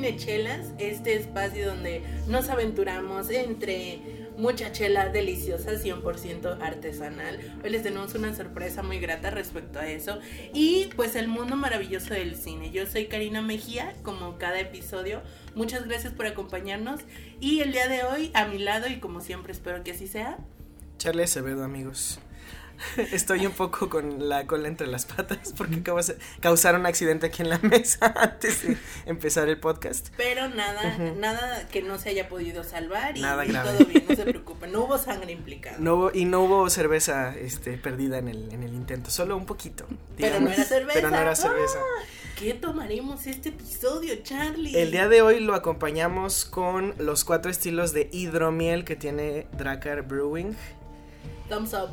Cinechelas, este espacio donde nos aventuramos entre mucha chela deliciosa, 100% artesanal. Hoy les tenemos una sorpresa muy grata respecto a eso y pues el mundo maravilloso del cine. Yo soy Karina Mejía, como cada episodio. Muchas gracias por acompañarnos y el día de hoy a mi lado y como siempre espero que así sea. Charlie Acevedo, amigos. Estoy un poco con la cola entre las patas porque acabo de causar un accidente aquí en la mesa antes de empezar el podcast. Pero nada, nada que no se haya podido salvar y, Nada y todo bien, no se preocupen. No hubo sangre implicada. No hubo- y no hubo cerveza este, perdida en el, en el intento, solo un poquito. Pero no era cerveza. Pero no era cerveza. Ah, ¿Qué tomaremos este episodio, Charlie? El día de hoy lo acompañamos con los cuatro estilos de hidromiel que tiene Dracar Brewing. Thumbs up.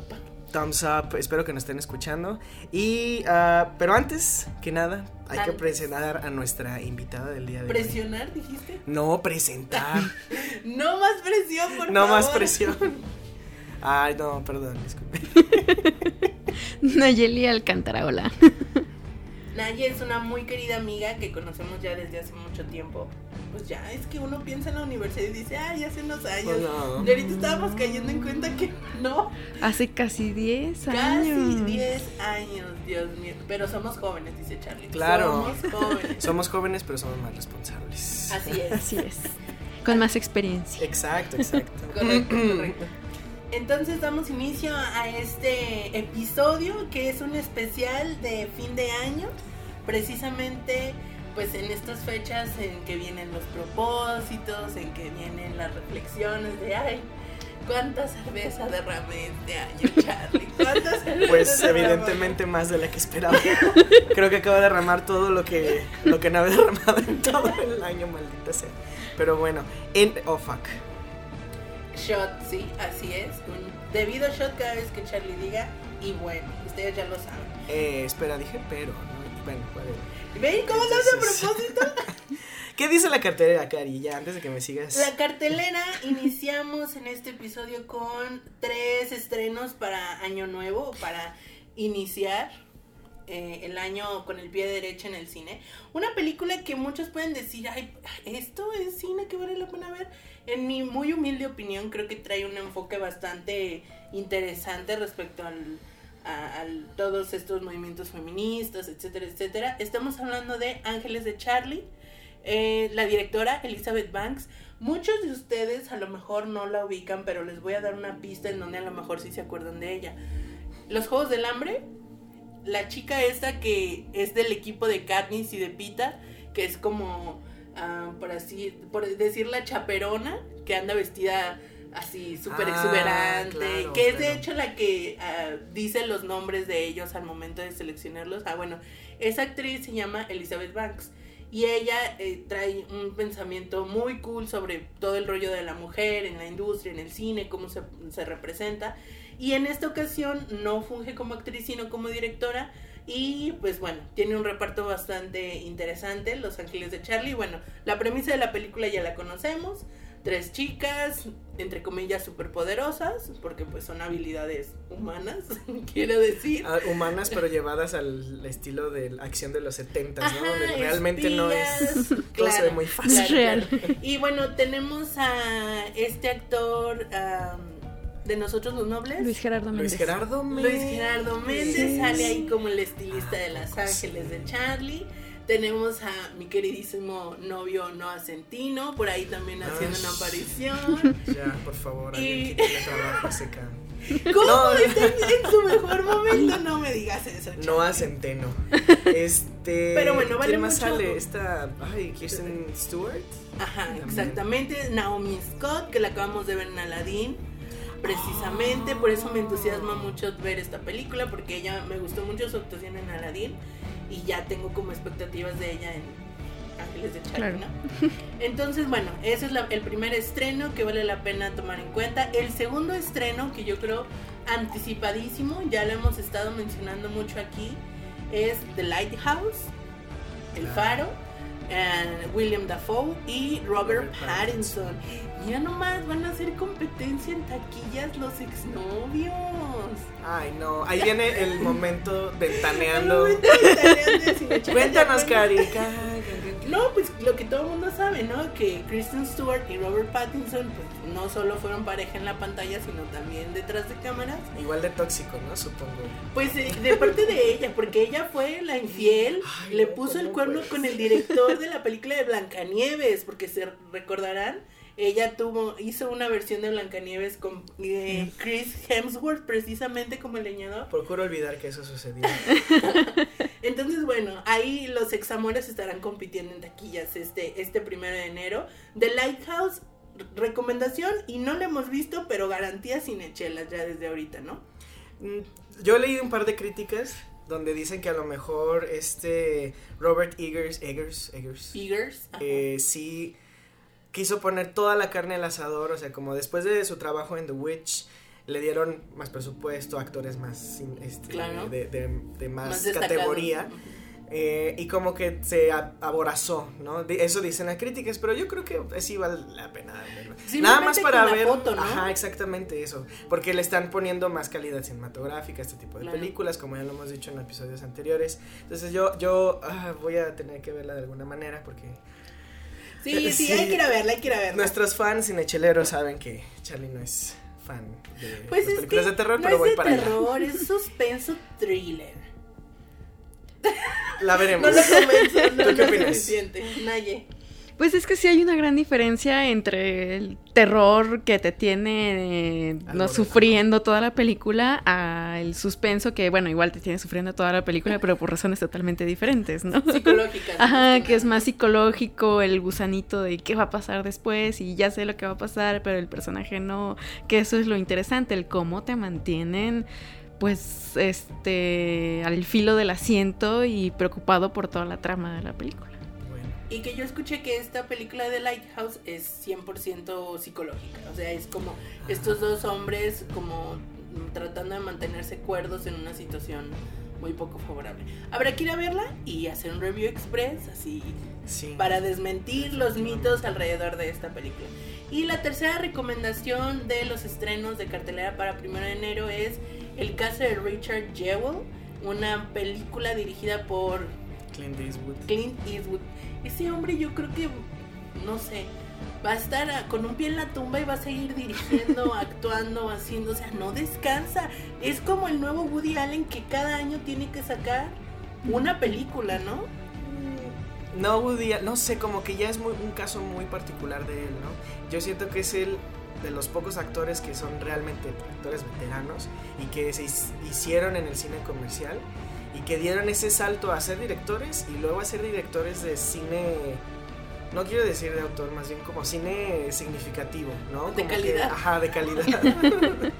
Thumbs up, espero que nos estén escuchando. Y, ah, pero antes que nada, hay que presentar a nuestra invitada del día de hoy. ¿Presionar, dijiste? No, presentar. No más presión, por no favor. más presión. Ay, no, perdón, disculpe. Nayeli Alcántara, hola. Naye es una muy querida amiga que conocemos ya desde hace mucho tiempo. Pues ya, es que uno piensa en la universidad y dice, ay, hace unos años. No. Y ahorita estábamos cayendo en cuenta que no. Hace casi 10 Casi años. 10 años, Dios mío. Pero somos jóvenes, dice Charlie. Claro. Somos jóvenes. Somos jóvenes, pero somos más responsables. Así es. Así es. Con más experiencia. Exacto, exacto. Correcto, correcto. Entonces damos inicio a este episodio que es un especial de fin de año, precisamente pues en estas fechas en que vienen los propósitos, en que vienen las reflexiones de ay, cuánta cerveza derramé este año, Charlie, cuánta cerveza Pues derramé?" evidentemente más de la que esperaba. Creo que acabo de derramar todo lo que, lo que no había derramado en todo el año, maldita sea. Pero bueno, en oh fuck. Shot, sí, así es, un debido shot cada vez que Charlie diga y bueno, ustedes ya lo saben. Eh, espera, dije pero. ¿no? Bueno. ¿Ven cómo se hace a propósito? ¿Qué dice la cartera, Cari? Ya, antes de que me sigas. La cartelera iniciamos en este episodio con tres estrenos para Año Nuevo, para iniciar eh, el año con el pie derecho en el cine. Una película que muchos pueden decir, ay, esto es cine que vale la pena ver. En mi muy humilde opinión, creo que trae un enfoque bastante interesante respecto al, a, todos estos movimientos feministas, etcétera, etcétera. Estamos hablando de Ángeles de Charlie. Eh, la directora Elizabeth Banks. Muchos de ustedes a lo mejor no la ubican, pero les voy a dar una pista en donde a lo mejor sí se acuerdan de ella. Los Juegos del Hambre, la chica esta que es del equipo de Katniss y de Pita, que es como, ah, por así, por decir la chaperona, que anda vestida así súper Ah, exuberante, claro, que es de hecho la que ah, dice los nombres de ellos al momento de seleccionarlos. Ah, bueno, esa actriz se llama Elizabeth Banks. Y ella eh, trae un pensamiento muy cool sobre todo el rollo de la mujer en la industria, en el cine, cómo se, se representa. Y en esta ocasión no funge como actriz, sino como directora. Y pues bueno, tiene un reparto bastante interesante, Los Ángeles de Charlie. Bueno, la premisa de la película ya la conocemos. Tres chicas, entre comillas, superpoderosas, porque pues son habilidades humanas, quiero decir. Ah, humanas, pero llevadas al estilo de la acción de los 70, ¿no? Donde realmente no es. espías, Todo se ve muy fácil. Es real. Y bueno, tenemos a este actor de Nosotros los Nobles. Luis Gerardo Méndez. Luis Gerardo Méndez. Luis Gerardo Méndez Sí. sale ahí como el estilista Ah, de Los poco Ángeles sí. de Charlie. Tenemos a mi queridísimo novio Noah Centino, por ahí también haciendo Ah, una sh- aparición. Ya, por favor, Y- trabajo seca. ¿Cómo No. está en su mejor momento? No me digas eso. No Charlie. a Centeno. Este. Pero bueno, vale ¿Quién más mucho- sale? Esta. Ay, Kirsten Stewart. Ajá, También. exactamente. Naomi Scott, que la acabamos de ver en Aladdin. Precisamente, por eso me entusiasma mucho ver esta película, porque ella me gustó mucho su actuación en Aladdin y ya tengo como expectativas de ella en Ángeles de Charlie, Claro. ¿no? Entonces, bueno, ese es la- el primer estreno que vale la pena tomar en cuenta. El segundo estreno, que yo creo anticipadísimo, ya lo hemos estado mencionando mucho aquí, es The Lighthouse, El Ah. Faro, eh, William Dafoe y Robert, Robert Pattinson. Mira nomás, van a hacer competencia en taquillas los exnovios. Ay, no. Ahí viene el momento ventaneando. El momento ventaneando Cuéntanos. Cari. No, pues lo que todo el mundo sabe, ¿no? Que Kristen Stewart y Robert Pattinson pues, no solo fueron pareja en la pantalla, sino también detrás de cámaras. Igual de tóxico, ¿no? Supongo. Pues eh, de parte de ella, porque ella fue la infiel, Ay, le puso el ¿cómo cuerno con el director de la película de Blancanieves, porque se recordarán, ella tuvo, hizo una versión de Blancanieves con eh, Chris Hemsworth, precisamente como el leñador. Procuro olvidar que eso sucedió. Entonces, bueno, ahí los examores estarán compitiendo en taquillas este, este primero de enero. The Lighthouse, recomendación, y no lo hemos visto, pero garantía sin echelas ya desde ahorita, ¿no? Mm, Yo leí un par de críticas donde dicen que a lo mejor este Robert Eggers, Eggers, Eggers, Eagers. ajá. eh, sí quiso poner toda la carne al asador, o sea, como después de su trabajo en The Witch le dieron más presupuesto, actores más este, Claro. de, de- de más, categoría. eh, y como que se aborazó, ¿no? Eso dicen las críticas, pero yo creo que sí vale la pena verlo. Nada más para ver. foto, ¿no? Ajá, exactamente eso. Porque le están poniendo más calidad cinematográfica a este tipo de Claro. películas, como ya lo hemos dicho en episodios anteriores. Entonces yo, yo ah, voy a tener que verla de alguna manera porque Sí, sí, Sí. hay que ir a verla, hay que ir a verla. nuestros fans cinecheleros saben que Charlie no es fan de Pues las es películas de terror, no pero es voy de para allá. terror, es suspenso thriller. La No veremos. lo convenzo, no, ¿Tú no qué opinas? Naye. Pues es que sí hay una gran diferencia entre el terror que te tiene eh, no sufriendo toda la película a el suspenso que bueno igual te tiene sufriendo toda la película pero por razones totalmente diferentes, ¿no? Psicológica. Ajá, que es más psicológico, el gusanito de qué va a pasar después y ya sé lo que va a pasar, pero el personaje no, que eso es lo interesante, el cómo te mantienen pues este al filo del asiento y preocupado por toda la trama de la película. Y que yo escuché que esta película de Lighthouse es 100% psicológica. O sea, es como estos dos hombres como tratando de mantenerse cuerdos en una situación muy poco favorable. Habrá que ir a verla y hacer un review express así sí. para desmentir los mitos alrededor de esta película. Y la tercera recomendación de los estrenos de cartelera para 1 de enero es El caso de Richard Jewell, una película dirigida por Clint Eastwood. Clint Eastwood. Ese hombre yo creo que, no sé, va a estar con un pie en la tumba y va a seguir dirigiendo, actuando, haciendo, o sea, no descansa. Es como el nuevo Woody Allen que cada año tiene que sacar una película, ¿no? No, Woody, Allen- no sé, como que ya es muy, un caso muy particular de él, ¿no? Yo siento que es el de los pocos actores que son realmente actores veteranos y que se hicieron en el cine comercial y que dieron ese salto a ser directores y luego a ser directores de cine, no quiero decir de autor, más bien como cine significativo, ¿no? De Como que- calidad. ajá, de calidad.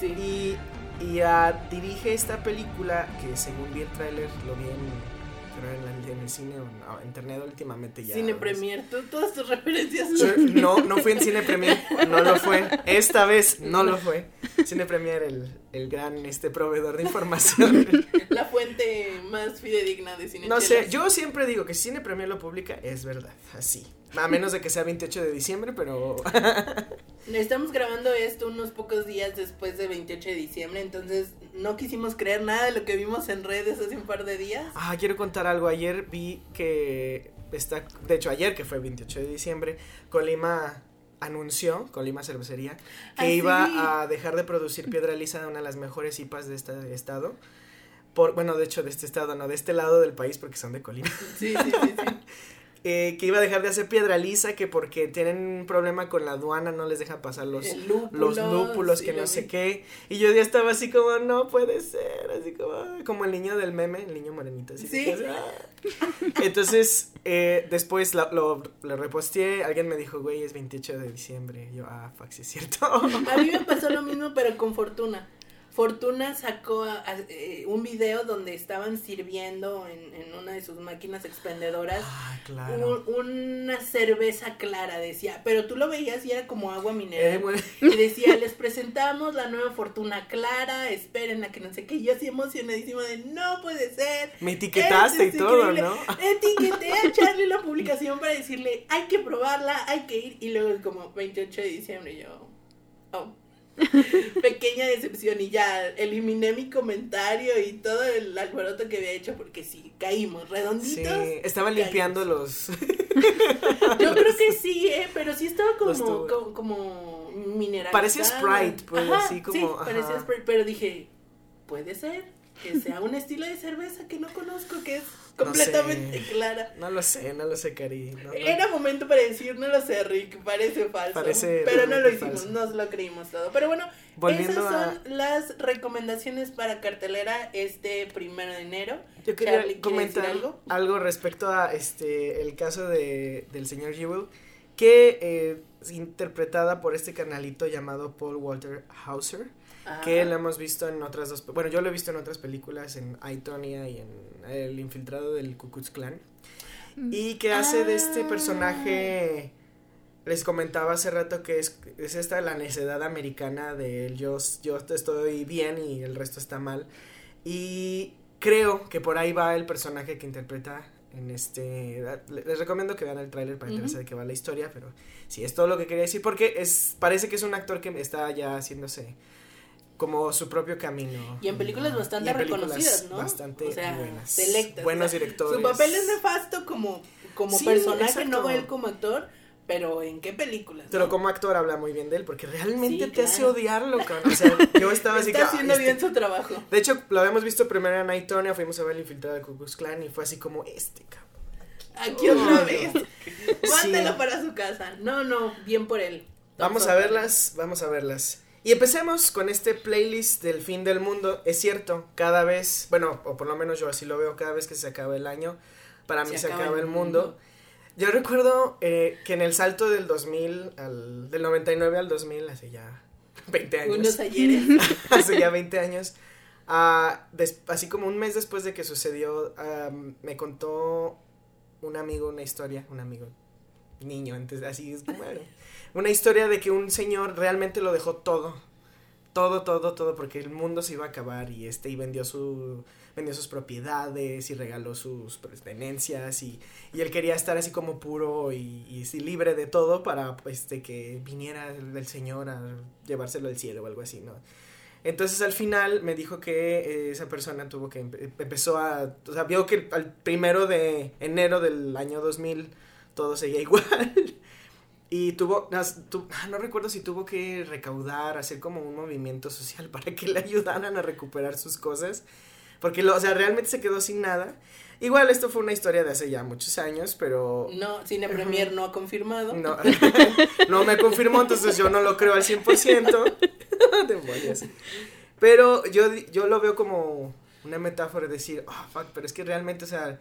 Sí. Y, y ah, dirige esta película que según vi el tráiler, lo vi en, en, en el cine o no, en internet últimamente ya. Cine Premier, tú, todas tus referencias. No, no fue en Cine Premier, no lo fue. Esta vez no lo fue. Cine Premier, el, el gran este proveedor de información. La fuente más fidedigna de cine. No sé, yo siempre digo que si Cine Premier lo publica, es verdad, así. A menos de que sea 28 de diciembre, pero Estamos grabando esto unos pocos días después de 28 de diciembre, entonces no quisimos creer nada de lo que vimos en redes hace un par de días. Ah, quiero contar algo. Ayer vi que está, de hecho ayer que fue 28 de diciembre, Colima anunció, Colima Cervecería, que sí. iba a dejar de producir piedra lisa, una de las mejores IPAs de este estado. Por, bueno, de hecho de este estado, no, de este lado del país porque son de Colima. Sí, sí, sí, sí. Eh, que iba a dejar de hacer piedra lisa, que porque tienen un problema con la aduana no les dejan pasar los, El lúpulo, los lúpulos, que lo no sé qué. Y yo ya estaba así como, no puede ser, así como, como el niño del meme, el niño morenito. Así Sí. que, ah. Entonces, eh, después lo, lo, lo reposteé, alguien me dijo, güey, es 28 de diciembre. Y yo, ah, fuck, sí es cierto. A mí me pasó lo mismo, pero con Fortuna. Fortuna sacó a- a- eh, un video donde estaban sirviendo en, en una de sus máquinas expendedoras ah, claro. un- una cerveza clara, decía, pero tú lo veías y era como agua Eh, mineral. bueno, Y decía, les presentamos la nueva Fortuna Clara, esperen a que no sé qué. Y yo así emocionadísima de, no puede ser. me etiquetaste y todo. ¿no? Etiqueté a Charlie la publicación para decirle, hay que probarla, hay que ir. Y luego es como 28 de diciembre y yo, oh. Pequeña decepción y ya eliminé mi comentario y todo el alboroto que había hecho porque sí, caímos Sí, redonditos. estaban caímos. limpiando los... Yo creo que sí, eh, pero sí estaba como, como, como mineral. Parecía Sprite, pues, así como, Sí, ajá. parecía Sprite, pero dije, puede ser que sea un estilo de cerveza que no conozco, que es completamente sé. clara. No lo sé, no lo sé, Cari. no, no. Era momento para decir, no lo sé, Rick, parece falso. Parece pero no lo hicimos, falso. nos lo creímos todo. Pero bueno, Volviendo esas a- son las recomendaciones para cartelera este primero de enero. Yo quería Charlie, ¿quiere decir comentar algo? algo? respecto a este el caso de, del señor Jewell, que eh, es interpretada por este canalito llamado Paul Walter Hauser, que lo hemos visto en otras dos, bueno, yo lo he visto en otras películas, en I, Tonya y en El infiltrado del Ku Klux Klan, y que hace de este Ah. personaje, les comentaba hace rato que es, es esta la necedad americana de yo, yo estoy bien y el resto está mal, y creo que por ahí va el personaje que interpreta en este le- les recomiendo que vean el tráiler para enterarse de qué va la historia pero sí es todo lo que quería decir porque es parece que es un actor que está ya haciéndose como su propio camino Y en películas bastante Y en películas reconocidas, ¿no? bastante O sea, buenas selectas, buenos o sea, directores Su papel es nefasto como, como Sí, personaje, exacto. no él como actor, pero ¿en qué películas? pero no? como actor habla muy bien de él porque realmente Sí, te hace odiarlo cabrón. o sea yo estaba así que Está "Ah, haciendo este bien su trabajo. De hecho, lo habíamos visto primero en Aitonia, fuimos a ver el infiltrado de Ku Klux Klan y fue así como este, cabrón. Aquí otra Oh, vez. Sí. Mándalo para su casa. No, no, bien por él. Vamos a verlas, vamos a verlas. Y empecemos con este playlist del fin del mundo. Es cierto, cada vez, bueno, o por lo menos yo así lo veo, cada vez que se acaba el año, para mí se, acaba, el mundo. Yo recuerdo eh, que en el salto del 2000, al, del 99 al 2000, hace ya 20 años. Unos ayeres. hace ya 20 años. ah, des- así como un mes después de que sucedió, me contó un amigo una historia, un amigo niño, entonces así es como era. Una historia de que un señor realmente lo dejó todo. Todo, todo, todo, porque el mundo se iba a acabar y este, y vendió su, vendió sus propiedades y regaló sus pertenencias y, y él quería estar así como puro y, y libre de todo para, este, que viniera el, el señor a llevárselo al cielo o algo así, ¿no? Entonces al final me dijo que eh, esa persona tuvo que empe- empezó a, o sea, vio que al primero de enero del año 2000 todo seguía igual. Y tuvo, ah, no recuerdo si tuvo que recaudar, hacer como un movimiento social para que le ayudaran a recuperar sus cosas. Porque, lo, o sea, realmente se quedó sin nada. Igual esto fue una historia de hace ya muchos años, pero No, Cine Premier no ha confirmado. no, no me confirmó, entonces yo no lo creo al 100%. Demonios. Pero yo, yo lo veo como una metáfora de decir, oh, fuck, pero es que realmente, o sea,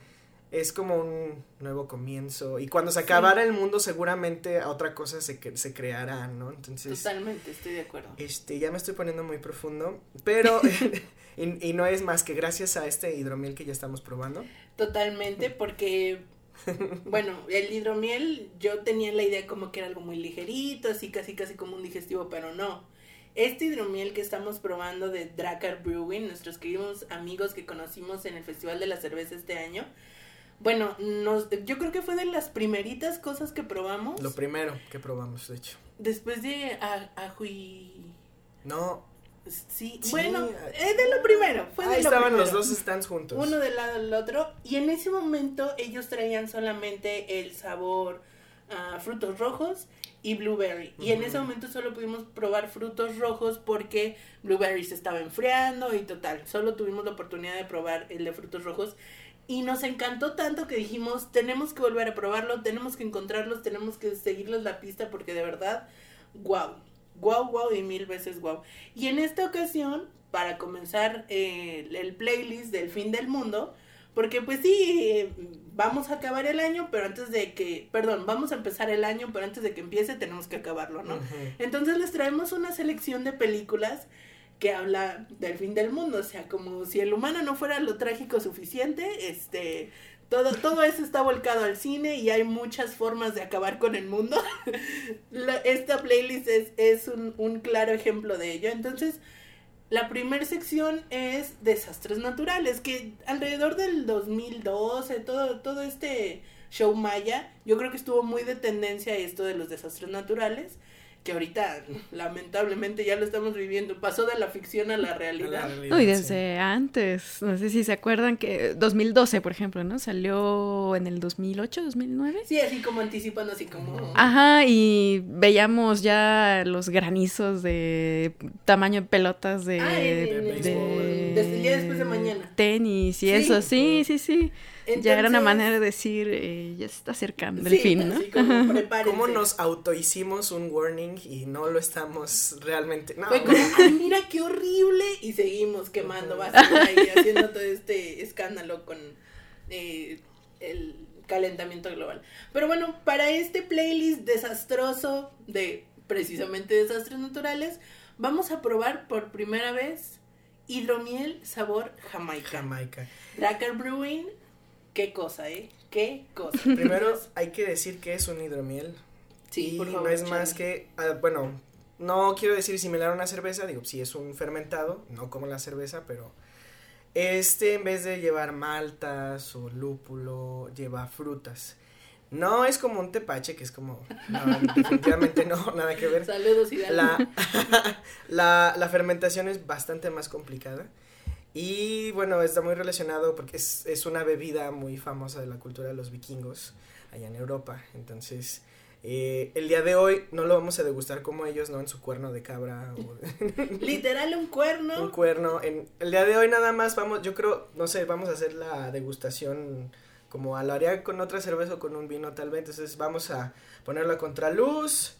es como un nuevo comienzo. Y cuando se Sí. acabara el mundo, seguramente a otra cosa se, se creará, ¿no? Entonces, Totalmente, estoy de acuerdo. este, ya me estoy poniendo muy profundo. Pero, y, y no es más que gracias a este hidromiel que ya estamos probando. Totalmente, porque, bueno, el hidromiel, yo tenía la idea como que era algo muy ligerito, así casi casi como un digestivo, pero no. Este hidromiel que estamos probando de Dracar Brewing, nuestros queridos amigos que conocimos en el Festival de la Cerveza este año, bueno, nos, yo creo que fue de las primeritas cosas que probamos. Lo primero que probamos, de hecho. después de a- Ajuy... No, Sí, Sí, bueno, ah, es de lo primero, fue de ahí lo estaban los dos stands juntos. uno del lado del otro y en ese momento ellos traían solamente el sabor a frutos rojos y blueberry. Y en ese momento solo pudimos probar frutos rojos porque blueberry se estaba enfriando y total solo tuvimos la oportunidad de probar el de frutos rojos Y nos encantó tanto que dijimos, tenemos que volver a probarlo, tenemos que encontrarlos, tenemos que seguirles la pista porque de verdad, wow, wow, wow y mil veces wow. Y en esta ocasión, para comenzar eh, el playlist del fin del mundo, porque pues sí, vamos a acabar el año, pero antes de que, perdón, vamos a empezar el año, pero antes de que empiece tenemos que acabarlo, ¿no? Entonces les traemos una selección de películas que habla del fin del mundo, o sea, como si el humano no fuera lo trágico suficiente, este, todo, todo eso está volcado al cine y hay muchas formas de acabar con el mundo. Esta playlist es, es un, un claro ejemplo de ello. Entonces, la primera sección es desastres naturales, que alrededor del 2012, todo, todo este show maya, yo creo que estuvo muy de tendencia esto de los desastres naturales, que ahorita lamentablemente ya lo estamos viviendo, pasó de la ficción a la realidad. No, y sí. desde antes, no sé si se acuerdan que 2012, por ejemplo, ¿no? Salió en el 2008, 2009. Sí, así como anticipando, así como... Ajá, y veíamos ya los granizos de tamaño de pelotas de, Ah, en- en- en- de desde el día después de mañana. tenis y Sí. eso, sí, sí, sí. Ya era una manera de decir, eh, ya se está acercando el Sí, fin, ¿no? como. ¿Cómo nos autohicimos un warning y no lo estamos realmente? No. Fue como, ay, mira qué horrible. Y seguimos quemando basura y haciendo todo este escándalo con eh, el calentamiento global. Pero bueno, para este playlist desastroso de precisamente desastres naturales, vamos a probar por primera vez hidromiel sabor Jamaica. Jamaica. Dracker Brewing, qué cosa, ¿eh? Qué cosa. Primero hay que decir que es un hidromiel. Sí, y por favor. no es más que, ah, bueno, no quiero decir similar a una cerveza, digo, sí es un fermentado, no como la cerveza, pero este en vez de llevar maltas o lúpulo, lleva frutas. No es como un tepache, que es como, no, definitivamente no, nada que ver. Saludos, Hidalgo. La, la, la fermentación es bastante más complicada. Y bueno, está muy relacionado porque es, es una bebida muy famosa de la cultura de los vikingos allá en Europa. Entonces, eh, el día de hoy no lo vamos a degustar como ellos, ¿no? En su cuerno de cabra o Literal un cuerno. un cuerno. En, el día de hoy nada más vamos, yo creo, no sé, vamos a hacer la degustación como a lo haría con otra cerveza o con un vino tal vez. Entonces vamos a ponerlo a contraluz.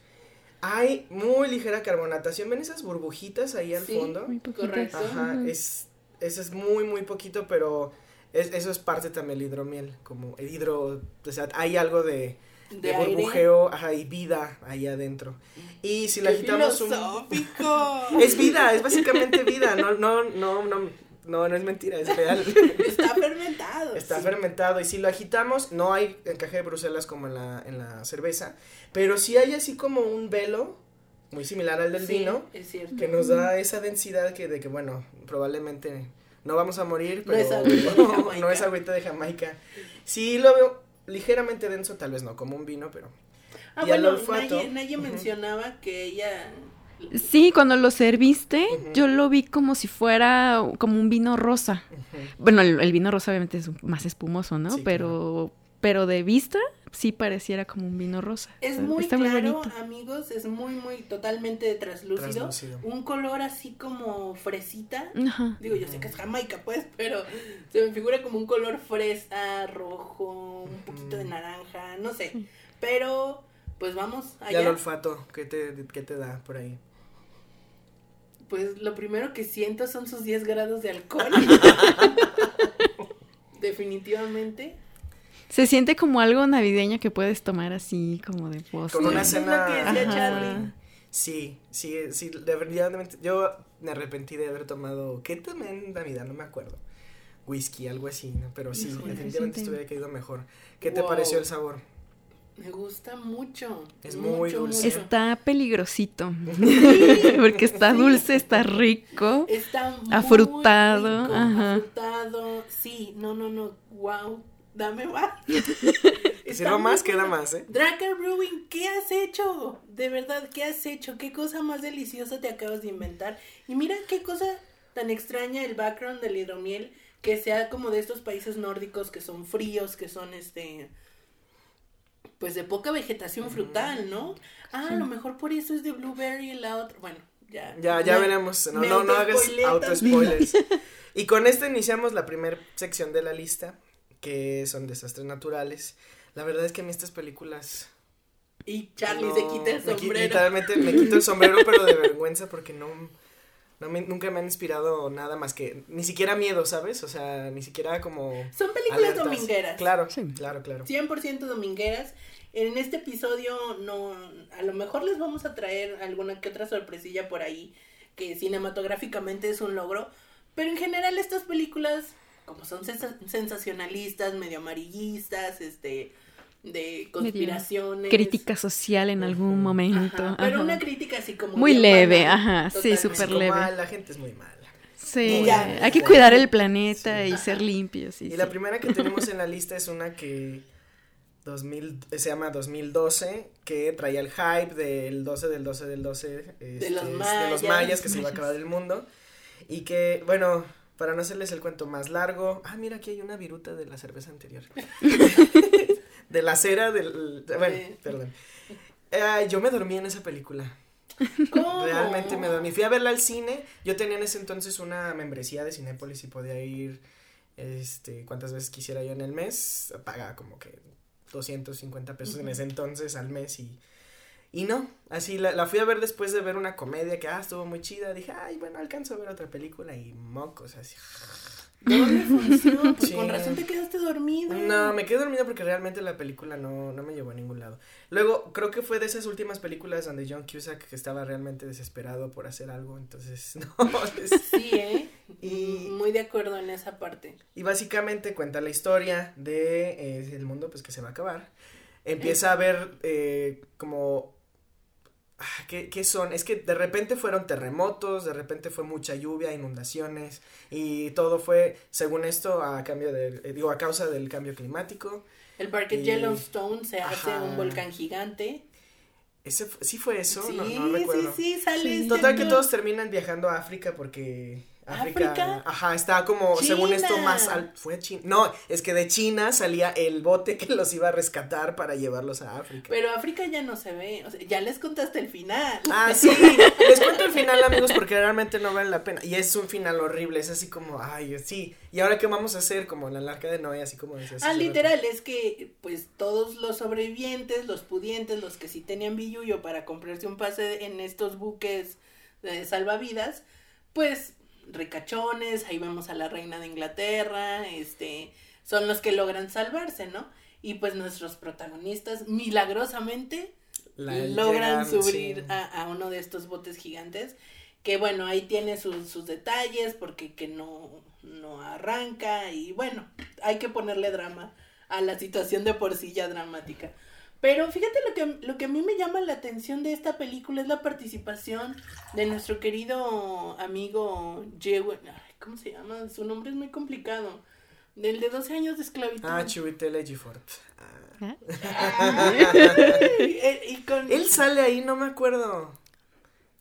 Hay muy ligera carbonatación. ¿Ven esas burbujitas ahí al Sí. fondo? Muy. Correcto. Ajá, es, eso es muy, muy poquito, pero es- eso es parte también del hidromiel, como el hidro, o sea, hay algo de, de, De aire. burbujeo, ajá, y vida ahí adentro. Y si la ¡Qué agitamos un... Es vida, es básicamente vida, no, no, no, no, no, no es mentira, es real. Está fermentado. Está sí. fermentado y si lo agitamos, no hay encaje de Bruselas como en la, en la cerveza, pero sí hay así como un velo, muy similar al del Sí, vino, Es cierto. que nos da esa densidad que de que bueno probablemente no vamos a morir No pero es agüita de Jamaica. no es agüita de Jamaica sí lo veo ligeramente denso tal vez no como un vino pero Ah, y al bueno, olfato, Naye, mencionaba que ella. Sí, cuando lo serviste, yo lo vi como si fuera como un vino rosa. Bueno, el, el vino rosa obviamente es más espumoso, ¿no? Sí, pero, pero de vista sí pareciera como un vino rosa. Es Está- muy está claro, amigos. Es muy, muy totalmente translúcido. Translúcido. Un color así como fresita. Ajá. Digo, yo sé que es Jamaica, pues, pero se me figura como un color fresa, rojo, un poquito de naranja, no sé. Pero, pues vamos y al allá. olfato ¿qué te, qué te da por ahí Pues lo primero que siento son sus 10 grados de alcohol. Definitivamente. Se siente como algo navideño que puedes tomar así como de postre. con una lo cena que decía Ajá. Charlie. sí sí sí definitivamente yo me arrepentí de haber tomado qué tomé en Navidad no me acuerdo whisky algo así ¿no? pero sí Híjole, definitivamente sí te- estuviera caído mejor qué te pareció el sabor Me gusta mucho. Es muy dulce. Está peligrosito. Sí, Porque está sí. dulce, está rico. Está muy Afrutado, rico, ajá. Afrutado. Sí, no, no, no. Wow. Dame más. si Está no muy más queda más eh Dracker Brewing, ¿qué has hecho? De verdad, ¿qué has hecho? ¿Qué cosa más deliciosa te acabas de inventar? Y mira qué cosa tan extraña el background del hidromiel, que sea como de estos países nórdicos que son fríos, que son este pues de poca vegetación frutal, ¿no? Ah, a lo mejor por eso es de blueberry y la otra. Bueno, ya. Ya, ya Me- veremos. No, no, no hagas auto spoilers. y con esto iniciamos la primera sección de la lista, que son desastres naturales. La verdad es que a mí estas películas... Y Charlie se quita el me qui- sombrero. literalmente me quito el sombrero, pero de vergüenza porque no... no me- nunca me han inspirado nada más que... Ni siquiera miedo, ¿sabes? O sea, ni siquiera como... Son películas alertas. domingueras. Claro, Sí. claro, claro. 100% domingueras. En este episodio no, a lo mejor les vamos a traer alguna que otra sorpresilla por ahí que cinematográficamente es un logro, pero en general estas películas como son sensa- sensacionalistas, medio amarillistas, este de conspiraciones, Crítica social en algún momento. Ajá, pero ajá. una crítica así como Muy leve, banal, ajá, sí, súper leve. "Ah, la gente es muy mala. Sí, ya. hay que cuidar el planeta Sí. y ser limpios. sí, Y la sí. primera que tenemos en la lista es una que 2000, se llama 2012, que traía el hype del 12 del 12 del 12 este, los de los mayas. mayas que se iba a acabar el mundo. Y que, bueno, para no hacerles el cuento más largo, ah, mira, aquí hay una viruta de la cerveza anterior. de la cera del... Bueno, Sí. perdón. Yo me dormí en esa película. Realmente me dormí. Fui a verla al cine. Yo tenía en ese entonces una membresía de Cinépolis y podía ir este cuantas veces quisiera yo en el mes. Pagaba como que 250 pesos en ese entonces al mes y y no, así la, la fui a ver después de ver una comedia que ah, estuvo muy chida. Dije, ay, bueno, alcanzo a ver otra película y mocos, así. Doble función, pues Sí. con razón te quedaste dormido. No, me quedé dormido porque realmente la película no, no me llevó a ningún lado. Luego, creo que fue de esas últimas películas donde John Cusack que estaba realmente desesperado por hacer algo, entonces, no. es- Sí, ¿eh? Y- Muy de acuerdo en esa parte. y básicamente cuenta la historia de eh, el mundo pues que se va a acabar. Empieza a ver eh, como... ah, ¿Qué, ¿Qué son? Es que de repente fueron terremotos, de repente fue mucha lluvia, inundaciones y todo fue, según esto, a cambio de, eh, digo, a causa del cambio climático. El parque Y- Yellowstone se hace un volcán gigante. Ese, ¿Sí fue eso? sí, no, no recuerdo. sí, sí, sale. Sí. Total que todos terminan viajando a África porque África, ¿África? ajá, está como, según esto, más al, fue China. No, es que de China salía el bote que los iba a rescatar para llevarlos a África. Pero África ya no se ve. O sea, ya les contaste el final. Ah, sí, les cuento el final, amigos, porque realmente no vale la pena. Y es un final horrible, es así como, ay, sí. ¿Y ahora qué vamos a hacer? Como en la arca de Noé, así como decías. Ah, rato. literal, es que pues todos los sobrevivientes, los pudientes, los que sí tenían billuyo para comprarse un pase en estos buques de salvavidas, pues ricachones, ahí vemos a la reina de Inglaterra, este, son los que logran salvarse, ¿no? Y pues nuestros protagonistas milagrosamente La- logran subir sí. a, a uno de estos botes gigantes que bueno ahí tiene sus, sus detalles porque que no no arranca y bueno hay que ponerle drama a la situación de por sí ya dramática pero fíjate lo que lo que a mí me llama la atención de esta película es la participación de nuestro querido amigo Jewe- ay, ¿cómo se llama? su nombre es muy complicado del de 12 años de esclavitud Ah, Chiwetel. Ah. Ay, eh, y con- Él sale ahí, no me acuerdo.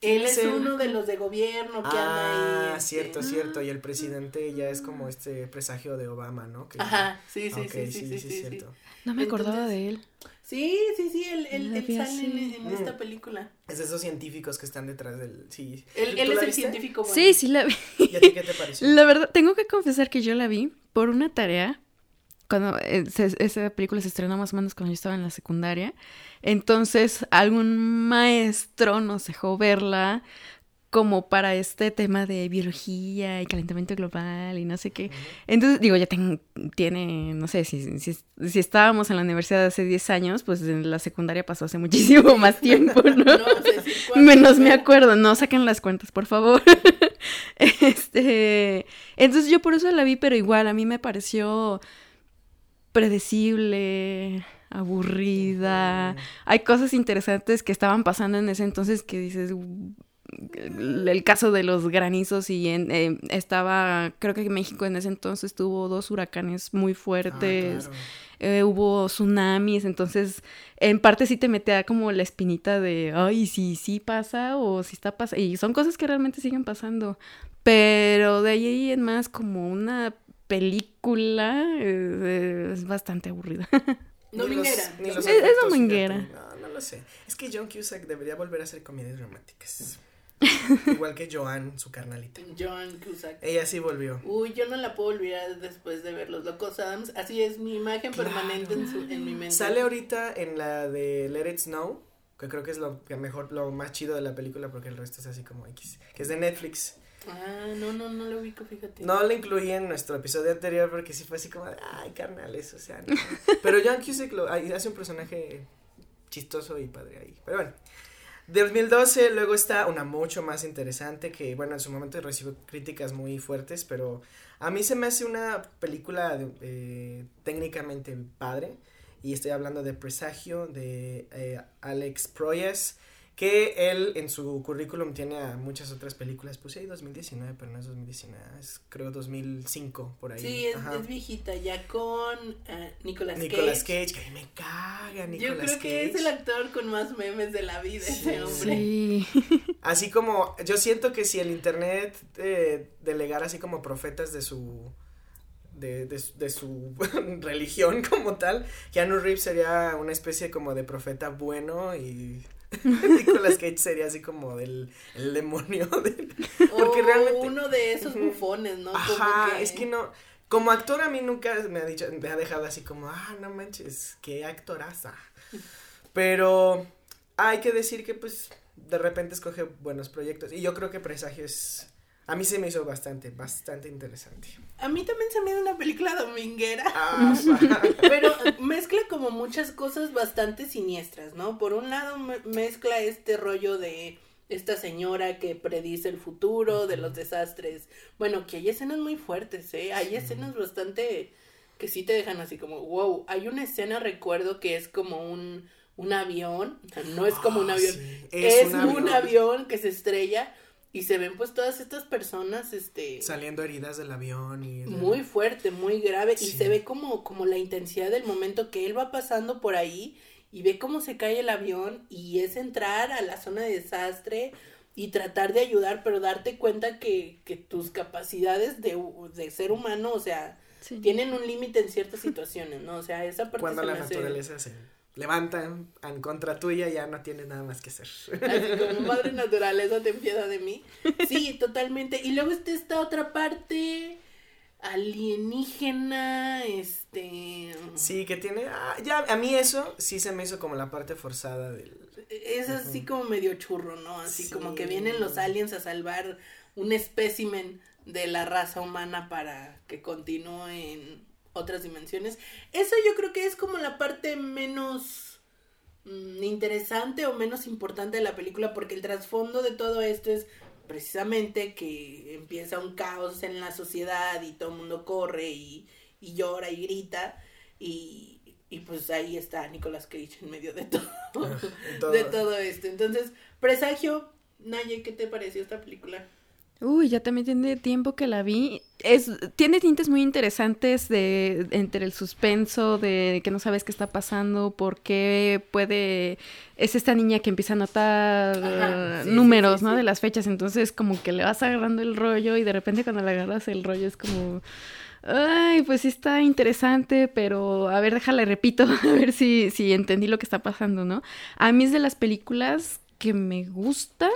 Él es uno de los de gobierno que anda ahí. Ah, este, cierto, cierto. Y el presidente ya es como este presagio de Obama, ¿no? Que- Ajá, sí, sí, Ok, sí, sí, sí, sí, sí. cierto. No me acordaba Entonces- de él. Sí, sí, sí, él, él, él sale en, en Mm. esta película. Es de esos científicos que están detrás del. Sí. Él, ¿Tú él la es el viste? científico bueno. Sí, sí la vi. ¿Y a ti qué te pareció? La verdad, tengo que confesar que yo la vi por una tarea. Cuando eh, esa película se estrenó más o menos cuando yo estaba en la secundaria. Entonces, algún maestro nos dejó verla como para este tema de biología y calentamiento global y no sé qué. Entonces, digo, ya ten- tiene, no sé, si, si, si estábamos en la universidad hace 10 años, pues en la secundaria pasó hace muchísimo más tiempo, ¿no? Sé Menos me acuerdo, no saquen las cuentas, por favor. este, entonces yo por eso la vi, pero igual a mí me pareció predecible, aburrida. Hay cosas interesantes que estaban pasando en ese entonces que dices el, caso de los granizos y en- eh, estaba, creo que México en ese entonces tuvo dos huracanes muy Ah, fuertes claro. eh, hubo tsunamis, entonces en parte sí te metía como la espinita de, ay, si sí pasa o si está pasando, y son cosas que realmente siguen pasando, pero de ahí en más como una película eh, es bastante aburrida. Dominguera. Los Es- dominguera. No, no lo sé. Es que John Cusack debería volver a hacer comedias románticas. Igual que Joan, su carnalita. Joan Cusack. Ella sí volvió. Uy, yo no la puedo olvidar después de ver Los Locos Adams. Así es mi imagen Claro. permanente en, su, en mi mente. Sale ahorita en la de Let It Snow, que creo que es lo que mejor, lo más chido de la película porque el resto es así como X, que es de Netflix. Ah, no, no, no lo ubico, fíjate. No la incluí en nuestro episodio anterior porque sí fue así como, ay, carnales, o sea, no. Pero John Cusack lo, hace un personaje chistoso y padre ahí. Pero bueno, 2012 luego está una mucho más interesante que, bueno, en su momento recibió críticas muy fuertes, pero a mí se me hace una película de- eh, técnicamente padre. Y estoy hablando de Presagio, de eh, Alex Proyas, que él en su currículum tiene a muchas otras películas. Puse ahí 2019, pero no es 2019, es creo 2005, por ahí. Sí, es, viejita, ya con eh, Nicolas, Nicolas Cage. Cage, que a mí me caga Nicolas Yo creo Cage. que es el actor con más memes de la vida, Sí, ese hombre. Sí. Así como, yo siento que si el internet eh, delegara así como profetas de su, de, de, su- de su religión como tal, Keanu Reeves sería una especie como de profeta bueno y Nicolas Cage sería así como del el demonio de... Porque realmente- uno de esos bufones, ¿no? Como Ajá, es que no, como actor a mí nunca me ha dicho, me ha dejado así como, ah, no manches, qué actoraza. Pero hay que decir que pues de repente escoge buenos proyectos y yo creo que Presagio es, a mí se me hizo bastante, bastante interesante. A mí también se me da una película dominguera. Ah, Pero mezcla como muchas cosas bastante siniestras, ¿no? Por un lado me- mezcla este rollo de esta señora que predice el futuro, de los desastres. Bueno, que hay escenas muy fuertes, ¿eh? Hay escenas bastante que sí te dejan así como, wow. Hay una escena, recuerdo, que es como un, un avión, o sea, no es como un Ah, avión, sí, es, un, avión. que se estrella y se ven pues todas estas personas, este... Saliendo heridas del avión y... Muy fuerte, muy grave. Y se ve como, como la intensidad del momento que él va pasando por ahí y ve cómo se cae el avión y es entrar a la zona de desastre y tratar de ayudar, pero darte cuenta que, que tus capacidades de, de ser humano, o sea, Sí. tienen un límite en ciertas situaciones, ¿no? O sea, esa parte Cuando se la hace- naturaleza se levanta en, contra tuya ya no tienes nada más que hacer. Así como madre naturaleza, ten piedad de mí. Sí, totalmente. Y luego está esta otra parte alienígena, este... Sí, que tiene, ah, ya, a mí eso sí se me hizo como la parte forzada del... Es así como medio churro, ¿no? Así Sí. como que vienen los aliens a salvar un espécimen de la raza humana para que continúe en otras dimensiones. Eso yo creo que es como la parte menos mm, interesante o menos importante de la película porque el trasfondo de todo esto es precisamente que empieza un caos en la sociedad y todo el mundo corre y, y llora y grita y, y pues ahí está Nicolas Cage en medio de todo, todo. de todo esto. Entonces, presagio, Naye, ¿qué te pareció esta película? Uy, ya también tiene tiempo que la vi. Es, tiene tintes muy interesantes de entre el suspenso, de que no sabes qué está pasando, por qué puede... Es esta niña que empieza a notar Ajá, eh, sí, números, sí, sí, ¿no? De las fechas. Entonces como que le vas agarrando el rollo y de repente cuando le agarras el rollo es como... Ay, pues sí está interesante, pero a ver, déjale, repito, a ver si, si entendí lo que está pasando, ¿no? A mí es de las películas que me gustan.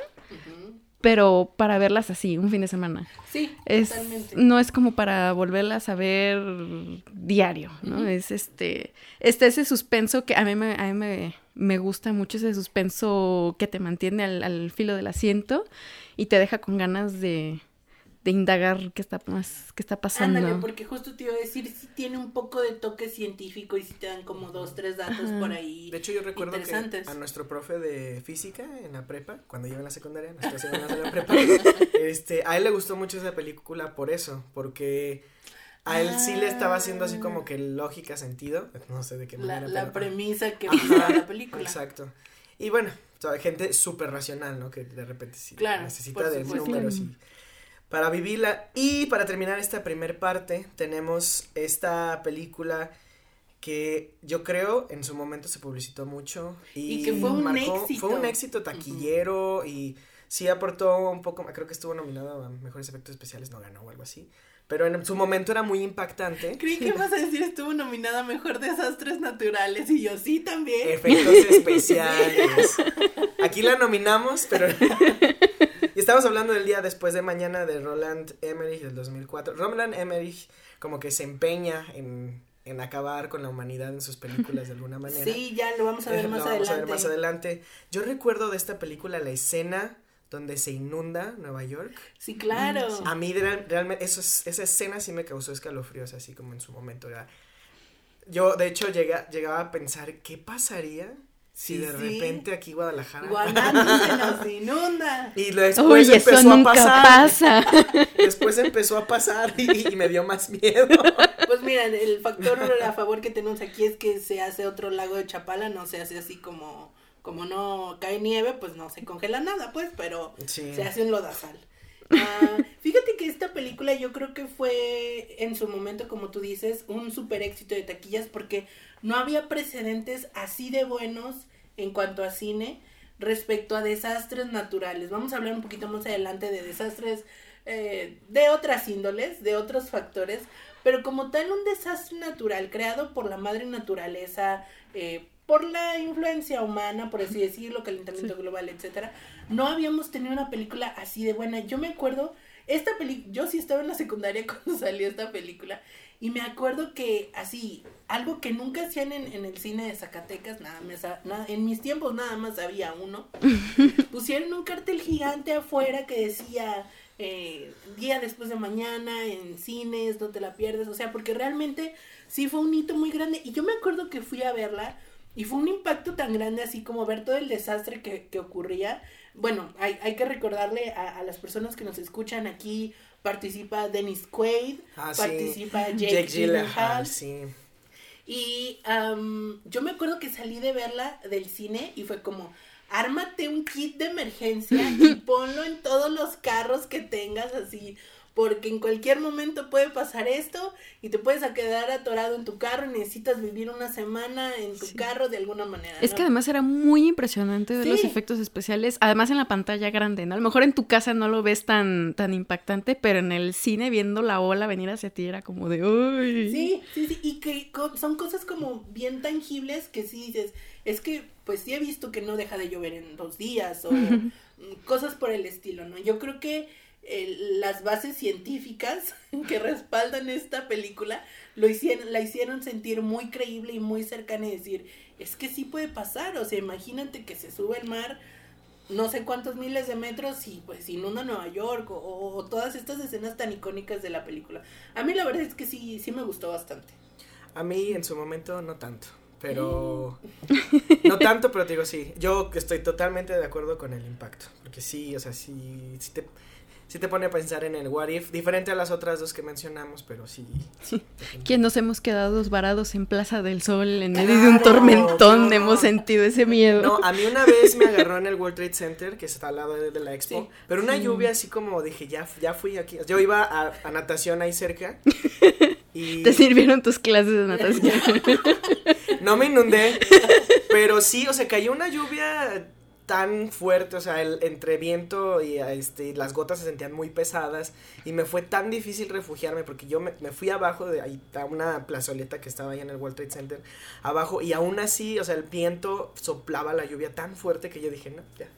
Pero para verlas así, un fin de semana. Sí, Es, totalmente. no es como para volverlas a ver diario, ¿no? Es este, este ese suspenso que a mí me, a mí me, me gusta mucho, ese suspenso que te mantiene al, al filo del asiento y te deja con ganas de, de indagar qué está, más, qué está pasando. Ándale, porque justo te iba a decir, si tiene un poco de toque científico y si te dan como dos, tres datos Ajá. por ahí. De hecho, yo recuerdo que a nuestro profe de física en la prepa, cuando yo iba en la secundaria, semanas en la prepa, este, a él le gustó mucho esa película por eso, porque a él sí le estaba haciendo así como que lógica, sentido, no sé de qué manera. la pero- premisa que busca la película. Exacto. Y bueno, o sea, gente súper racional, ¿no? Que de repente sí Claro, necesita de números y para vivirla. Y para terminar esta primer parte, tenemos esta película que yo creo en su momento se publicitó mucho y, Y que fue un éxito. Fue un éxito taquillero y sí aportó un poco, creo que estuvo nominado a mejores efectos especiales, no ganó o algo así. Pero en su momento era muy impactante. Creí que ibas a decir estuvo nominada a Mejor Desastres Naturales y yo sí también. Efectos especiales. Aquí la nominamos, pero y estamos hablando del día después de mañana de Roland Emmerich del 2004. Roland Emmerich como que se empeña en, en acabar con la humanidad en sus películas de alguna manera. Sí, ya lo vamos a ver Eh, más lo vamos a ver más adelante. Yo recuerdo de esta película la escena donde se inunda Nueva York. Sí, claro. A mí real- realmente eso es- esa escena sí me causó escalofríos, así como en su momento. Yo, de hecho, llega, llegaba a pensar, ¿qué pasaría si Sí, de sí. repente aquí Guadalajara... Se nos inunda. Y después Uy, eso empezó a pasar. pasa. Después empezó a pasar y, y me dio más miedo. Pues mira, el factor a favor que tenemos aquí es que se hace otro lago de Chapala, no se hace así como, como no cae nieve, pues no se congela nada, pues, pero Sí. se hace un lodazal. Ah, fíjate que esta película yo creo que fue en su momento, como tú dices, un super éxito de taquillas porque no había precedentes así de buenos en cuanto a cine respecto a desastres naturales. Vamos a hablar un poquito más adelante de desastres eh, de otras índoles, de otros factores, pero como tal un desastre natural creado por la madre naturaleza, eh, por la influencia humana, por así decirlo, calentamiento global, etcétera, no habíamos tenido una película así de buena. Yo me acuerdo, esta película, yo sí estaba en la secundaria cuando salió esta película, y me acuerdo que así, algo que nunca hacían en, en el cine de Zacatecas, nada más, nada, en mis tiempos nada más había uno, pusieron un cartel gigante afuera que decía eh, día después de mañana en cines, no te la pierdes, o sea, porque realmente sí fue un hito muy grande y yo me acuerdo que fui a verla y fue un impacto tan grande así como ver todo el desastre que, que ocurría. Bueno, hay, hay que recordarle a, a las personas que nos escuchan aquí, participa Dennis Quaid, Ah, sí. participa Jake, Jake Gyllenhaal, sí. y yo me acuerdo que salí de verla del cine y fue como, ármate un kit de emergencia y ponlo en todos los carros que tengas así, porque en cualquier momento puede pasar esto y te puedes quedar atorado en tu carro y necesitas vivir una semana en tu Sí. carro de alguna manera. Es ¿no? que además era muy impresionante ver los efectos especiales, además en la pantalla grande, ¿no? A lo mejor en tu casa no lo ves tan, tan impactante, pero en el cine viendo la ola venir hacia ti era como de ¡Uy! Sí, sí, sí, y que son cosas como bien tangibles que sí dices, es que pues sí he visto que no deja de llover en dos días o cosas por el estilo, ¿no? Yo creo que eh, las bases científicas que respaldan esta película lo hicieron, la hicieron sentir muy creíble y muy cercana y decir, es que sí puede pasar, o sea, imagínate que se sube el mar no sé cuántos miles de metros y pues inunda Nueva York o, o todas estas escenas tan icónicas de la película. A mí la verdad es que sí, sí me gustó bastante. A mí en su momento no tanto, pero... No tanto, pero te digo sí. Yo estoy totalmente de acuerdo con el impacto, porque sí, o sea, sí, sí te, sí te pone a pensar en el what if, diferente a las otras dos que mencionamos, pero sí. ¿Quién nos hemos quedado varados en Plaza del Sol en medio de un tormentón? Hemos sentido ese miedo. No, a mí una vez me agarró en el World Trade Center, que está al lado de, de la expo, Sí. pero una lluvia así como dije, ya, ya fui aquí. Yo iba a, a natación ahí cerca y Te sirvieron tus clases de natación. no me inundé, pero sí, o sea, cayó una lluvia tan fuerte, o sea, el, entre viento y este, las gotas se sentían muy pesadas y me fue tan difícil refugiarme porque yo me, me fui abajo de ahí a una plazoleta que estaba ahí en el World Trade Center, abajo y aún así, o sea, el viento soplaba la lluvia tan fuerte que yo dije, no, ya.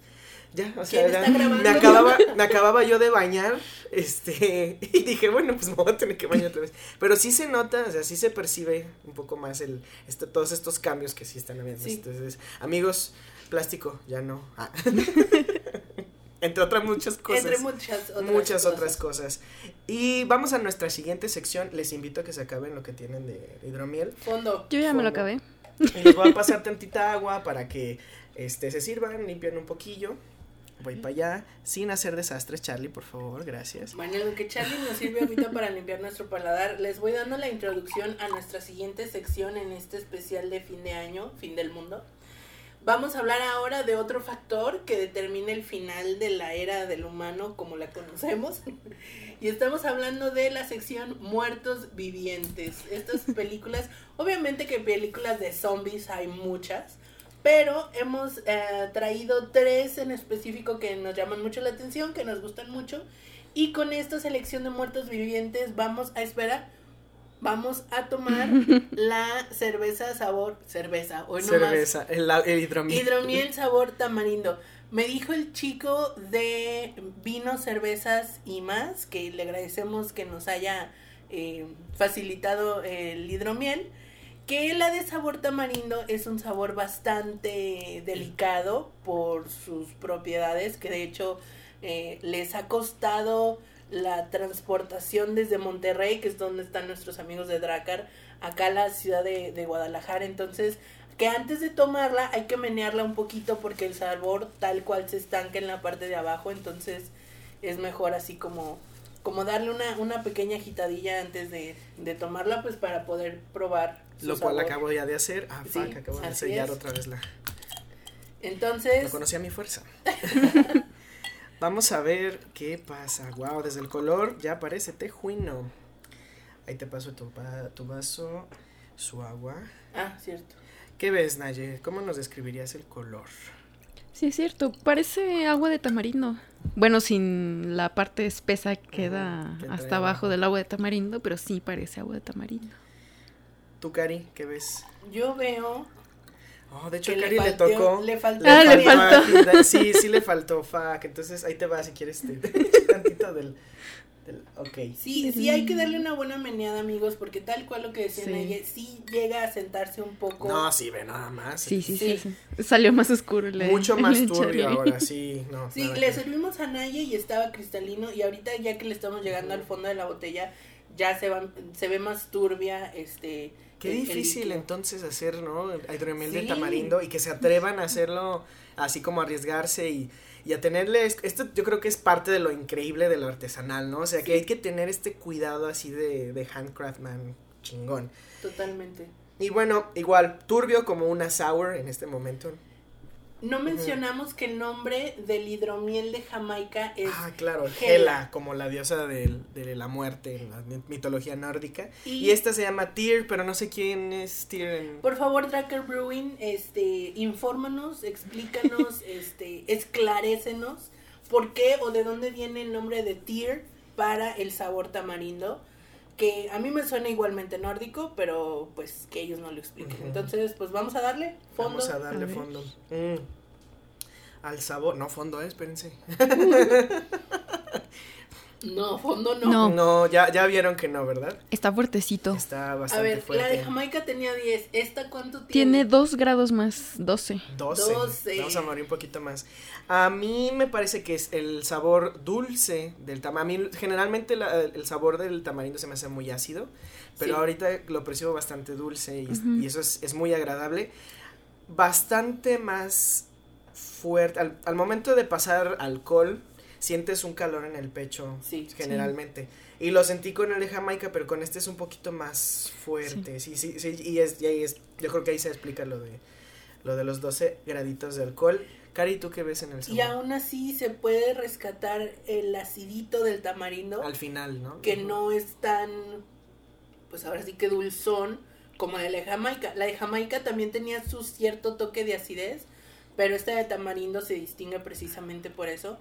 Ya, o sea, ¿Quién ya me acababa, me acababa yo de bañar, este, y dije, bueno, pues me voy a tener que bañar otra vez. Pero sí se nota, o sea, sí se percibe un poco más el, este, todos estos cambios que sí están habiendo. Sí. Entonces, amigos, plástico, ya no. Ah. Entre otras muchas cosas. Entre muchas otras muchas cosas. otras cosas. Y vamos a nuestra siguiente sección. Les invito a que se acaben lo que tienen de hidromiel. Fondo. Yo ya me lo acabé. Y les voy a pasar tantita agua para que este, se sirvan, limpien un poquillo. Voy para allá, sin hacer desastres, Charlie, por favor, gracias. Bueno, lo que Charlie nos sirve ahorita para limpiar nuestro paladar, les voy dando la introducción a nuestra siguiente sección en este especial de fin de año, fin del mundo. Vamos a hablar ahora de otro factor que determina el final de la era del humano como la conocemos. Y estamos hablando de la sección Muertos Vivientes. Estas películas, obviamente que películas de zombies hay muchas, pero hemos eh, traído tres en específico que nos llaman mucho la atención, que nos gustan mucho. Y con esta selección de muertos vivientes vamos a esperar, vamos a tomar la cerveza sabor, cerveza, hoy no más, Cerveza, el, el hidromiel. hidromiel sabor tamarindo. Me dijo el chico de vino, cervezas y más, que le agradecemos que nos haya eh, facilitado el hidromiel, que la de sabor tamarindo es un sabor bastante delicado por sus propiedades, que de hecho eh, les ha costado la transportación desde Monterrey, que es donde están nuestros amigos de Dracar, acá a la ciudad de, de Guadalajara. Entonces, que antes de tomarla hay que menearla un poquito porque el sabor tal cual se estanca en la parte de abajo, entonces es mejor así como como darle una, una pequeña agitadilla antes de, de tomarla pues para poder probar su lo cual acabo ya de hacer. Ah fuck, acabo de sellar otra vez la entonces no conocía mi fuerza vamos a ver qué pasa wow desde el color ya parece tejuino ahí te paso tu, tu vaso su agua ah cierto ¿Qué ves, Naye? ¿Cómo nos describirías el color? Sí, es cierto. Parece agua de tamarindo. Bueno, sin la parte espesa que queda hasta abajo del agua de tamarindo, pero sí parece agua de tamarindo. ¿Tú, Cari, qué ves? Yo veo. Oh, de hecho, a Cari le, tocó. Le faltó. ah, le faltó. Sí, sí le faltó, fuck. Entonces ahí te va si quieres. Te, tantito del, Ok. Sí, sí hay que darle una buena meneada, amigos, porque tal cual lo que decían sí. sí llega a sentarse un poco. No, sí, ve nada más. Sí, sí, sí. Salió más oscuro. El, Mucho más turbio ahora, sí. No, sí, le servimos a Naye y estaba cristalino y ahorita ya que le estamos llegando al fondo de la botella, ya se, va, se ve más turbia, este... Qué difícil entonces hacer, ¿no? Hidromiel de tamarindo y que se atrevan a hacerlo así como arriesgarse y y a tenerle, esto yo creo que es parte de lo increíble de lo artesanal, ¿no? O sea, que hay que tener este cuidado así de, de handcraftman chingón. Totalmente. Y bueno, igual, turbio como una sour en este momento. No mencionamos que el nombre del hidromiel de Jamaica es. Ah, claro, Hela, como la diosa de, la muerte en la mitología nórdica. Y, esta se llama Tyr, pero no sé quién es Tyr. Por favor, Dracker Brewing, este, infórmanos, explícanos, este, esclarécenos por qué o de dónde viene el nombre de Tyr para el sabor tamarindo. Que a mí me suena igualmente nórdico, pero pues que ellos no lo expliquen. Entonces, pues vamos a darle fondo. Vamos a darle fondo. Mm. Al sabor. No, fondo, eh, espérense. No, fondo no. No, ya, ya vieron que no, ¿verdad? Está fuertecito. Está bastante A ver, fuerte. la de Jamaica tenía 10. ¿Esta cuánto tiene? Tiene 2 grados más, 12. 12. 12. Vamos a morir un poquito más. A mí me parece que es el sabor dulce del tamarindo. Generalmente la, el sabor del tamarindo se me hace muy ácido, pero Sí. ahorita lo percibo bastante dulce y, y eso es, es muy agradable. Bastante más fuerte. Al, al momento de pasar alcohol, sientes un calor en el pecho, Sí. generalmente. Y lo sentí con el de Jamaica, pero con este es un poquito más fuerte. Sí, sí, sí. y, es, y ahí es, yo creo que ahí se explica lo de, lo de los 12 graditos de alcohol. Cari, ¿tú qué ves en el sabor? Y aún así se puede rescatar el acidito del tamarindo, Al final, ¿no? que no es tan, pues ahora sí que dulzón como la de Jamaica. La de Jamaica también tenía su cierto toque de acidez, pero esta de tamarindo se distingue precisamente por eso.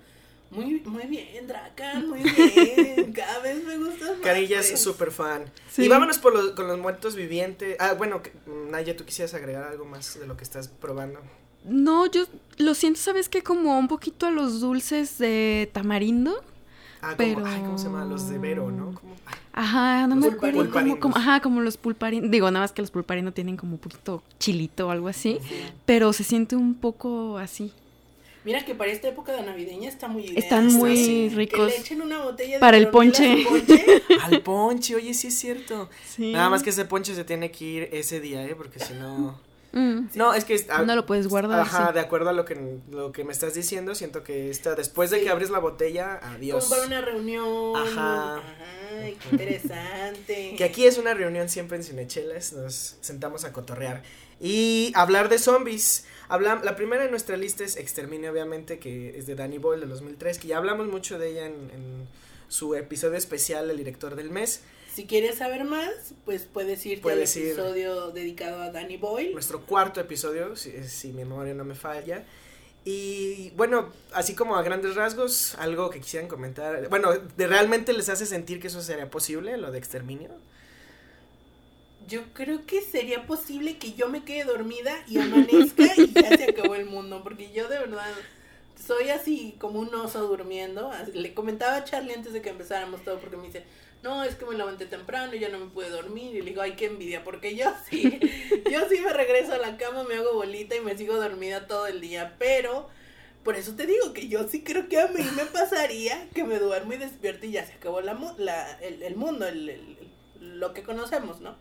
Muy, muy bien, Dracan, muy bien. Cada vez me gusta más. Cari ya es pues. súper fan. Sí. Y vámonos por los, con los muertos vivientes. Ah, bueno, Naya, ¿tú quisieras agregar algo más de lo que estás probando? No, yo lo siento, ¿sabes qué? Como un poquito a los dulces de tamarindo. Ah, como, Pero- ay, ¿cómo se llama? Los de Vero, ¿no? Como, Ajá, no me acuerdo cómo- ajá, como los pulparinos. Digo, nada más que los pulparinos tienen como un poquito chilito o algo así, pero se siente un poco así. Mira que para esta época de navideña está muy ideal, Están muy ¿sí? ricos. Que le echen una botella de Para el a ponche. al ponche, oye, sí es cierto. Sí. Nada más que ese ponche se tiene que ir ese día, ¿eh? Porque si no... Mm, No, es que... ah, No lo puedes guardar. Ajá, sí. de acuerdo a lo que, lo que me estás diciendo, siento que esta, después de Sí. que abres la botella, adiós. Como para una reunión. Ajá. Ay, qué interesante. Que aquí es una reunión siempre en Cinechelas, nos sentamos a cotorrear y hablar de zombies. Habla, la primera en nuestra lista es Exterminio, obviamente, que es de Danny Boyle de 2003, que ya hablamos mucho de ella en, en su episodio especial, El Director del Mes. Si quieres saber más, pues puedes irte Puedes al ir. episodio dedicado a Danny Boyle. Nuestro cuarto episodio, si, si mi memoria no me falla. Y bueno, así como a grandes rasgos, algo que quisieran comentar. Bueno, ¿de realmente les hace sentir que eso sería posible, lo de Exterminio? Yo creo que sería posible que yo me quede dormida y amanezca y ya se acabó el mundo, porque yo de verdad, soy así como un oso durmiendo. Le comentaba a Charlie antes de que empezáramos todo porque me dice, no, es que me levanté temprano y ya no me pude dormir. Y le digo, ay, qué envidia, porque yo sí, yo sí me regreso a la cama, me hago bolita y me sigo dormida todo el día. Pero por eso te digo que yo sí creo que a mí me pasaría que me duermo y despierto y ya se acabó la, la el, el, mundo, el, lo que conocemos, ¿no?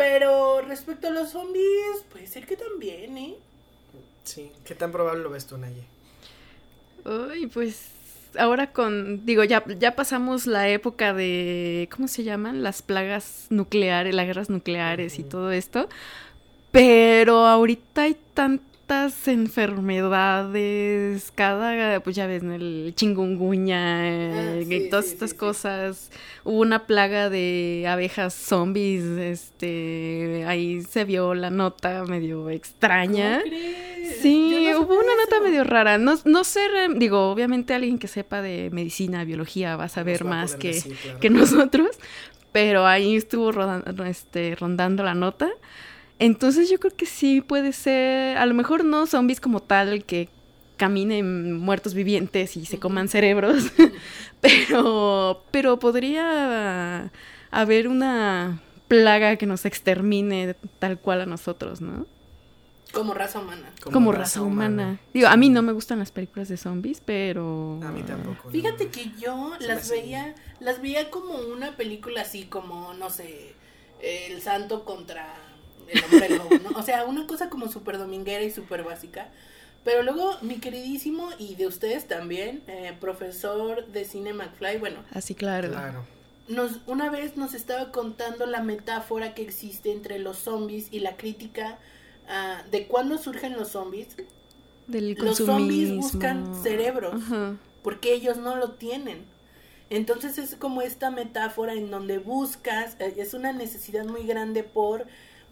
Pero respecto a los zombies, puede ser que también, ¿eh? Sí, ¿qué tan probable lo ves tú, Naye? Uy, pues ahora con, digo, ya, ya pasamos la época de, ¿cómo se llaman? Las plagas nucleares, las guerras nucleares uh -huh. y todo esto. Pero ahorita hay tantas enfermedades, cada, pues ya ves, el chingunguña, ah, sí, y todas sí, estas sí, cosas. Hubo una plaga de abejas zombies, este, ahí se vio la nota medio extraña. Sí, no hubo una nota medio rara. No, no sé, digo, obviamente alguien que sepa de medicina, biología, va a saber va más a que, decir, claro. que nosotros, pero ahí estuvo rodando, este, rondando la nota. Entonces yo creo que sí puede ser, a lo mejor no zombies como tal que caminen muertos vivientes y se coman cerebros, pero, pero podría haber una plaga que nos extermine tal cual a nosotros, ¿no? Como raza humana. Como, Como raza, raza humana. humana. Digo, a mí no me gustan las películas de zombies, pero... A mí tampoco. Fíjate que yo Se las veía, las veía como una película así, como, no sé, El Santo contra el hombre lobo, ¿no? O sea, una cosa como súper dominguera y súper básica. Pero luego, mi queridísimo, y de ustedes también, eh, profesor de cine McFly, bueno. Así, claro. Claro. Nos, una vez nos estaba contando la metáfora que existe entre los zombies y la crítica uh, de cuándo surgen los zombies. Del los zombies buscan cerebros, uh -huh. porque ellos no lo tienen. Entonces es como esta metáfora en donde buscas, eh, es una necesidad muy grande por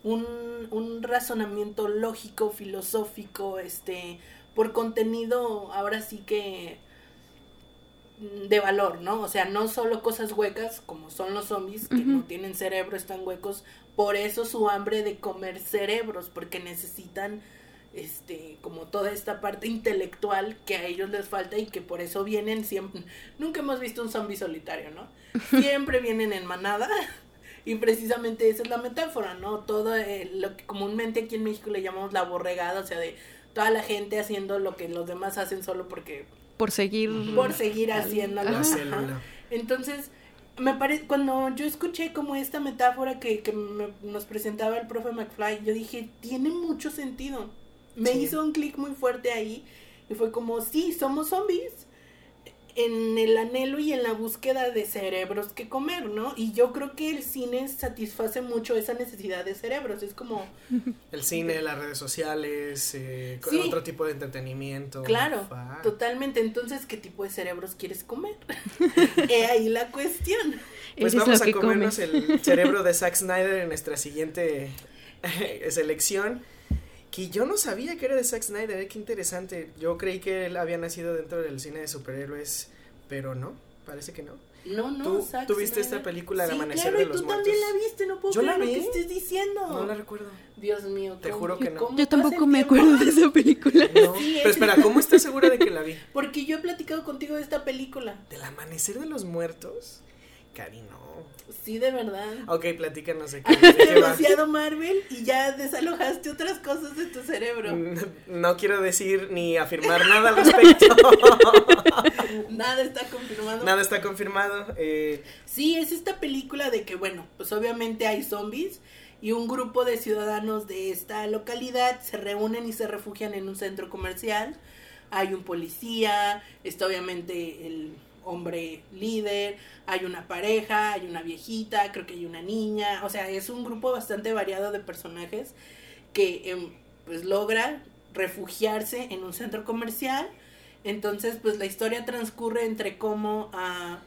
un, un razonamiento lógico, filosófico, este, por contenido ahora sí que de valor, ¿no? O sea, no solo cosas huecas como son los zombies que uh -huh. no tienen cerebro, están huecos, por eso su hambre de comer cerebros, porque necesitan este como toda esta parte intelectual que a ellos les falta y que por eso vienen siempre nunca hemos visto un zombie solitario, ¿no? Siempre vienen en manada y precisamente esa es la metáfora, ¿no? Todo eh, lo que comúnmente aquí en México le llamamos la borregada, o sea, de toda la gente haciendo lo que los demás hacen solo porque por seguir por seguir haciéndolo. Entonces, me parece cuando yo escuché como esta metáfora que, que me, nos presentaba el profe McFly, yo dije, tiene mucho sentido. Me sí. hizo un clic muy fuerte ahí y fue como, sí, somos zombies en el anhelo y en la búsqueda de cerebros que comer, ¿no? Y yo creo que el cine satisface mucho esa necesidad de cerebros, es como... El cine, las redes sociales, eh, sí. otro tipo de entretenimiento. Claro, totalmente. Entonces, ¿qué tipo de cerebros quieres comer? He ahí la cuestión. Pues vamos a comernos comes. el cerebro de Zack Snyder en nuestra siguiente selección que yo no sabía que era de Zack Snyder, eh, qué interesante. Yo creí que él había nacido dentro del cine de superhéroes, pero no, parece que no. No, no, ¿Tú, ¿tú viste esta película, El sí, Amanecer claro, de los y tú Muertos? también la viste, no puedo Yo creer la lo vi. que estés diciendo. No la recuerdo. Dios mío. Te juro que no. ¿cómo Yo tampoco me acuerdo de esa película. No, Sí, pero es- espera, ¿cómo estás segura de que la vi? Porque yo he platicado contigo de esta película. ¿Del Amanecer de los Muertos? Cari, no. Sí, de verdad. Ok, platícanos va. demasiado Marvel y ya desalojaste otras cosas de tu cerebro. No quiero decir ni afirmar nada al respecto. Nada está confirmado. Nada está confirmado. Eh, Sí, es esta película de que, bueno, pues obviamente hay zombies y un grupo de ciudadanos de esta localidad se reúnen y se refugian en un centro comercial. Hay un policía, está obviamente el hombre líder, hay una pareja, hay una viejita, creo que hay una niña, o sea, es un grupo bastante variado de personajes que em, pues logra refugiarse en un centro comercial. Entonces, pues la historia transcurre entre cómo ah,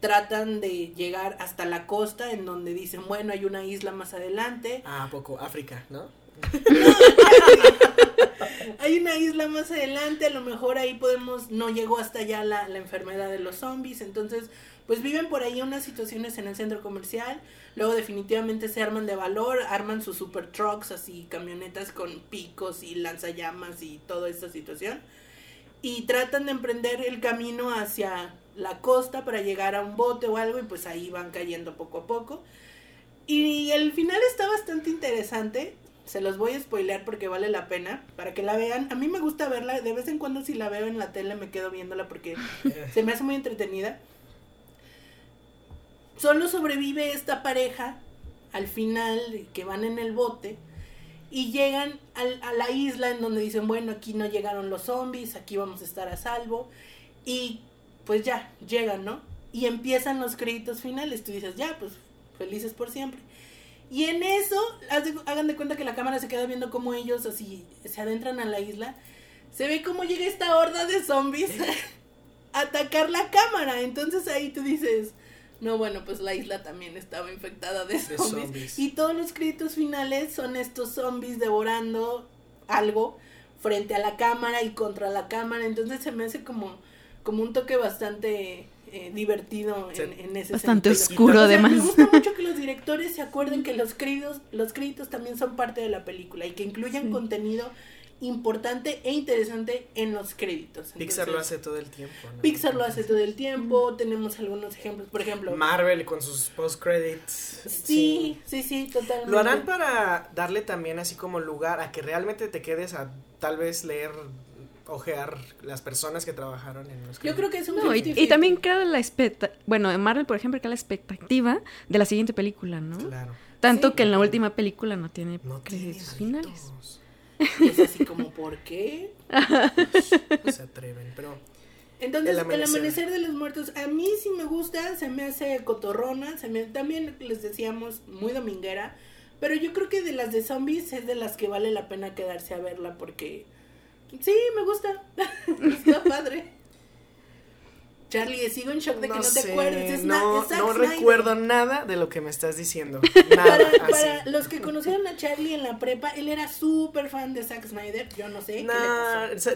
tratan de llegar hasta la costa, en donde dicen, bueno, hay una isla más adelante. ah, ¿a poco, África, ¿no? hay una isla más adelante, a lo mejor ahí podemos, no llegó hasta allá la, la enfermedad de los zombies, entonces pues viven por ahí unas situaciones en el centro comercial, luego definitivamente se arman de valor, arman sus super trucks, así camionetas con picos y lanzallamas y toda esta situación. y tratan de emprender el camino hacia la costa para llegar a un bote o algo y pues ahí van cayendo poco a poco. Y el final está bastante interesante. Se los voy a spoilear porque vale la pena para que la vean. A mí me gusta verla. De vez en cuando si la veo en la tele me quedo viéndola porque se me hace muy entretenida. Solo sobrevive esta pareja al final que van en el bote y llegan al, a la isla en donde dicen, bueno, aquí no llegaron los zombies, aquí vamos a estar a salvo. Y pues ya, llegan, ¿no? Y empiezan los créditos finales. Tú dices, ya, pues felices por siempre. Y en eso, hagan de cuenta que la cámara se queda viendo cómo ellos así se adentran a la isla. Se ve cómo llega esta horda de zombies a atacar la cámara. Entonces ahí tú dices, no, bueno, pues la isla también estaba infectada de zombies. Y todos los créditos finales son estos zombies devorando algo frente a la cámara y contra la cámara. Entonces se me hace como, como un toque bastante eh, divertido en, ese Bastante oscuro, además. Me gusta mucho que los directores se acuerden que los créditos, los créditos también son parte de la película y que incluyan contenido importante e interesante en los créditos. Pixar lo hace todo el tiempo. Pixar lo hace todo el tiempo. Tenemos algunos ejemplos, por ejemplo. Marvel con sus post credits. Sí, sí, sí, totalmente. Lo harán para darle también así como lugar a que realmente te quedes a tal vez leer ojear las personas que trabajaron en los Yo creo que es un no, y, también crea la expectativa, bueno, en Marvel, por ejemplo, crea la expectativa de la siguiente película, ¿no? Claro. Tanto que en la última película no tiene créditos finales. es así como, ¿por qué? no se atreven, pero... Entonces, el amanecer. de los muertos, a mí sí me gusta, se me hace cotorrona, se me, también les decíamos muy dominguera, pero yo creo que de las de zombies es de las que vale la pena quedarse a verla porque Sí, me gusta. Está padre. Charlie, sigo en shock de que no te acuerdes. no, no recuerdo nada de lo que me estás diciendo. Nada, para, los que conocieron a Charlie en la prepa, él era súper fan de Zack Snyder. Yo no sé.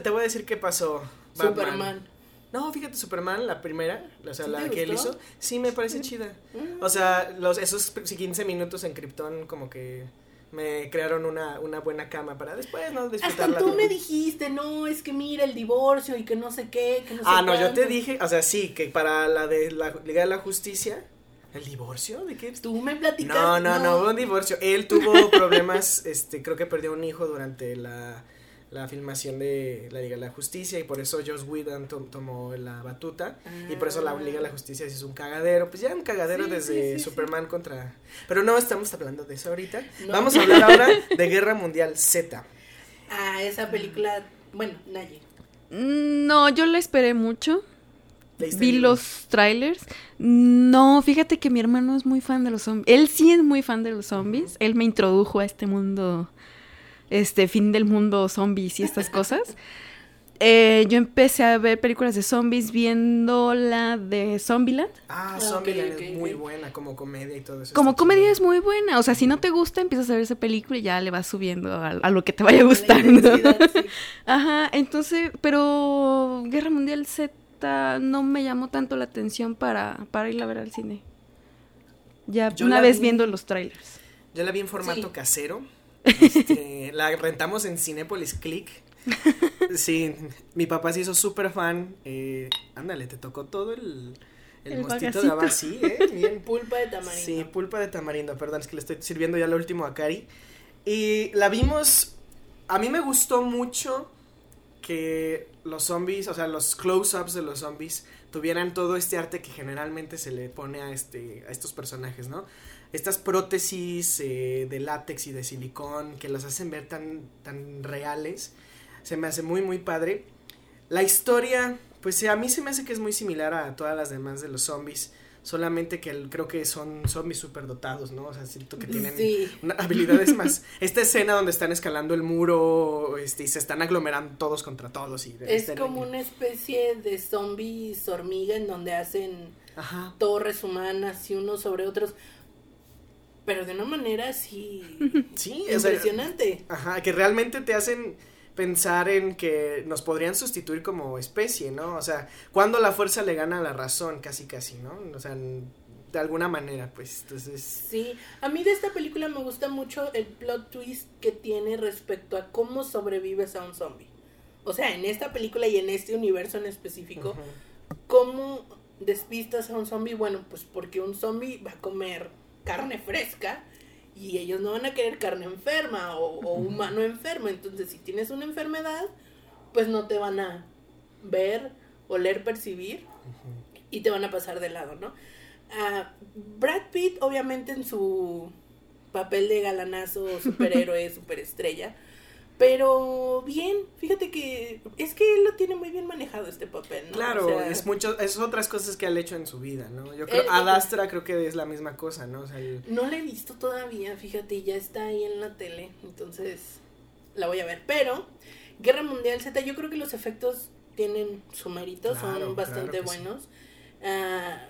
Te voy a decir qué pasó. Superman. No, fíjate, Superman, la primera, o sea, la que él hizo, sí me parece chida. O sea, los, esos 15 minutos en Krypton como que me crearon una, una buena cama para después no. Hasta tú me dijiste, no, es que mira el divorcio y que no sé qué, que no Ah, no, yo te dije, o sea, sí, que para la de la Liga de la Justicia, ¿el divorcio? ¿De qué? Tú me platicaste. No, no, no, no un divorcio. Él tuvo problemas, este, creo que perdió un hijo durante la la filmación de la Liga de la Justicia y por eso Joss Whedon tomó la batuta y por eso la Liga de la Justicia es un cagadero, pues ya un cagadero desde Superman contra... Pero no estamos hablando de eso ahorita, vamos a hablar ahora de Guerra Mundial Z. Ah, esa película, bueno, Naye. Mm, no, yo la esperé mucho. Vi los trailers. No, fíjate que mi hermano es muy fan de los zombies. Él sí es muy fan de los zombies. Él me introdujo a este mundo este fin del mundo, zombies y estas cosas. Eh, yo empecé a ver películas de zombies viendo la de Zombieland. Ah, Zombieland es muy buena, como comedia y todo eso. Como comedia es muy buena. O sea, si no te gusta, empiezas a ver esa película y ya le vas subiendo a, lo que te vaya gustando. Ajá, entonces, pero Guerra Mundial Z no me llamó tanto la atención para, para ir a ver al cine. Ya una vez viendo los trailers. Yo la vi en formato casero este, la rentamos en Cinepolis Click. Sí, mi papá se hizo súper fan. Eh, ándale, te tocó todo el, el, mostito de abajo. Sí, ¿eh? Bien. Pulpa de tamarindo. Sí, pulpa de tamarindo, perdón, es que le estoy sirviendo ya lo último a Cari. Y la vimos. A mí me gustó mucho que los zombies, o sea, los close-ups de los zombies tuvieran todo este arte que generalmente se le pone a, este, a estos personajes, ¿no? Estas prótesis eh, de látex y de silicón que los hacen ver tan, tan reales, se me hace muy, muy padre. La historia, pues a mí se me hace que es muy similar a todas las demás de los zombies. Solamente que creo que son zombies súper dotados, ¿no? O sea, siento que tienen habilidades más. Esta escena donde están escalando el muro este, y se están aglomerando todos contra todos. Y es como una especie de zombies hormiga en donde hacen torres humanas y unos sobre otros pero de una manera así sí, impresionante. ajá, que realmente te hacen pensar en que nos podrían sustituir como especie, ¿no? O sea, cuando la fuerza le gana a la razón, casi casi, ¿no? O sea, de alguna manera, pues, entonces... Sí, a mí de esta película me gusta mucho el plot twist que tiene respecto a cómo sobrevives a un zombie. o sea, en esta película y en este universo en específico, ¿cómo despistas a un zombie? Bueno, pues porque un zombie va a comer carne fresca y ellos no van a querer carne enferma o, o humano enfermo. Entonces, si tienes una enfermedad, pues no te van a ver, oler, percibir y te van a pasar de lado, ¿no? Ah, Brad Pitt, obviamente, en su papel de galanazo, superhéroe, superestrella. Pero bien, fíjate que es que él lo tiene muy bien manejado este papel, ¿no? Claro, O sea, es mucho, es otras cosas que ha hecho en su vida, ¿no? Yo creo, Él- Adastra creo que es la misma cosa, ¿no? O sea, No la he visto todavía, fíjate, ya está ahí en la tele, entonces la voy a ver. Pero Guerra Mundial Z, yo creo que los efectos tienen su mérito, Claro, son bastante claro que sí. buenos. Ah,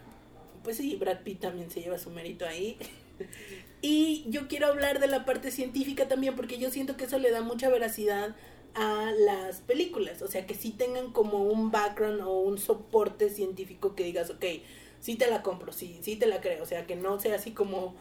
pues sí, Brad Pitt también se lleva su mérito ahí. y yo quiero hablar de la parte científica también, porque yo siento que eso le da mucha veracidad a las películas, o sea, que sí tengan como un background o un soporte científico que digas, ok, sí te la compro, sí, sí te la creo, o sea, que no sea así como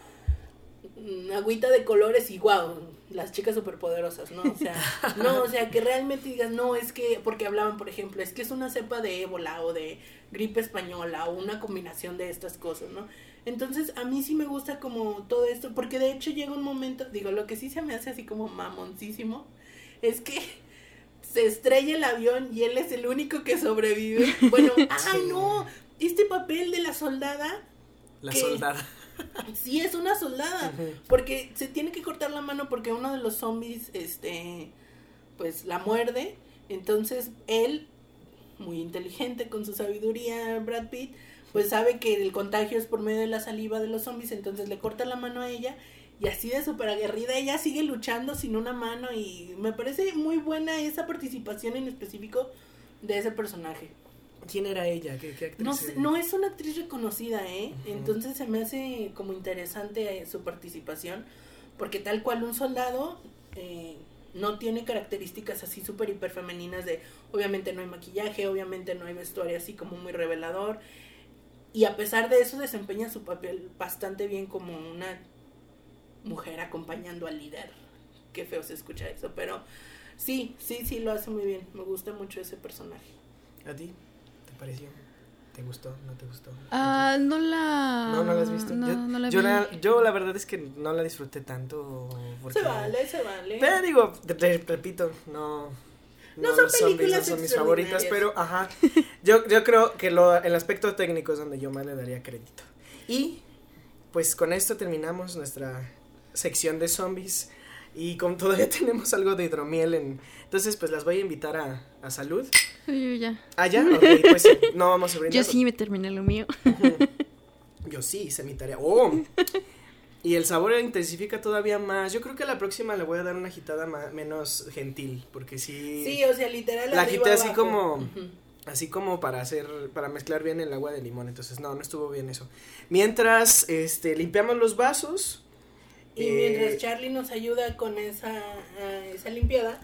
agüita de colores y wow, las chicas superpoderosas, ¿no? O sea, no, o sea, que realmente digas, no, es que, porque hablaban, por ejemplo, es que es una cepa de ébola o de gripe española o una combinación de estas cosas, ¿no? Entonces, a mí sí me gusta como todo esto, porque de hecho llega un momento, digo, lo que sí se me hace así como mamoncísimo, es que se estrella el avión y él es el único que sobrevive. Bueno, ay no, este papel de la soldada la soldada. Sí, es una soldada. Porque se tiene que cortar la mano porque uno de los zombies, este, pues la muerde. Entonces él, muy inteligente con su sabiduría, Brad Pitt, pues sabe que el contagio es por medio de la saliva de los zombies. Entonces le corta la mano a ella. Y así de súper aguerrida, ella sigue luchando sin una mano. Y me parece muy buena esa participación en específico de ese personaje. ¿Quién era ella? ¿Qué, qué actriz No, sé- no es una actriz reconocida, ¿eh? Entonces se me hace como interesante eh, su participación, porque tal cual un soldado eh, no tiene características así súper hiper femeninas de, obviamente no hay maquillaje, obviamente no hay vestuario así como muy revelador, y a pesar de eso desempeña su papel bastante bien como una mujer acompañando al líder. Qué feo se escucha eso, pero sí, sí, sí lo hace muy bien, me gusta mucho ese personaje. ¿A ti? ¿Te pareció? ¿Te gustó? ¿No te gustó? Ah, no la. no, no la has visto. No, yo, no la yo vi. la, yo la verdad es que no la disfruté tanto. Porque... Se vale, se vale. Pero digo, repito, no. No son los zombies películas no son mis favoritas, pero ajá. Yo, yo creo que lo, el aspecto técnico es donde yo más le daría crédito. Y pues con esto terminamos nuestra sección de zombies. Y como todavía tenemos algo de hidromiel en. Entonces, pues las voy a invitar a, a salud. Yo ya. Ah, ya, ok, pues sí, no vamos a brindar. Yo sí me terminé lo mío. Yo sí, hice mi tarea. ¡Oh! Y el sabor intensifica todavía más. Yo creo que a la próxima le voy a dar una agitada ma- menos gentil, porque sí, Sí, o sea, literal. La quité así abajo. como- así como para hacer, para mezclar bien el agua de limón. Entonces, no, no estuvo bien eso. Mientras, este, limpiamos los vasos. Y eh, mientras Charlie nos ayuda con esa, esa limpiada,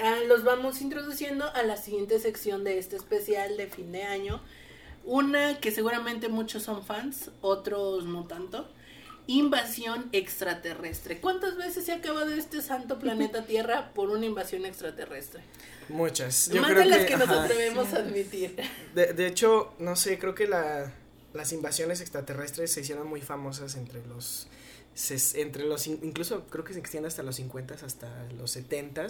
ah, los vamos introduciendo a la siguiente sección de este especial de fin de año. Una que seguramente muchos son fans, otros no tanto. Invasión extraterrestre. ¿Cuántas veces se ha acabado este santo planeta Tierra por una invasión extraterrestre? Muchas. Yo Más creo de las que, nos ajá. atrevemos a admitir. De, de hecho, no sé, creo que la, las invasiones extraterrestres se hicieron muy famosas entre los, entre los, in- incluso creo que se extiende hasta los 50 hasta los 70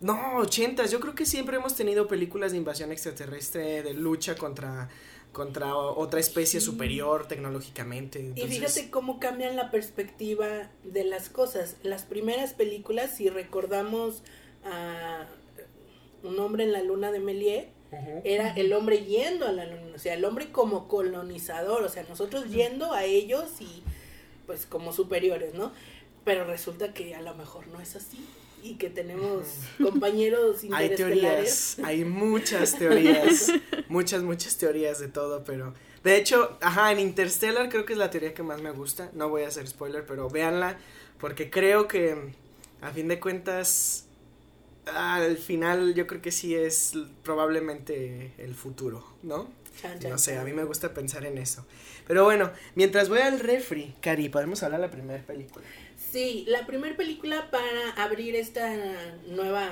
No, 80 Yo creo que siempre hemos tenido películas de invasión extraterrestre, de lucha contra, contra otra especie Sí. superior tecnológicamente. Y fíjate cómo cambian la perspectiva de las cosas. Las primeras películas, si recordamos a Un hombre en la luna de Méliès, era el hombre yendo a la luna, o sea, el hombre como colonizador, o sea, nosotros yendo a ellos y pues como superiores, ¿no? Pero resulta que a lo mejor no es así y que tenemos compañeros Hay teorías, hay muchas teorías, muchas, muchas teorías de todo, pero de hecho, ajá, en Interstellar creo que es la teoría que más me gusta, no voy a hacer spoiler, pero véanla, porque creo que a fin de cuentas, al final yo creo que sí es probablemente el futuro, ¿no? Chan, chan, No sé, a mí me gusta pensar en eso. Pero bueno, mientras voy al refri, Cari, podemos hablar de la primera película. Sí, la primera película para abrir esta nueva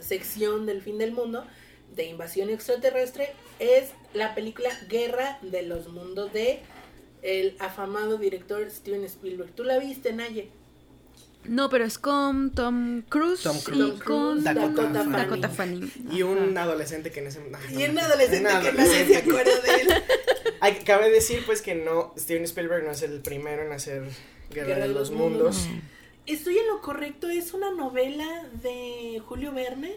sección del fin del mundo de invasión extraterrestre es la película Guerra de los Mundos de el afamado director Steven Spielberg. ¿Tú la viste, Naye? No, pero es con Tom Cruise, Tom y Cruise. con Dakota Dakota Fanning. Dakota Fanning. Y un adolescente que en ese ay, Y no, un adolescente un que no se acuerda de él. Cabe decir pues que no, Steven Spielberg no es el primero en hacer Guerra, de los Mundos. Estoy en lo correcto, es una novela de Julio Verne.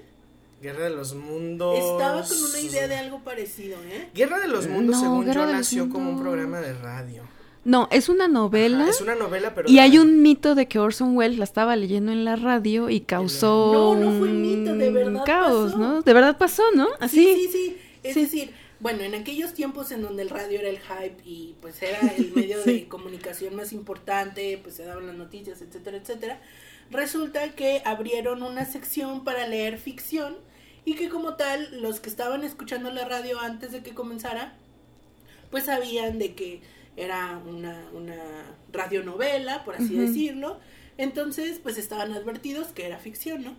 Guerra de los Mundos. Estaba con una idea de algo parecido, ¿eh? Guerra de los Mundos, No, según Guerra yo, los nació como un Mundos. programa de radio. No, es una novela. Ajá, es una novela, pero. Y hay un mito de que Orson Welles la estaba leyendo en la radio y causó No, no fue un mito, de verdad caos, pasó. ¿no? De verdad pasó, ¿no? Así. Sí, sí, sí. Es Sí. decir, bueno, en aquellos tiempos en donde el radio era el hype y pues era el medio Sí. de comunicación más importante, pues se daban las noticias, etcétera, etcétera, resulta que abrieron una sección para leer ficción y que como tal los que estaban escuchando la radio antes de que comenzara, pues sabían de que era una, una radionovela, por así decirlo. Entonces, pues estaban advertidos que era ficción, ¿no?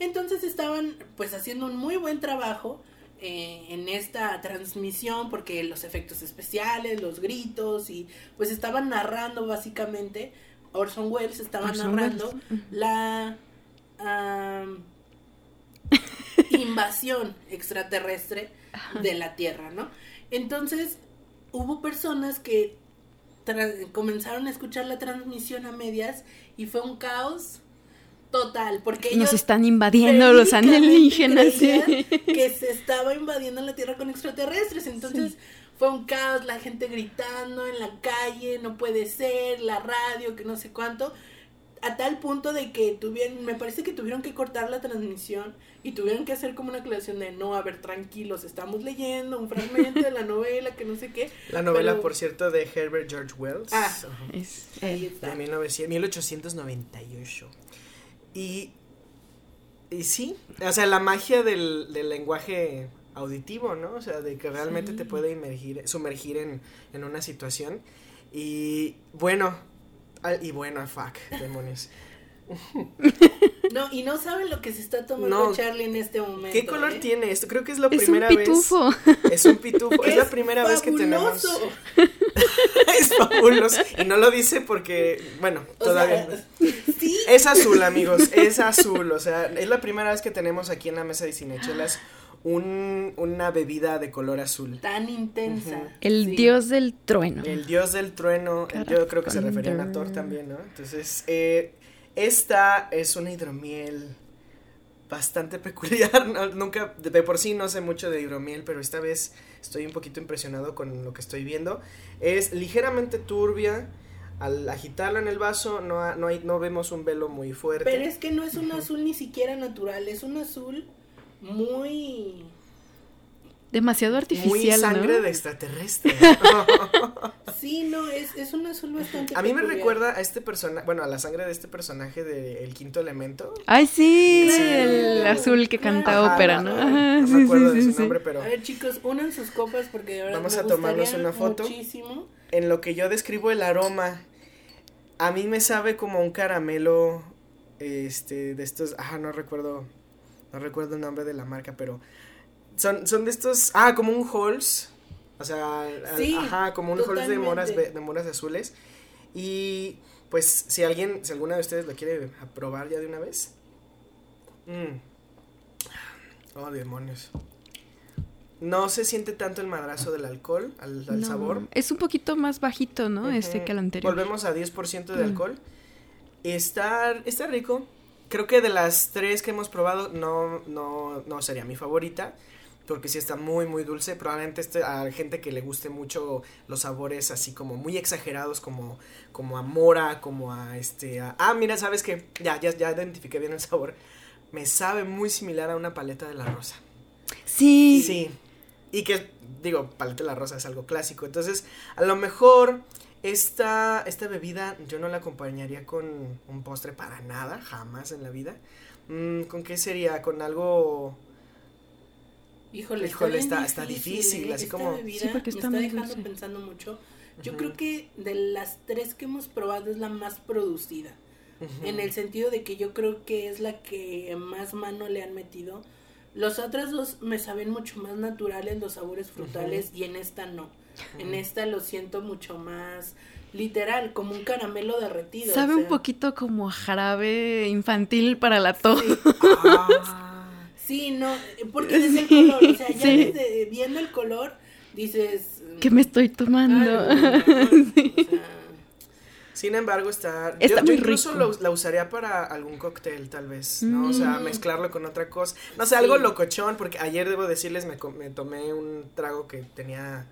Entonces estaban pues haciendo un muy buen trabajo eh, en esta transmisión porque los efectos especiales, los gritos y pues estaban narrando básicamente, Orson Welles estaba Orson narrando Welles, la invasión extraterrestre de la Tierra, ¿no? Entonces hubo personas que comenzaron a escuchar la transmisión a medias y fue un caos total porque Nos ellos están invadiendo los alienígenas. sí. que se estaba invadiendo la Tierra con extraterrestres. Entonces fue un caos, la gente gritando en la calle, no puede ser, la radio, que no sé cuánto. A tal punto de que tuvieron, me parece que tuvieron que cortar la transmisión y tuvieron que hacer como una aclaración de no, a ver, tranquilos, estamos leyendo un fragmento de la novela, que no sé qué. La novela, pero- por cierto, de Herbert George Wells. Ah. Es, Ahí eh, está. De 1900, 1898. Y, y sí, o sea, la magia del, del lenguaje auditivo, ¿no? O sea, de que realmente Sí. te puede inmergir, sumergir en, en una situación. Y bueno, y bueno, fuck, demonios. No, y no saben lo que se está tomando No. Charlie en este momento. ¿Qué color ¿eh? tiene esto? Creo que es la es un primera vez. pitufo. Es un pitufo. es, la primera vez que tenemos. fabuloso. es fabuloso. Y no lo dice porque, bueno, O todavía. sea, sí, Es azul, amigos, es azul. O sea, es la primera vez que tenemos aquí en la mesa de cinechelas un, una bebida de color azul. tan intensa. El Sí. dios del trueno. El dios del trueno, yo creo que se referían a Thor también, ¿no? Entonces, eh, esta es una hidromiel bastante peculiar. ¿no? Nunca, de, por sí no sé mucho de hidromiel, pero esta vez estoy un poquito impresionado con lo que estoy viendo. Es ligeramente turbia. Al agitarla en el vaso no, ha- no, hay, no vemos un velo muy fuerte. Pero es que no es un azul ni siquiera natural, es un azul muy... Demasiado muy artificial, sangre ¿no? de extraterrestre. Sí, no, es, es un azul bastante... a mí me recuerda a este personaje, bueno, a la sangre de este personaje de El Quinto Elemento. Ay, sí, Sí. el azul que canta Ajá, ópera, no, Ajá, no sí, me acuerdo sí, de su sí. nombre, pero A ver chicos, unan sus copas porque de verdad Vamos me a tomarnos una foto. Muchísimo. en lo que yo describo el aroma, a mí me sabe como un caramelo, este, de estos, ah, no recuerdo, no recuerdo el nombre de la marca, pero son, son de estos, ah, como un Halls, o sea, al- Sí, ajá, como un Halls de moras, de moras azules, y pues si alguien, si alguna de ustedes lo quiere probar ya de una vez, mm. oh demonios, no se siente tanto el madrazo del alcohol, al, al No, sabor, Es un poquito más bajito, ¿no? Este que el anterior. Volvemos a 10% de Mm. alcohol. Está, está rico. Creo que de las tres que hemos probado, no, no, no sería mi favorita. Porque sí está muy, muy dulce. Probablemente este, a gente que le guste mucho los sabores así como muy exagerados, como, como a mora, como a este. a- ah, mira, sabes que ya, ya, ya identifiqué bien el sabor. Me sabe muy similar a una paleta de la rosa. Sí. Sí. Y que, digo, paleta de la rosa es algo clásico. Entonces, a lo mejor esta, esta bebida yo no la acompañaría con un postre para nada, jamás en la vida. Mm, ¿Con qué sería? Con algo... Híjole, Híjole, está, está- está difícil, ¿eh? así como- bebida Sí, porque está me está dejando dulce. pensando mucho. Yo creo que de las tres que hemos probado es la más producida. en el sentido de que yo creo que es la que más mano le han metido. Los otros dos me saben mucho más naturales los sabores frutales y en esta no. En esta lo siento mucho más literal, como un caramelo derretido. Sabe un poquito como jarabe infantil para la tos. Sí. Ah. Sí. no, porque desde el color, o sea, ya desde viendo el color dices... ¿Qué me estoy tomando? Sin embargo, está. yo, incluso la usaría para algún cóctel, tal vez, ¿no? O sea, mm. mezclarlo con otra cosa. No sé, algo locochón, porque ayer debo decirles, me, me tomé un trago que tenía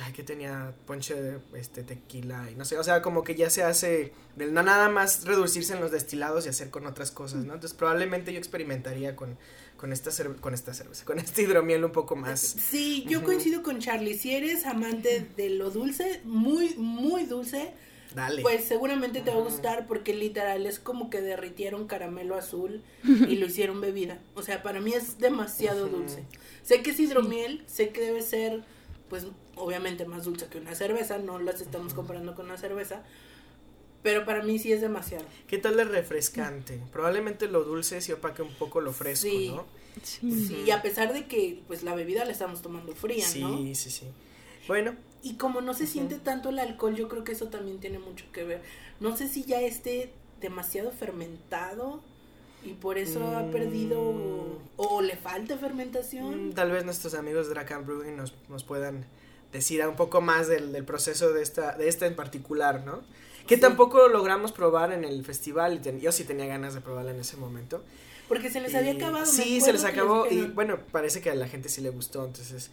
ay, que tenía ponche de este, tequila y no sé, o sea, como que ya se hace, no nada más reducirse en los destilados y hacer con otras cosas, ¿no? Entonces probablemente yo experimentaría con, con, esta, con esta cerveza, con este hidromiel un poco más. Sí, yo coincido con Charlie, si eres amante de lo dulce, muy, muy dulce, Dale. Pues seguramente te va a gustar porque literal es como que derritieron caramelo azul y lo hicieron bebida. O sea, para mí es demasiado dulce. Sé que es hidromiel, sé que debe ser pues obviamente más dulce que una cerveza, no las estamos comparando con una cerveza, pero para mí sí es demasiado. ¿Qué tal de refrescante? Probablemente lo dulce sí opaque un poco lo fresco, ¿no? Sí. y a pesar de que pues la bebida la estamos tomando fría, ¿no? Sí, sí, sí. Bueno. Y como no se siente tanto el alcohol, yo creo que eso también tiene mucho que ver. No sé si ya esté demasiado fermentado y por eso ha perdido o, le falta fermentación. Mm, tal vez nuestros amigos de Dracan Brewing nos, nos puedan decir un poco más del, del, proceso de esta, de esta en particular, ¿no? Que tampoco logramos probar en el festival, yo sí tenía ganas de probarla en ese momento. Porque se les había acabado. Sí, se les acabó y bueno, parece que a la gente sí le gustó, entonces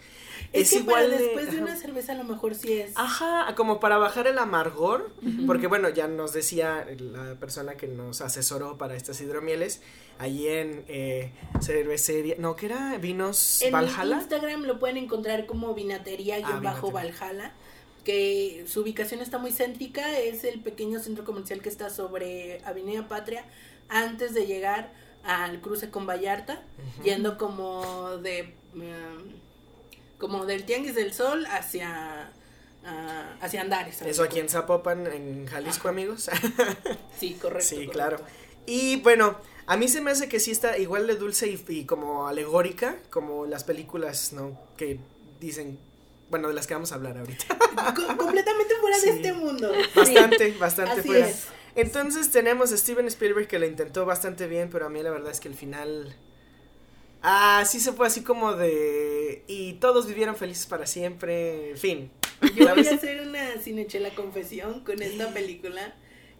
es, que igual después de una cerveza a lo mejor sí es. Ajá, como para bajar el amargor, porque bueno, ya nos decía la persona que nos asesoró para estas hidromieles, allí en eh, cervecería, no, que era Vinos en Valhalla. En Instagram lo pueden encontrar como vinatería y ah, bajo Valhalla que su ubicación está muy céntrica, es el pequeño centro comercial que está sobre Avenida Patria, antes de llegar al cruce con Vallarta, yendo como de em, como del Tianguis del Sol hacia uh, hacia Andares. Eso aquí en Zapopan, en Jalisco, amigos. sí, correcto. Sí, claro. Y bueno, a mí se me hace que sí está igual de dulce y, como alegórica, como las películas, ¿no? Que dicen bueno, de las que vamos a hablar ahorita. completamente fuera de este mundo. Bastante, bastante fuera. Entonces tenemos a Steven Spielberg que lo intentó bastante bien, pero a mí la verdad es que el final... Ah, sí se fue así como de... Y todos vivieron felices para siempre, fin. Yo voy a hacer una cinechela confesión con esta película.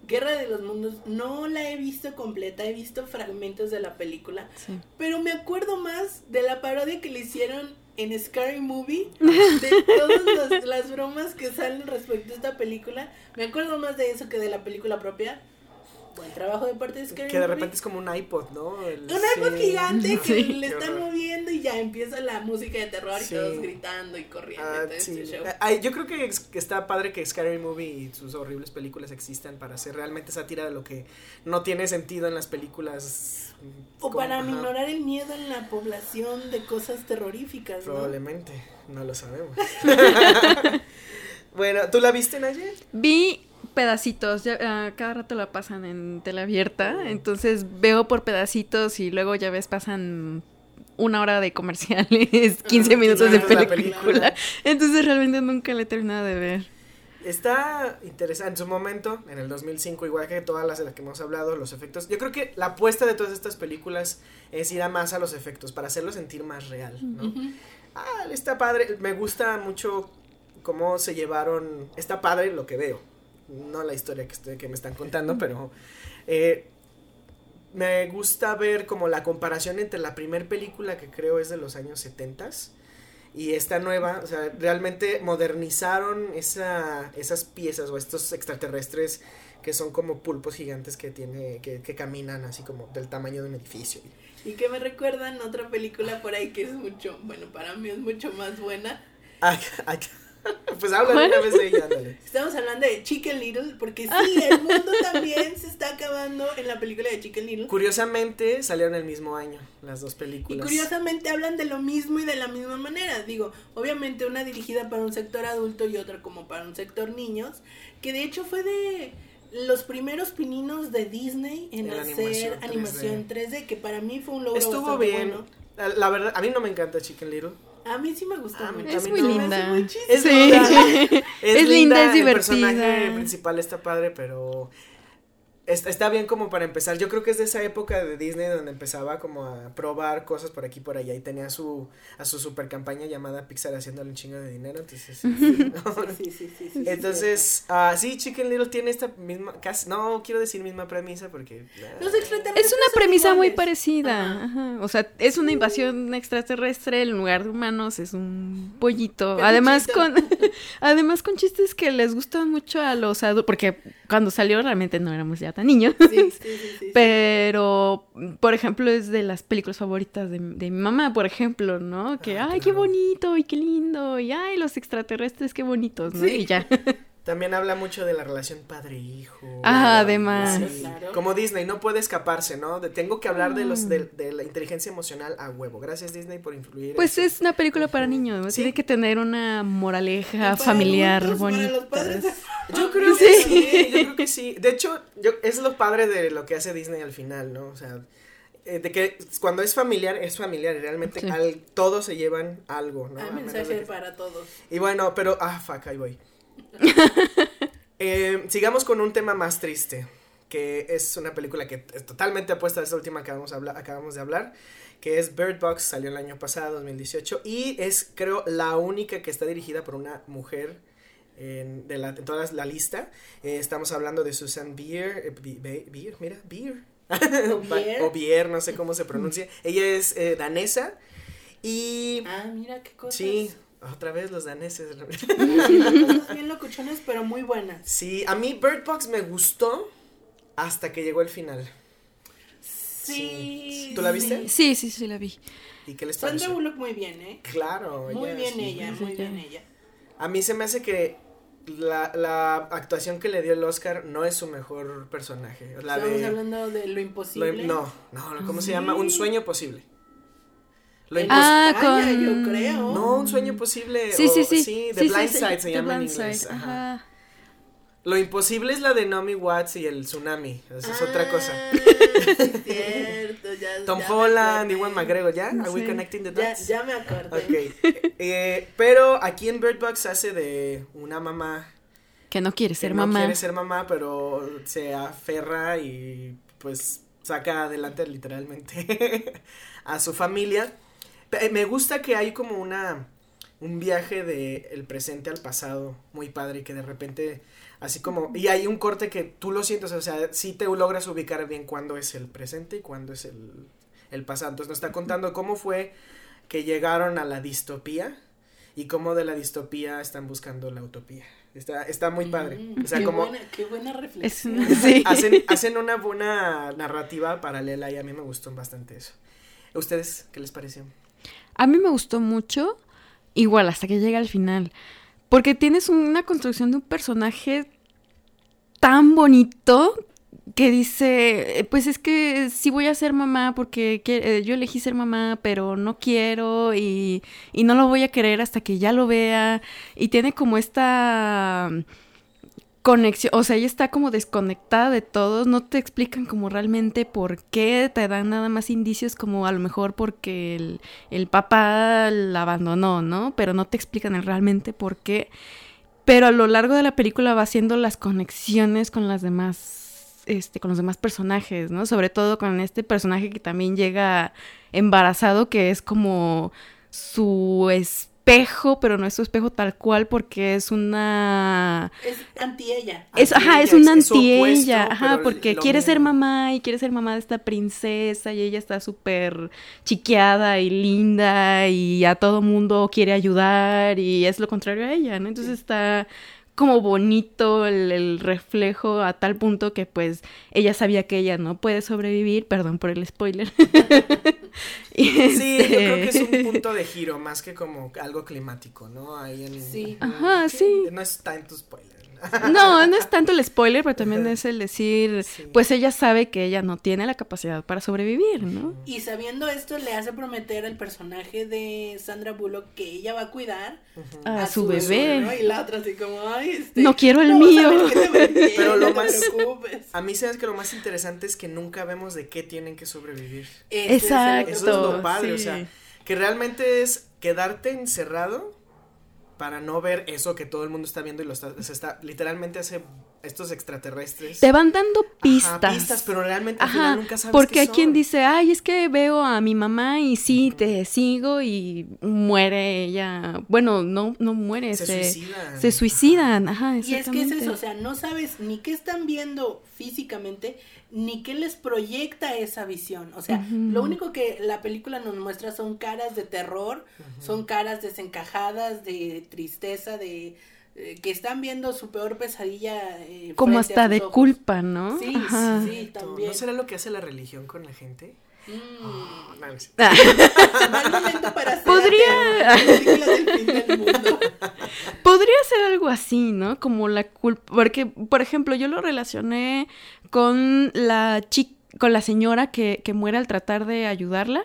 Guerra de los Mundos, no la he visto completa, he visto fragmentos de la película, pero me acuerdo más de la parodia que le hicieron en Scary Movie de todas las bromas que salen respecto a esta película. Me acuerdo más de eso que de la película propia. Buen trabajo de parte de Scary Que de repente es como un iPod, ¿no? un iPod gigante que le están moviendo y ya empieza la música de terror y todos gritando y corriendo. Ah, este yo creo que, está padre que Scary Movie y sus horribles películas existan para hacer realmente sátira de lo que no tiene sentido en las películas. O para minorar el miedo en la población de cosas terroríficas. Probablemente, no, lo sabemos. bueno, ¿tú la viste, Naye? Vi pedacitos, ya, ah, cada rato la pasan en tela abierta, entonces veo por pedacitos y luego ya ves pasan una hora de comerciales, 15 minutos de película. Entonces realmente nunca la he terminado de ver. Está interesante en su momento, en el 2005, igual que todas las de las que hemos hablado, los efectos. Yo creo que la apuesta de todas estas películas es ir a más a los efectos, para hacerlo sentir más real, ¿no? Ah, está padre, me gusta mucho cómo se llevaron, está padre lo que veo, no la historia que, estoy, que me están contando, pero eh, me gusta ver como la comparación entre la primera película que creo es de los años 70 y esta nueva, o sea, realmente modernizaron esa, esas piezas o estos extraterrestres que son como pulpos gigantes que tiene que, que caminan así como del tamaño de un edificio. Y que me recuerdan otra película por ahí que es mucho, bueno, para mí es mucho más buena. Pues habla una vez de ella, Estamos hablando de Chicken Little, porque sí, el mundo también se está acabando en la película de Chicken Little. Curiosamente salieron el mismo año las dos películas. Y curiosamente hablan de lo mismo y de la misma manera. Digo, obviamente una dirigida para un sector adulto y otra como para un sector niños, que de hecho fue de los primeros pininos de Disney en, hacer animación animación 3D. que para mí fue un logro Estuvo bastante bien. bueno. La, la verdad, a mí no me encanta Chicken Little. A mí sí me gustó A mí mucho. Es muy linda. Es Sí. Es linda, es El personaje divertida. principal está padre, pero está, está bien como para empezar. Yo creo que es de esa época de Disney donde empezaba como a probar cosas por aquí y por allá y tenía su a su super campaña llamada Pixar haciéndole un chingo de dinero, entonces Sí, sí, sí, Entonces, ah, sí, Chicken Little tiene esta misma, casi, no quiero decir misma premisa porque... ah, Los extraterrestres Es una premisa muy parecida. Ajá. ajá. O sea, es una invasión extraterrestre en lugar de humanos, es un pollito. Además con además con chistes que les gustan mucho a los adultos, porque cuando salió realmente no éramos ya tan niños. Sí, sí, sí, sí, sí. Pero, por ejemplo, es de las películas favoritas de, de mi mamá, por ejemplo, ¿no? Que, Ah, ay, qué bonito y qué lindo, y ay, los extraterrestres, qué bonitos, ¿no? Y ya. También habla mucho de la relación padre-hijo. Ah, además. Sí, Claro. Como Disney, no puede escaparse, ¿no? De, tengo que hablar de los Mm. de, de la inteligencia emocional a huevo. Gracias Disney por influir. Pues es una película para niños, ¿no? Sí. Tiene que tener una moraleja familiar bonita. los padres. Yo creo que sí, yo creo que sí. De hecho, yo, es lo padre de lo que hace Disney al final, ¿no? O sea, eh, de que cuando es familiar, es familiar y realmente Sí. al, todos se llevan algo, ¿no? Hay mensaje que- para todos. Y bueno, pero, ah, fuck, ahí voy. Eh, sigamos con un tema más triste, que es una película que es totalmente opuesta a esta última que acabamos, habla- acabamos de hablar, que es Bird Box, salió el año pasado, 2018, y es, creo, la única que está dirigida por una mujer en, de la, en toda la lista. Eh, estamos hablando de Susan Bier, eh, Bi- Be- Bier, mira. Bier. o Bier, no sé cómo se pronuncia. Ella es eh, danesa y... Ah, mira qué cosas. Sí, otra vez los daneses. Bien locuchones, pero muy buenas. Sí, a mí Bird Box me gustó hasta que llegó el final. Sí. ¿Tú la viste? Sí, sí, sí, la vi. ¿Y qué les Sandra pareció? Bullock muy bien, ¿eh? Claro, Muy ella bien sí. ella, muy bien ella. A mí se me hace que la, la actuación que le dio el Oscar no es su mejor personaje. La Estamos de... hablando de lo lo- imposible. no, no, ¿cómo se llama? Un sueño posible. Impos- Ah, España, con- yo creo. No, un sueño posible. Sí, sí, o- sí. Sí, The Sí, sí, Blind sí, Side se The llama en inglés. Side, ajá. ajá. Lo imposible es la de Naomi Watts y el tsunami. Esa es otra cosa. Ah, sí, cierto, ya, Tom ya Holland. Ewan McGregor, ¿ya? ¿Are we Sí. connecting the Ya, dots? ya me acordé. Ok. Eh, pero aquí en Bird Box hace de una mamá Que no quiere que ser no mamá. quiere ser mamá, pero se aferra y pues saca adelante literalmente a su familia. Me gusta que hay como una un viaje de el presente al pasado muy padre que de repente así como y hay un corte que tú lo sientes, o sea, sí te logras ubicar bien cuándo es el presente y cuándo es el, el pasado. Entonces nos está contando cómo fue que llegaron a la distopía y cómo de la distopía están buscando la utopía. Está, está muy padre. Mm, O sea, qué como buena, qué buena Es reflexión. una- sí. hacen, hacen una buena narrativa paralela y a mí me gustó bastante eso. ¿Ustedes qué les pareció? A mí me gustó mucho, igual hasta que llega al final, porque tienes una construcción de un personaje tan bonito que dice, pues es que sí voy a ser mamá porque eh, yo elegí ser mamá, pero no quiero y, y no lo voy a querer hasta que ya lo vea. Y tiene como esta conexión, o sea, ella está como desconectada de todos, no te explican como realmente por qué, te dan nada más indicios como a lo mejor porque el, el papá la abandonó, ¿no? Pero no te explican realmente por qué. Pero a lo largo de la película va haciendo las conexiones con las demás, este, con los demás personajes, ¿no? Sobre todo con este personaje que también llega embarazado, que es como su espejo, pero no es su espejo tal cual, porque es una Es anti ella. es, ajá, es Anti-ella, un es- es su anti opuesto, ella, ajá, porque quiere ser mamá y quiere ser mamá de esta princesa y ella está súper chiqueada y linda y a todo mundo quiere ayudar y es lo contrario a ella, ¿no? Entonces está como bonito el, el reflejo a tal punto que pues ella sabía que ella no puede sobrevivir, perdón por el spoiler. Y, Sí, yo creo que es este, un punto de giro más que como algo climático, ¿no? Ahí en, Sí. Ajá, sí. No es tanto spoiler. No, no es tanto el spoiler, pero también es el decir, Sí. pues ella sabe que ella no tiene la capacidad para sobrevivir, ¿no? Y sabiendo esto, le hace prometer al personaje de Sandra Bullock que ella va a cuidar A, su, bebé. ¿no? Y la otra así como, ay, este, No quiero el a mío. Pero lo no más-. A mí sabes que lo más interesante es que nunca vemos de qué tienen que sobrevivir. Exacto. Eso es lo padre, o sí. sea, que realmente es quedarte encerrado para no ver eso que todo el mundo está viendo y lo está, se está literalmente hace estos extraterrestres. Te van dando Ajá, pistas. pistas, pero realmente al Ajá, final nunca sabes porque qué hay quien dice, ay, es que veo a mi mamá y sí, te sigo y muere ella. Bueno, no, no muere, se, se, suicidan. se suicidan. Ajá, Y es que es eso, o sea, no sabes ni qué están viendo físicamente, ni qué les proyecta esa visión. O sea, lo único que la película nos muestra son caras de terror, son caras desencajadas, de tristeza, de eh, que están viendo su peor pesadilla. eh, Como hasta de ojos. culpa, ¿no? Sí, Ajá. sí, sí, también. ¿No será lo que hace la religión con la gente? Mm. No, no sé. Mal momento para hacer Podría- del mundo. Podría ser algo así, ¿no? Como la culpa. Porque, por ejemplo, yo lo relacioné con la chica, con la señora que, que muere al tratar de ayudarla.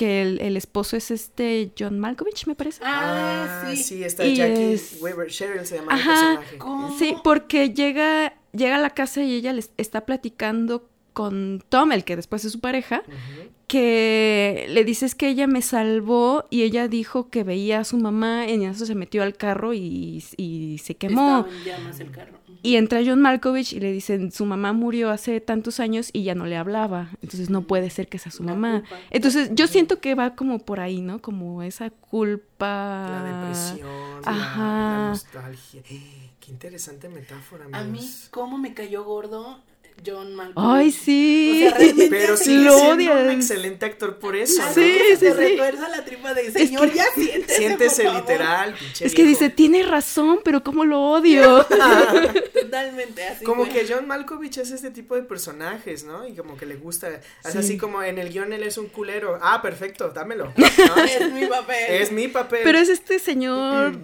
Que el, el esposo es este John Malkovich, me parece. Ah, sí. está Y Jackie es- Weber, Cheryl se llama Ajá. el personaje. ¿Cómo? Sí, porque llega, llega a la casa y ella les está platicando con Tom, el que después es su pareja, Ujú. Que le dices que ella me salvó y ella dijo que veía a su mamá y en eso se metió al carro y, y se quemó. Estaba en llamas el carro. Y entra John Malkovich y le dicen, su mamá murió hace tantos años y ya no le hablaba, entonces no puede ser que sea su La mamá. culpa. Entonces yo siento que va como por ahí, ¿no? Como esa culpa. La depresión, la- Ajá. la, nostalgia. Qué interesante metáfora, A mí. ¿cómo me cayó gordo John Malkovich? Ay, sí. O sea, Pero sí lo odias. un excelente actor por eso. ¿no? Sí, que se sí, sí. la tripa de señor, que- ya siéntese, Siéntese por favor". literal, pinche Es que dice, tiene razón, pero ¿cómo lo odio? Totalmente, así Como que John Malkovich es este tipo de personajes, ¿no? Y como que le gusta. Es Sí. así como en el guion él es un culero. Ah, perfecto, dámelo. ¿no? Es mi papel. es mi papel. Pero es este señor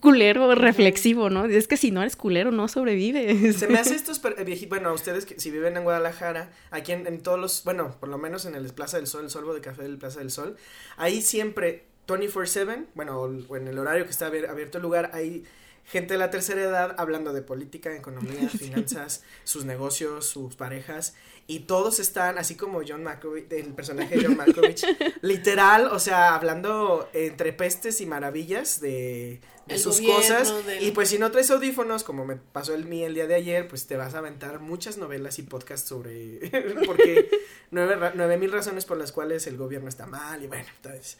culero reflexivo, ¿no? Es que si no eres culero, no sobrevives. Se me hace estos per- eh, bueno, a ustedes que si viven en Guadalajara, aquí en, en todos los, bueno, por lo menos en el Plaza del Sol, el Solvo de Café del Plaza del Sol, ahí siempre 24/7, bueno, o, en el horario que está abier- abierto el lugar, hay gente de la tercera edad hablando de política, economía, finanzas, sus negocios, sus parejas, y todos están, así como John Malkovich, el personaje de John Malkovich, literal, o sea, hablando entre pestes y maravillas de, sus gobierno, cosas, del- y pues si no traes audífonos, como me pasó el mí el día de ayer, pues te vas a aventar muchas novelas y podcasts sobre, porque nueve, nueve mil razones por las cuales el gobierno está mal, y bueno, entonces...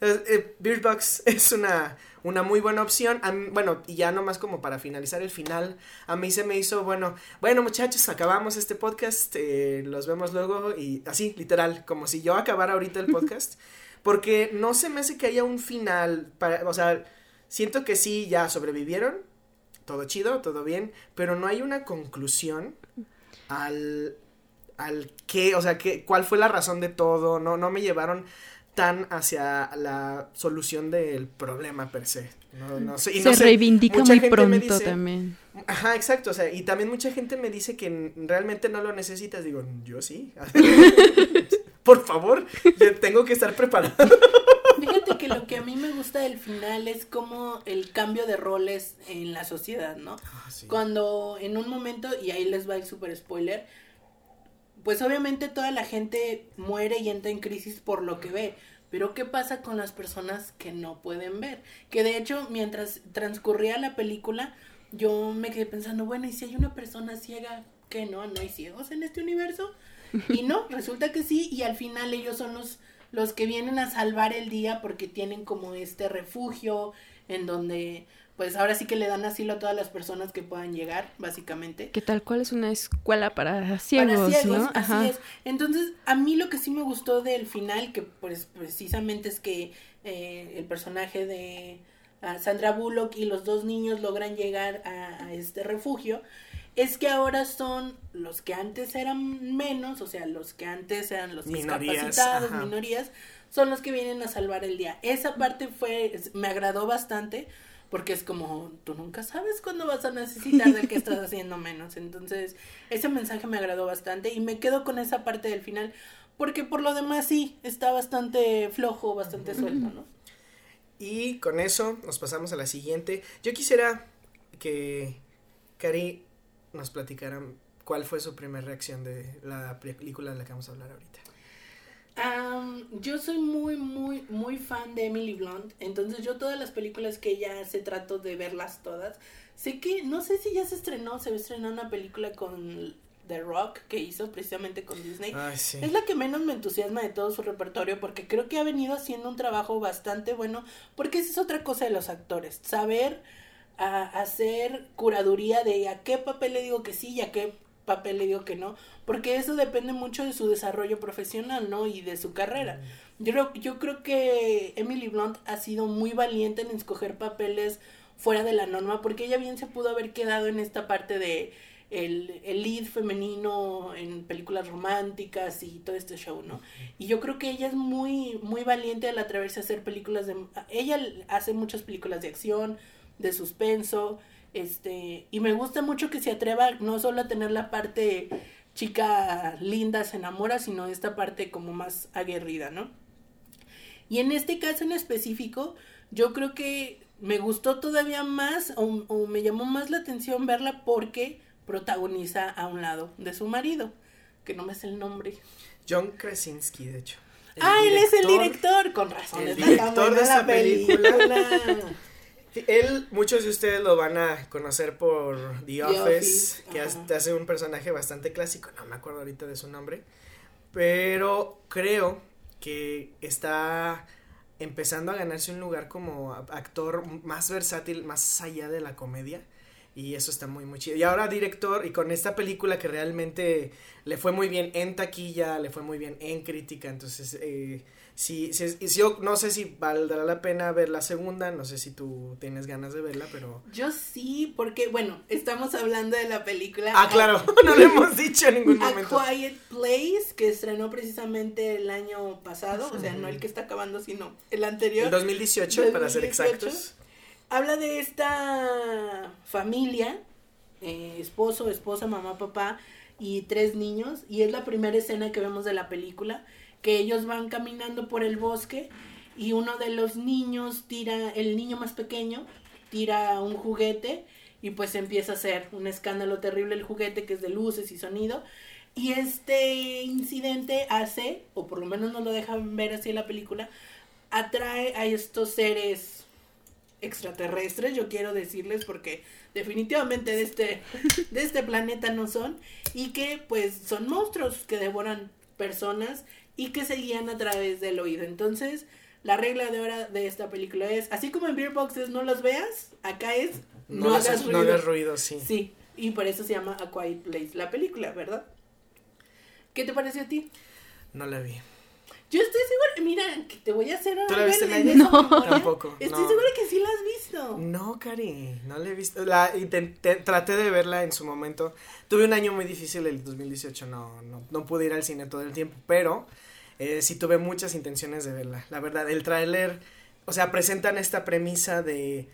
Eh, eh, Bird Box es una, una muy buena opción. A mí- bueno, y ya nomás como para finalizar el final, a mí se me hizo, bueno, bueno muchachos, acabamos este podcast, eh, los vemos luego y así, literal, como si yo acabara ahorita el podcast, porque no se me hace que haya un final, para, o sea, siento que sí, ya sobrevivieron, todo chido, todo bien, pero no hay una conclusión al, al qué, o sea, qué, cuál fue la razón de todo, no, no me llevaron tan hacia la solución del problema per se. No, no sé, y Se no sé, reivindica mucha muy gente me pronto dice- también. Ajá, exacto, o sea, y también mucha gente me dice que realmente no lo necesitas, digo, yo sí. Por favor, tengo que estar preparado. Fíjate que lo que a mí me gusta del final es como el cambio de roles en la sociedad, ¿no? Cuando en un momento, y ahí les va el super spoiler, pues obviamente toda la gente muere y entra en crisis por lo que ve. Pero ¿qué pasa con las personas que no pueden ver? Que de hecho, mientras transcurría la película, yo me quedé pensando, bueno, ¿y si hay una persona ciega? que no? ¿No hay ciegos en este universo? Y no, resulta que sí, y al final ellos son los, los que vienen a salvar el día porque tienen como este refugio en donde pues ahora sí que le dan asilo a todas las personas que puedan llegar, básicamente. Que tal cual es una escuela para ciegos, Para ciegos, ¿no? así es. Entonces, a mí lo que sí me gustó del final, que pues precisamente es que eh, el personaje de ah, Sandra Bullock y los dos niños logran llegar a, a este refugio, es que ahora son los que antes eran menos, o sea, los que antes eran los Minorías, discapacitados, ajá. minorías, son los que vienen a salvar el día. Esa parte fue, me agradó bastante porque es como, tú nunca sabes cuándo vas a necesitar del que estás haciendo menos. Entonces, ese mensaje me agradó bastante y me quedo con esa parte del final, porque por lo demás sí, está bastante flojo, bastante suelto, ¿no? Y con eso nos pasamos a la siguiente. Yo quisiera que Cari nos platicara cuál fue su primera reacción de la película de la que vamos a hablar ahorita. Yo soy muy, muy, muy fan de Emily Blunt. Entonces yo todas las películas que ella hace trato de verlas todas. Sé que, no sé si ya se estrenó, se estrenó una película con The Rock que hizo precisamente con Disney. Es la que menos me entusiasma de todo su repertorio porque creo que ha venido haciendo un trabajo bastante bueno porque esa es otra cosa de los actores, saber hacer curaduría de a qué papel le digo que sí y a qué papel le digo que no, porque eso depende mucho de su desarrollo profesional, ¿no? Y de su carrera. Mm. Yo creo, yo creo que Emily Blunt ha sido muy valiente en escoger papeles fuera de la norma, porque ella bien se pudo haber quedado en esta parte de el, el lead femenino en películas románticas y todo este show, ¿no? Y yo creo que ella es muy, muy valiente al atreverse a hacer películas de... Ella hace muchas películas de acción, de suspenso, este, y me gusta mucho que se atreva no solo a tener la parte chica linda se enamora, sino esta parte como más aguerrida, ¿no? Y en este caso en específico, yo creo que me gustó todavía más o, o me llamó más la atención verla porque protagoniza a un lado de su marido, que no me sé el nombre. John Krasinski, de hecho. ah, él es el director, con razón. El director de esa película. Él, muchos de ustedes lo van a conocer por The, Office, que hace un personaje bastante clásico, no me acuerdo ahorita de su nombre, pero creo que está empezando a ganarse un lugar como actor más versátil, más allá de la comedia y eso está muy, muy chido. Y ahora director, y con esta película que realmente le fue muy bien en taquilla, le fue muy bien en crítica. Entonces, eh, sí, sí, yo no sé si valdrá la pena ver la segunda, no sé si tú tienes ganas de verla, pero... Yo sí, porque, bueno, estamos hablando de la película... Ah, claro, no lo hemos dicho en ningún momento. A Quiet Place, que estrenó precisamente el año pasado, o sea, no el que está acabando, sino el anterior. El 2018, para ser exactos habla de esta familia, eh, esposo, esposa, mamá, papá y tres niños, y es la primera escena que vemos de la película, que ellos van caminando por el bosque y uno de los niños tira, el niño más pequeño, tira un juguete y pues empieza a hacer un escándalo terrible el juguete que es de luces y sonido. Y este incidente hace, o por lo menos nos lo dejan ver así en la película, atrae a estos seres extraterrestres, yo quiero decirles, porque definitivamente de este, de este planeta no son, y que pues son monstruos que devoran personas y que se guían a través del oído. Entonces, la regla de ahora de esta película es, así como en Beer Boxes no los veas, acá es no, hagas ruido. No hagas ruido, sí. Sí, y por eso se llama A Quiet Place, la película, ¿verdad? ¿Qué te pareció a ti? No la vi. Yo estoy segura, mira, que te voy a hacer ¿Tú la viste la No, tampoco. Estoy segura que sí la has visto. No, Cari, no la he visto. La intenté, traté de verla en su momento. Tuve un año muy difícil el 2018, no, no, no pude ir al cine todo el tiempo, pero eh, sí tuve muchas intenciones de verla. La verdad, el tráiler, o sea, presentan esta premisa de,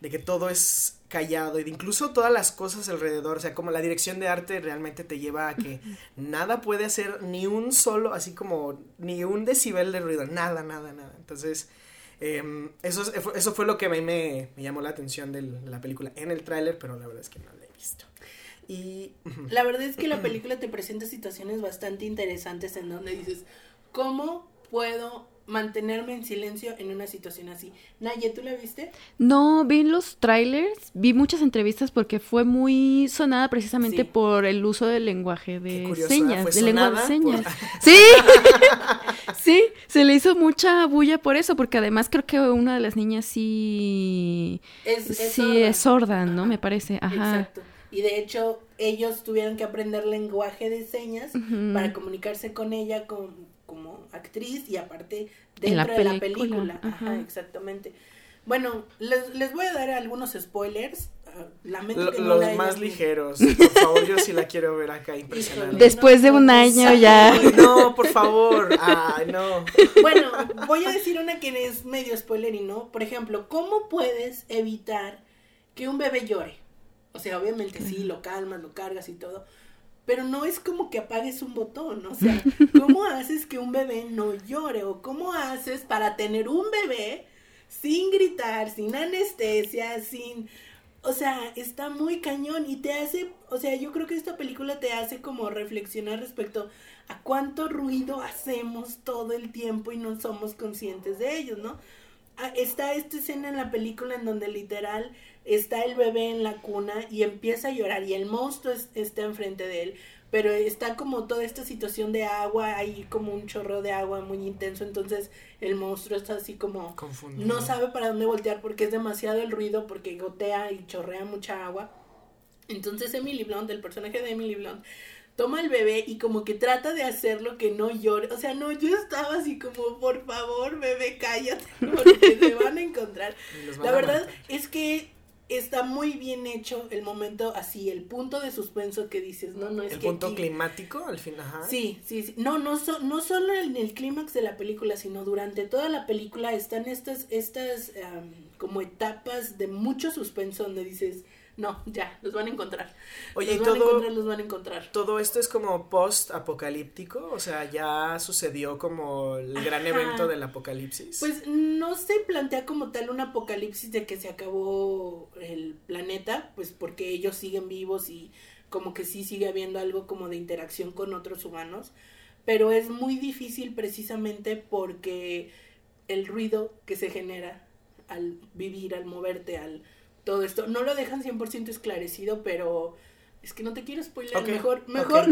de que todo es callado y de incluso todas las cosas alrededor, o sea, como la dirección de arte realmente te lleva a que nada puede hacer ni un solo, así como ni un decibel de ruido, nada, nada, nada. Entonces, em, eso, eso fue lo que a mí me, llamó la atención de la película en el tráiler, pero la verdad es que no la he visto. Y... La verdad es que la película te presenta situaciones bastante interesantes en donde dices, ¿cómo puedo mantenerme en silencio en una situación así. Naye, ¿tú la viste? No, vi los trailers, vi muchas entrevistas porque fue muy sonada precisamente por el uso del lenguaje de señas, de lengua de señas. Sí, sí, se le hizo mucha bulla por eso, porque además creo que una de las niñas sí es, sí sorda. es sorda, ¿no? Me parece, ajá. Exacto. Y de hecho, ellos tuvieron que aprender lenguaje de señas para comunicarse con ella con como actriz y aparte dentro de la película. Ajá, exactamente. Bueno, les, les, voy a dar algunos spoilers. ah, lamento que no los la más ligeros. Por favor, yo sí la quiero ver acá, impresionante. Después de un año ya. No, por favor. Ay, no. Bueno, voy a decir una que es medio spoiler y no. Por ejemplo, ¿cómo puedes evitar que un bebé llore? O sea, obviamente sí, lo calmas, lo cargas y todo. Pero no es como que apagues un botón, o sea, ¿cómo haces que un bebé no llore? ¿O cómo haces para tener un bebé sin gritar, sin anestesia, sin... O sea, está muy cañón y te hace, o sea, yo creo que esta película te hace como reflexionar respecto a cuánto ruido hacemos todo el tiempo y no somos conscientes de ellos, ¿no? Ah, Está esta escena en la película en donde literal está el bebé en la cuna y empieza a llorar y el monstruo es- está enfrente de él, pero está como toda esta situación de agua, hay como un chorro de agua muy intenso, entonces el monstruo está así como Confundido. no sabe para dónde voltear porque es demasiado el ruido, porque gotea y chorrea mucha agua. Entonces Emily Blunt, el personaje de Emily Blunt, toma al bebé y como que trata de hacerlo que no llore. O sea, no, yo estaba así como, por favor, bebé, cállate, porque se van a encontrar. Van La verdad es que está muy bien hecho el momento así, el punto de suspenso que dices, no, no es El que punto aquí- climático, al fin, ajá. Sí, sí, sí. No, no, so- no solo en el clímax de la película, sino durante toda la película están estas, estas am, como etapas de mucho suspenso donde dices, no, ya, los van a encontrar. Oye, los y van a todo- encontrar, los van a encontrar. Todo esto es como post-apocalíptico, o sea, ya sucedió como el gran evento del apocalipsis. Pues no se plantea como tal un apocalipsis de que se acabó el planeta, pues porque ellos siguen vivos y como que sí sigue habiendo algo como de interacción con otros humanos, pero es muy difícil precisamente porque el ruido que se genera al vivir, al moverte, al todo esto, no lo dejan 100% esclarecido, pero es que no te quiero spoiler, mejor, mejor.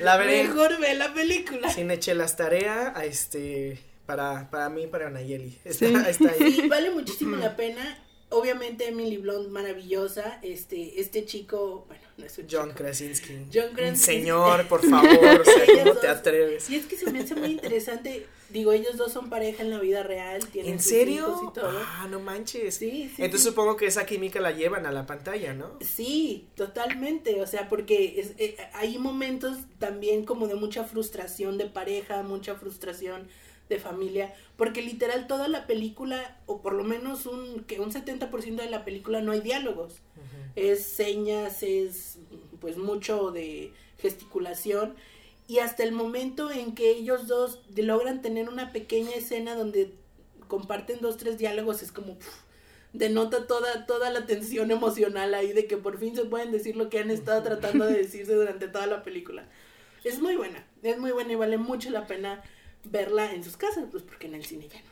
La veré. mejor ve la película. Sin echelas tarea, a este, para, para mí, para Nayeli. Está, Sí. está ahí. Sí, vale muchísimo la pena. Obviamente Emily Blunt maravillosa, este este chico, bueno, no es un John chico. Krasinski. John Krasinski. Señor, por favor, o sea, Ellos ¿cómo te atreves? Y es que se me hace muy interesante. Digo, ellos dos son pareja en la vida real, tienen ¿En sus serio? hijos y todo. Ah, no manches. Sí, sí, Entonces sí. supongo que esa química la llevan a la pantalla, ¿no? Sí, totalmente, o sea, porque es- eh, hay momentos también como de mucha frustración de pareja, mucha frustración de familia, porque literal toda la película, o por lo menos un, que un 70% de la película no hay diálogos, es señas, es pues mucho de gesticulación, y hasta el momento en que ellos dos logran tener una pequeña escena donde comparten dos, tres diálogos, es como... denota toda, toda la tensión emocional ahí de que por fin se pueden decir lo que han estado tratando de decirse durante toda la película. Es muy buena, es muy buena y vale mucho la pena verla en sus casas, pues porque en el cine ya no.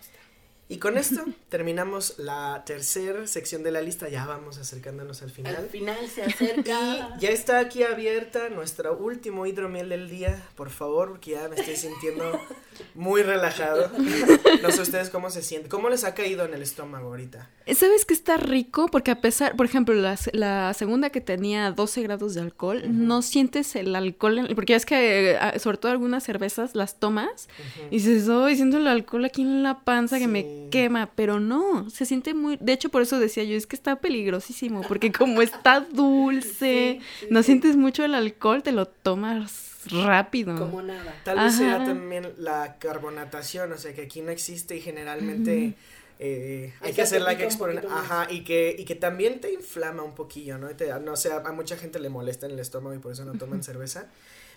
Y con esto terminamos la tercera sección de la lista. Ya vamos acercándonos al Al final. final se acerca. Y ya está aquí abierta nuestro último hidromiel del día, por favor, porque ya me estoy sintiendo muy relajado. No sé ustedes cómo se sienten. ¿Cómo les ha caído en el estómago ahorita? ¿Sabes que está rico? Porque a pesar, por ejemplo, la, la segunda que tenía 12 grados de alcohol, no sientes el alcohol, en- porque es que eh, sobre todo algunas cervezas las tomas y dices, oh, siento el alcohol aquí en la panza que Sí. me quema, pero no, se siente muy, de hecho por eso decía yo, es que está peligrosísimo, porque como está dulce, Sí, sí, no sí. sientes mucho el alcohol, te lo tomas rápido. Como nada. Tal vez sea Ajá. también la carbonatación, o sea, que aquí no existe y generalmente eh, hay que hacerla que más. Ajá, y que, y que también te inflama un poquillo, ¿no? Y te- no sé, a mucha gente le molesta en el estómago y por eso no toman cerveza.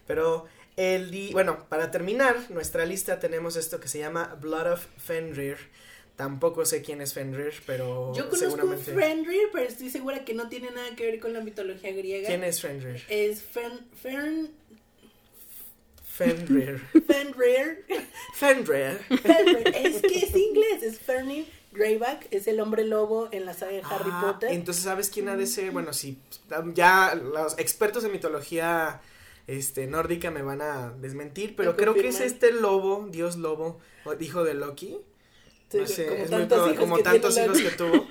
Pero el di bueno, para terminar nuestra lista tenemos esto que se llama Blood of Fenrir. Tampoco sé quién es Fenrir, pero Yo conozco seguramente. Fenrir, pero estoy segura que no tiene nada que ver con la mitología griega. ¿Quién es Fenrir? Es Fen, Fern, Fenrir. Fenrir. Fenrir. Fenrir. Es que es inglés, es Fenrir Greyback, es el hombre lobo en la saga de Harry Ah, Potter. Entonces, ¿sabes quién ha de ser? Bueno, sí, ya los expertos en mitología este, nórdica me van a desmentir, pero creo que es este lobo, dios lobo, hijo de Loki. Sí, no sé, como es tantos hijos como que tantos tiene hijos Loki. que tuvo.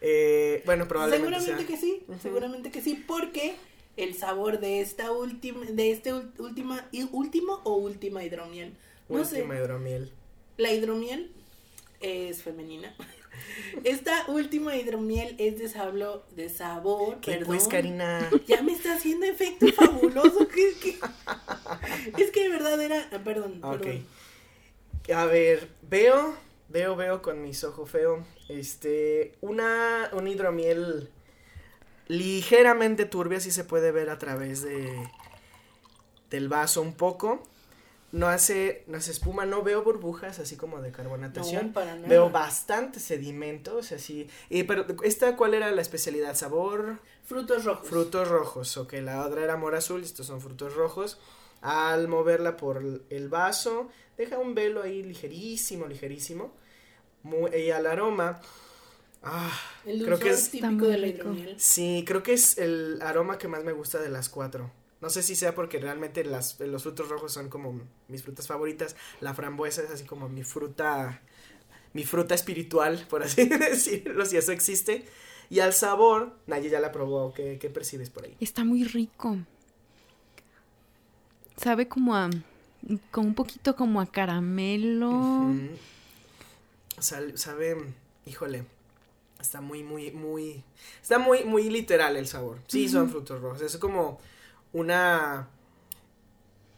Eh, bueno, probablemente Seguramente sea. que sí, seguramente que sí, porque el sabor de esta última, de este última, último o última hidromiel. No Última sé, hidromiel. la hidromiel es femenina. Esta última hidromiel es de sablo, de sabor, ¿Qué perdón. pues, Karina? Ya me está haciendo efecto fabuloso. que- que- Es que de verdad era. ah, Perdón, Ok. perdón. A ver, veo, veo, veo con mis ojos feo. Este, una, un hidromiel ligeramente turbia, si se puede ver a través de del vaso un poco. No hace, no hace espuma, no veo burbujas así como de carbonatación. No, para nada. Veo bastante sedimentos, así. Y, pero, ¿esta cuál era la especialidad? ¿Sabor? Frutos rojos. Frutos rojos, ok, la otra era mora azul, estos son frutos rojos. Al moverla por el vaso, deja un velo ahí ligerísimo, ligerísimo. Muy, y al aroma, ah, El creo que es, Está típico muy de la rico. hidromiel. sí, creo que es el aroma que más me gusta de las cuatro. No sé si sea porque realmente las, los frutos rojos son como mis frutas favoritas. La frambuesa es así como mi fruta, mi fruta espiritual, por así decirlo, si eso existe. Y al sabor, Naye ya la probó, ¿qué, qué percibes por ahí? Está muy rico. Sabe como a. como un poquito como a caramelo. Sal- sabe, híjole, está muy, muy, muy, está muy, muy literal el sabor. Sí, son frutos rojos. Es como una,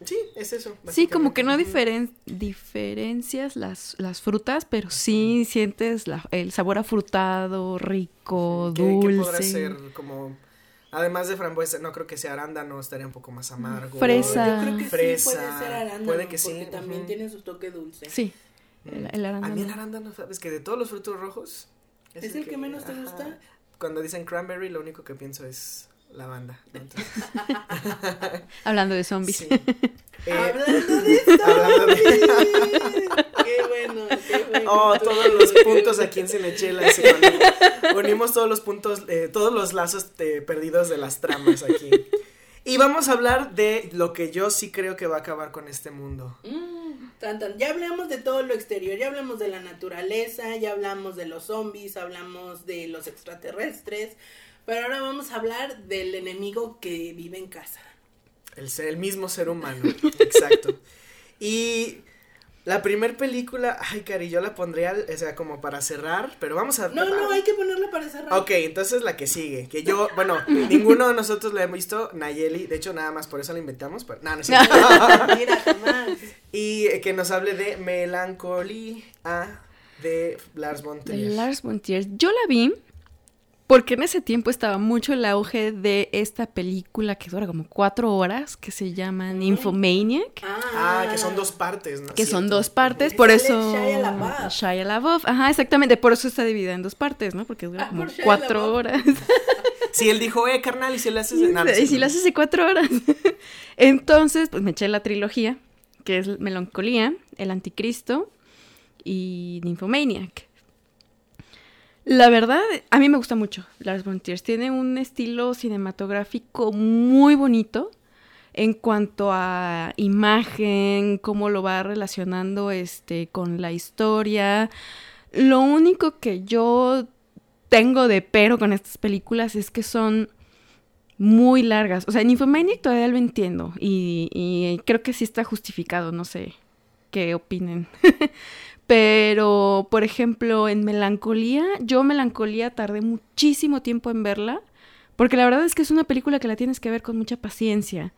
sí, es eso. Sí, como que no diferen- diferencias las, las frutas, pero sí sientes la- el sabor afrutado, rico, ¿Qué, qué dulce. podrá ser como, además de frambuesa, no creo que sea arándano, estaría un poco más amargo. Fresa. Yo creo que sí Fresa, puede ser arándano. puede que sí, Porque también ujú. tiene su toque dulce. Sí, Mm. el, el A mí el arándano. arándano, ¿sabes? Que de todos los frutos rojos. ¿Es el que menos te gusta? Cuando dicen cranberry, lo único que pienso es lavanda. ¿no? Hablando de zombies. sí. Eh, Hablando de esto. Qué bueno, qué bueno. Oh, todos los puntos aquí en Cinechela. Unimos todos los puntos, eh, todos los lazos eh, perdidos de las tramas aquí. Y vamos a hablar de lo que yo sí creo que va a acabar con este mundo. Mm, tan, tan. Ya hablamos de todo lo exterior, ya hablamos de la naturaleza, ya hablamos de los zombies, hablamos de los extraterrestres, pero ahora vamos a hablar del enemigo que vive en casa. El, ser- el mismo ser humano. Exacto. Y la primer película, ay, Cari, yo la pondría, o sea, como para cerrar, pero vamos a... No, no, hay que ponerla para cerrar. Ok, entonces la que sigue, que yo, bueno, ninguno de nosotros la hemos visto, Nayeli, de hecho nada más por eso la inventamos, pero, no, no. Mira, jamás. y eh, que nos hable de Melancolía de Lars von Trier. Lars von Trier. Yo la vi porque en ese tiempo estaba mucho el auge de esta película que dura como cuatro horas, que se llama. Infomaniac. Ah, que son dos partes, ¿no? que son dos partes, por eso Shia LaBeouf. Shia LaBeouf, ajá, exactamente, por eso está dividida en dos partes, ¿no? Porque dura Ah, como por cuatro LaBeouf. horas. Sí, él dijo, eh, carnal, y si le haces... no, no es y si lo haces de cuatro horas. Entonces, pues me eché la trilogía, que es Melancolía, El Anticristo y Nymphomaniac. La verdad, a mí me gusta mucho Lars von Trier. Tiene un estilo cinematográfico muy bonito en cuanto a imagen, cómo lo va relacionando este con la historia. Lo único que yo tengo de pero con estas películas es que son muy largas. O sea, en Infomaniac todavía lo entiendo y, y creo que sí está justificado, no sé qué opinen. Pero, por ejemplo, en Melancolía, yo Melancolía tardé muchísimo tiempo en verla, porque la verdad es que es una película que la tienes que ver con mucha paciencia.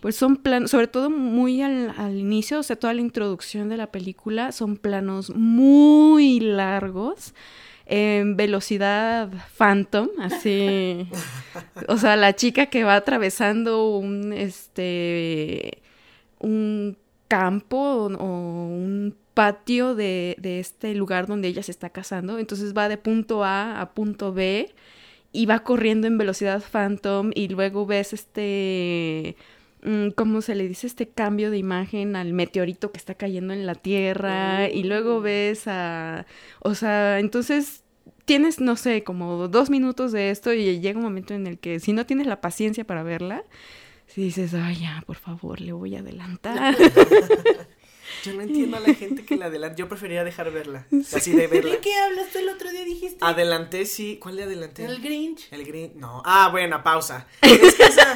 Pues son planos, sobre todo muy al, al inicio, o sea, toda la introducción de la película, son planos muy largos, en velocidad phantom, así. o sea, la chica que va atravesando un, este, un campo o, o un patio de, de este lugar donde ella se está casando, entonces va de punto A a punto B y va corriendo en velocidad phantom y luego ves este mm, ¿cómo se le dice? Este cambio de imagen al meteorito que está cayendo en la Tierra y luego Mm. ves a o sea, entonces tienes no sé, como dos minutos de esto y llega un momento en el que si no tienes la paciencia para verla si dices, ay, ya, por favor, le voy a adelantar. Yo no entiendo a la gente que la adelanta. Yo preferiría dejar verla. Así de verla. ¿De qué hablaste el otro día? Dijiste. Adelanté, sí. ¿Cuál de adelanté? El Grinch. El green. No. Ah, bueno, pausa. Es que esa.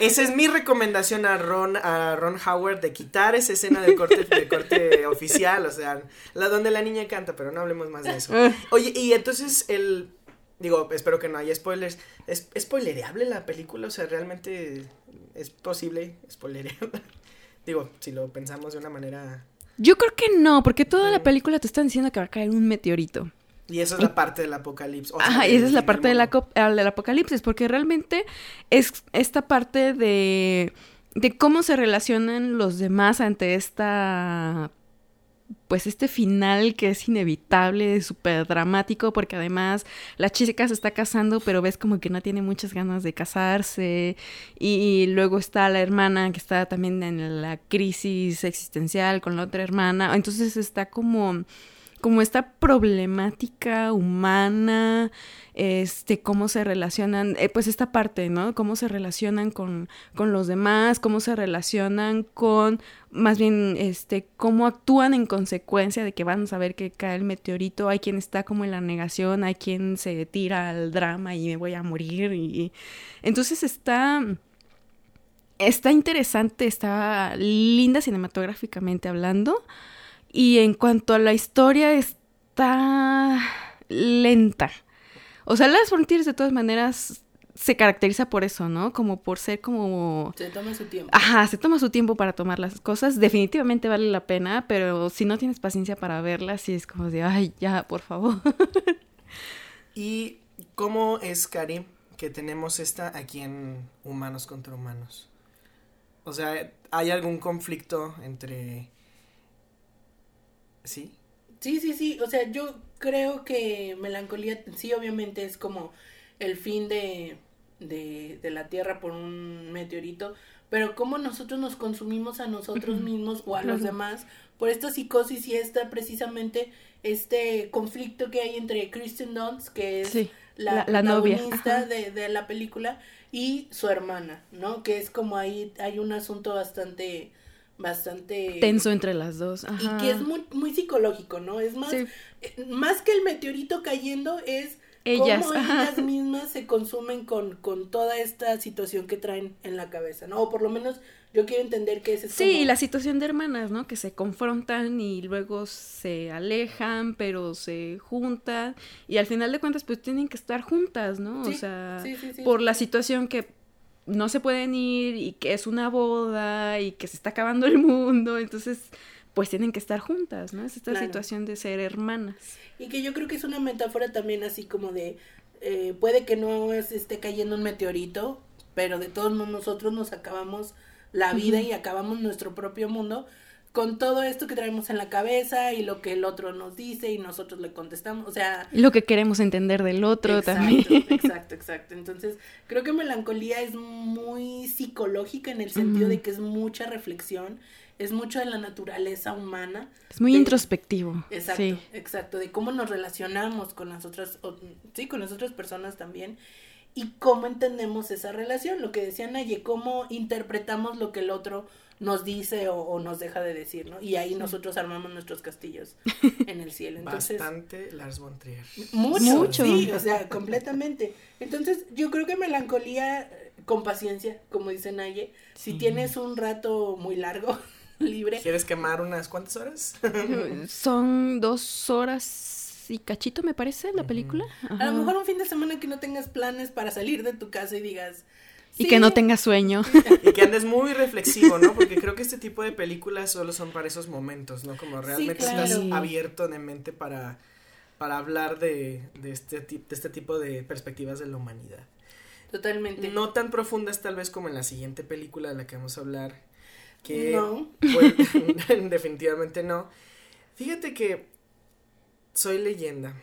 esa es mi recomendación a Ron, a Ron Howard de quitar esa escena de corte, de corte oficial, o sea, la donde la niña canta, pero no hablemos más de eso. Oye, y entonces el, digo, espero que no haya spoilers, ¿es spoilereable la película? O sea, realmente es posible spoilerearla. digo, si lo pensamos de una manera... Yo creo que no, porque toda la película te están diciendo que va a caer un meteorito. Y esa es la parte del apocalipsis. Ajá, y esa es la parte del, del apocalipsis, porque realmente es esta parte de, de cómo se relacionan los demás ante esta pues este final que es inevitable, súper dramático, porque además la chica se está casando, pero ves como que no tiene muchas ganas de casarse, y luego está la hermana que está también en la crisis existencial con la otra hermana, entonces está como como esta problemática humana, este, cómo se relacionan, eh, pues esta parte, ¿no? Cómo se relacionan con, con, los demás, cómo se relacionan con, más bien, este, cómo actúan en consecuencia de que van a saber que cae el meteorito, hay quien está como en la negación, hay quien se tira al drama y me voy a morir, y entonces está... Está interesante, está linda cinematográficamente hablando. Y en cuanto a la historia, está lenta. O sea, Las Frontiers de todas maneras se caracteriza por eso, ¿no? Como por ser como... Se toma su tiempo. Ajá, se toma su tiempo para tomar las cosas. Definitivamente vale la pena, pero si no tienes paciencia para verlas, sí es como de, ay, ya, por favor. ¿Y cómo es, Cari, que tenemos esta aquí en Humanos contra Humanos? O sea, ¿hay algún conflicto entre ¿Sí? Sí, sí, sí. O sea, yo creo que melancolía, sí, obviamente es como el fin de, de, de la Tierra por un meteorito, pero cómo nosotros nos consumimos a nosotros mismos o a los demás por esta psicosis y esta precisamente este conflicto que hay entre Kristen Dunst, que es la, la, protagonista de, de, la película, y su hermana, ¿no? Que es como ahí hay un asunto bastante bastante tenso entre las dos y que es muy muy psicológico no es más eh, más que el meteorito cayendo es ellas cómo ellas mismas se consumen con con toda esta situación que traen en la cabeza no o por lo menos yo quiero entender que es sí la situación de hermanas no que se confrontan y luego se alejan pero se juntan y al final de cuentas pues tienen que estar juntas no o sea por la situación que no se pueden ir y que es una boda y que se está acabando el mundo, entonces pues tienen que estar juntas, ¿no? Es esta situación de ser hermanas. Y que yo creo que es una metáfora también así como de, eh, puede que no esté cayendo un meteorito, pero de todos modos nosotros nos acabamos la vida y acabamos nuestro propio mundo con todo esto que traemos en la cabeza y lo que el otro nos dice y nosotros le contestamos, o sea... Lo que queremos entender del otro también. Exacto, exacto. Entonces, creo que melancolía es muy psicológica en el sentido de que es mucha reflexión, es mucho de la naturaleza humana. Es muy introspectivo. Exacto, exacto, de cómo nos relacionamos con las otras, sí, con las otras personas también y cómo entendemos esa relación, lo que decía Naye, cómo interpretamos lo que el otro nos dice o, nos deja de decir, ¿no? Y ahí nosotros armamos nuestros castillos en el cielo. Entonces, Bastante Lars von Trier. Mucho, sí, o sea, completamente. Entonces, yo creo que melancolía con paciencia, como dice Naye, si tienes un rato muy largo, libre. ¿Quieres quemar unas cuantas horas? Son dos horas y cachito, me parece, la película. A lo mejor un fin de semana que no tengas planes para salir de tu casa y digas, y que no tenga sueño. Y que andes muy reflexivo, ¿no? Porque creo que este tipo de películas solo son para esos momentos, ¿no? Como realmente estás abierto de mente para, para hablar de, de, este, de este tipo de perspectivas de la humanidad. Totalmente. No tan profundas tal vez como en la siguiente película de la que vamos a hablar. Que, no. definitivamente no. Fíjate que soy leyenda.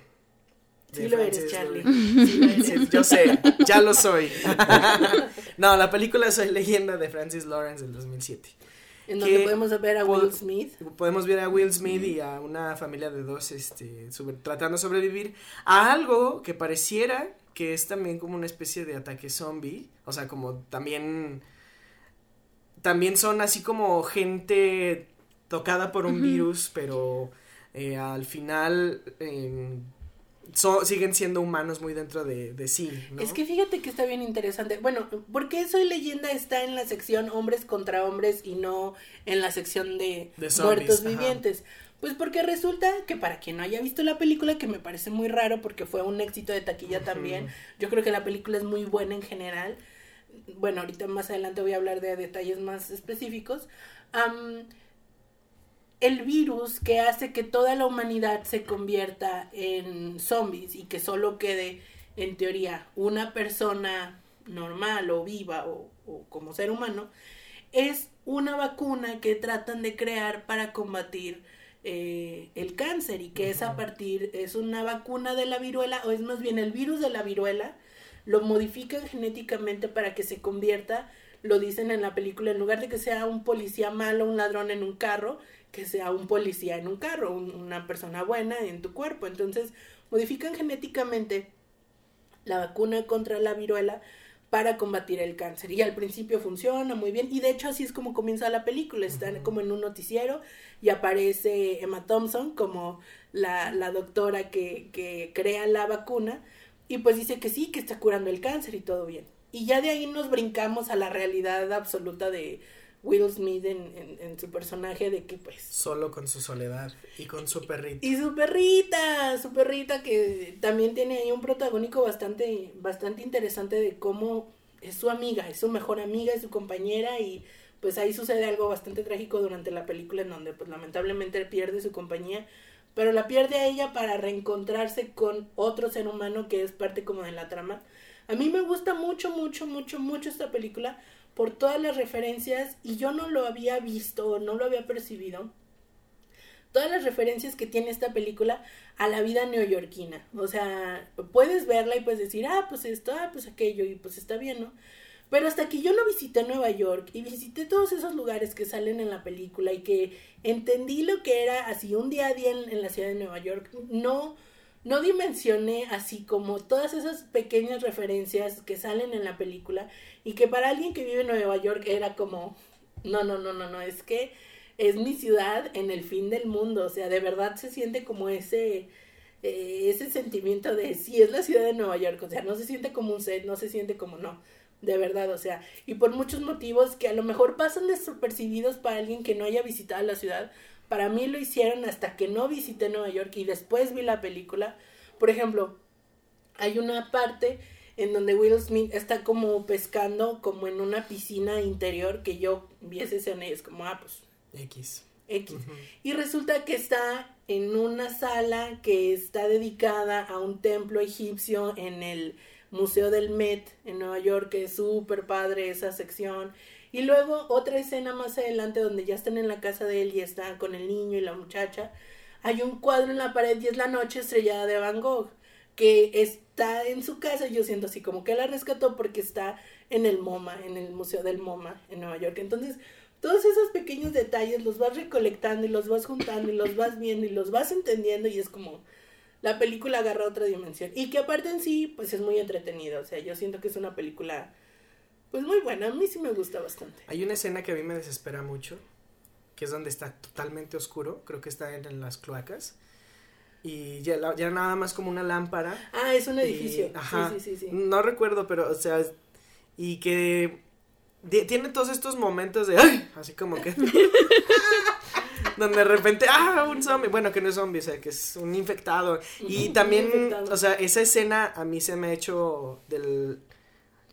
Sí lo eres, Charlie. yo sé, ya lo soy. no, la película Soy leyenda de Francis Lawrence del 2007. En donde podemos ver a Will Smith. Podemos ver a Will Smith y a una familia de dos este, tratando de sobrevivir a algo que pareciera que es también como una especie de ataque zombie. O sea, como también. También son así como gente tocada por un virus, pero eh, al final so- siguen siendo humanos muy dentro de, de sí, ¿no? Es que fíjate que está bien interesante. Bueno, ¿por qué Soy Leyenda está en la sección hombres contra hombres y no en la sección de, De zombies, muertos ajá. vivientes? Pues porque resulta que para quien no haya visto la película, que me parece muy raro porque fue un éxito de taquilla también, yo creo que la película es muy buena en general. Bueno, ahorita más adelante voy a hablar de detalles más específicos. El virus que hace que toda la humanidad se convierta en zombies y que solo quede, en teoría, una persona normal o viva o, o como ser humano, es una vacuna que tratan de crear para combatir eh, el cáncer y que es a partir, es una vacuna de la viruela o es más bien el virus de la viruela, lo modifican genéticamente para que se convierta, lo dicen en la película, en lugar de que sea un policía malo, un ladrón en un carro, que sea un policía en un carro, un- una persona buena en tu cuerpo. Entonces, modifican genéticamente la vacuna contra la viruela para combatir el cáncer. Y al principio funciona muy bien. Y de hecho así es como comienza la película. Están como en un noticiero y aparece Emma Thompson como la, la doctora que, que crea la vacuna. Y pues dice que sí, que está curando el cáncer y todo bien. Y ya de ahí nos brincamos a la realidad absoluta de Will Smith en, en, en su personaje de que pues Solo con su soledad y con su perrito. y su perrita, su perrita que también tiene ahí un protagónico bastante, bastante interesante de cómo es su amiga, es su mejor amiga, es su compañera y pues ahí sucede algo bastante trágico durante la película en donde pues lamentablemente pierde su compañía, pero la pierde a ella para reencontrarse con otro ser humano que es parte como de la trama. A mí me gusta mucho, mucho, mucho, mucho esta película por todas las referencias y yo no lo había visto, no lo había percibido todas las referencias que tiene esta película a la vida neoyorquina. O sea, puedes verla y puedes decir, ah, pues esto, ah, pues aquello, y pues está bien, ¿no? Pero hasta que yo no visité Nueva York y visité todos esos lugares que salen en la película y que entendí lo que era así un día a día en, en la ciudad de Nueva York, no, no dimensioné así como todas esas pequeñas referencias que salen en la película y que para alguien que vive en Nueva York era como, no, no, no, no, no, es que es mi ciudad en el fin del mundo, o sea, de verdad se siente como ese eh, ese sentimiento de sí es la ciudad de Nueva York, o sea, no se siente como un set, no se siente como no, de verdad, o sea, y por muchos motivos que a lo mejor pasan desapercibidos para alguien que no haya visitado la ciudad, para mí lo hicieron hasta que no visité Nueva York y después vi la película. Por ejemplo, hay una parte en donde Will Smith está como pescando como en una piscina interior que yo vi esa escena y es como, ah, pues X. X. Y resulta que está en una sala que está dedicada a un templo egipcio en el Museo del Met en Nueva York, que es súper padre esa sección. Y luego otra escena más adelante donde ya están en la casa de él y está con el niño y la muchacha. Hay un cuadro en la pared y es la noche estrellada de Van Gogh, que está en su casa. Yo siento así como que la rescató porque está en el MoMA, en el Museo del MoMA en Nueva York. Entonces, todos esos pequeños detalles los vas recolectando y los vas juntando y los vas viendo y los vas entendiendo y es como la película agarra otra dimensión y que aparte en sí pues es muy entretenida, o sea, yo siento que es una película pues muy buena, a mí sí me gusta bastante. Hay una escena que a mí me desespera mucho, que es donde está totalmente oscuro, creo que está en, en las cloacas, y ya, ya nada más como una lámpara. Ah, es un y- edificio. ajá, Sí, sí, sí, sí. No recuerdo, pero, o sea, y que de- tiene todos estos momentos de, ¡ay! Así como que... donde de repente, ¡ah! Un zombie. Bueno, que no es zombie, o sea, que es un infectado. Y también, infectado. o sea, esa escena a mí se me ha hecho del,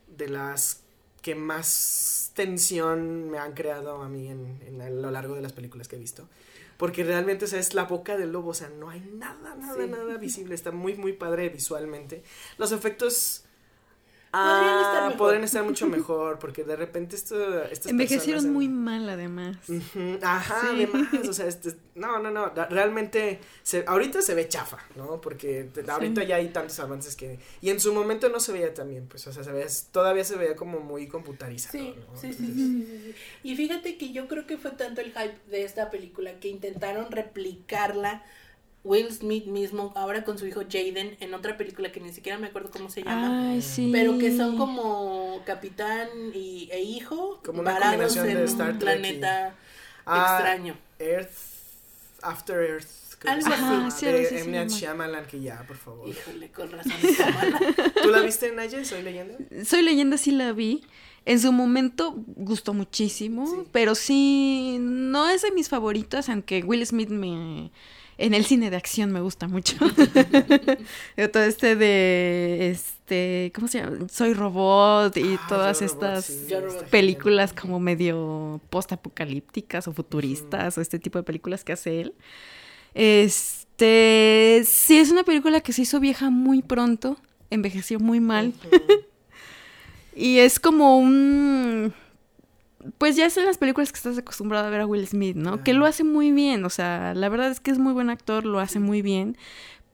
de las que más tensión me han creado a mí en, en a lo largo de las películas que he visto. Porque realmente, o sea, es la boca del lobo, o sea, no hay nada, nada, Sí. nada visible. Está muy, muy padre visualmente. Los efectos... Podrían ah, estar mejor. podrían estar mucho mejor, porque de repente esto, estas Envejecieron personas muy mal, además. Ajá, Sí. además, o sea, este, no, no, no, realmente, se, ahorita se ve chafa, ¿no? Porque te- ahorita ya hay tantos avances que, y en su momento no se veía tan bien, pues, o sea, se veía, todavía se veía como muy computarizado, Sí, ¿no? sí, sí, Entonces, sí, sí, sí. Y fíjate que yo creo que fue tanto el hype de esta película que intentaron replicarla Will Smith mismo, ahora con su hijo Jaden, en otra película que ni siquiera me acuerdo cómo se llama. Ay, sí. Pero que son como capitán y, e hijo Como una varados combinación en de un Star Trek y- planeta Ah, extraño. Earth, After Earth. creo Algo así. sí, de M. Night llama. Shyamalan, que ya, por favor. Híjole, con razón. ¿Tú la viste, Naye? ¿Soy leyenda? Soy leyenda, sí la vi. En su momento gustó muchísimo, Sí. pero sí, no es de mis favoritas, aunque Will Smith me... En el cine de acción me gusta mucho. Todo este de, este, ¿cómo se llama? Soy robot y Ah, todas Yo, Robot, estas sí, películas como medio post-apocalípticas o futuristas o este tipo de películas que hace él. Este, sí, es una película que se hizo vieja muy pronto, envejeció muy mal. Y es como un... Pues ya es en las películas que estás acostumbrado a ver a Will Smith, ¿no? Que lo hace muy bien, o sea, la verdad es que es muy buen actor, lo hace muy bien,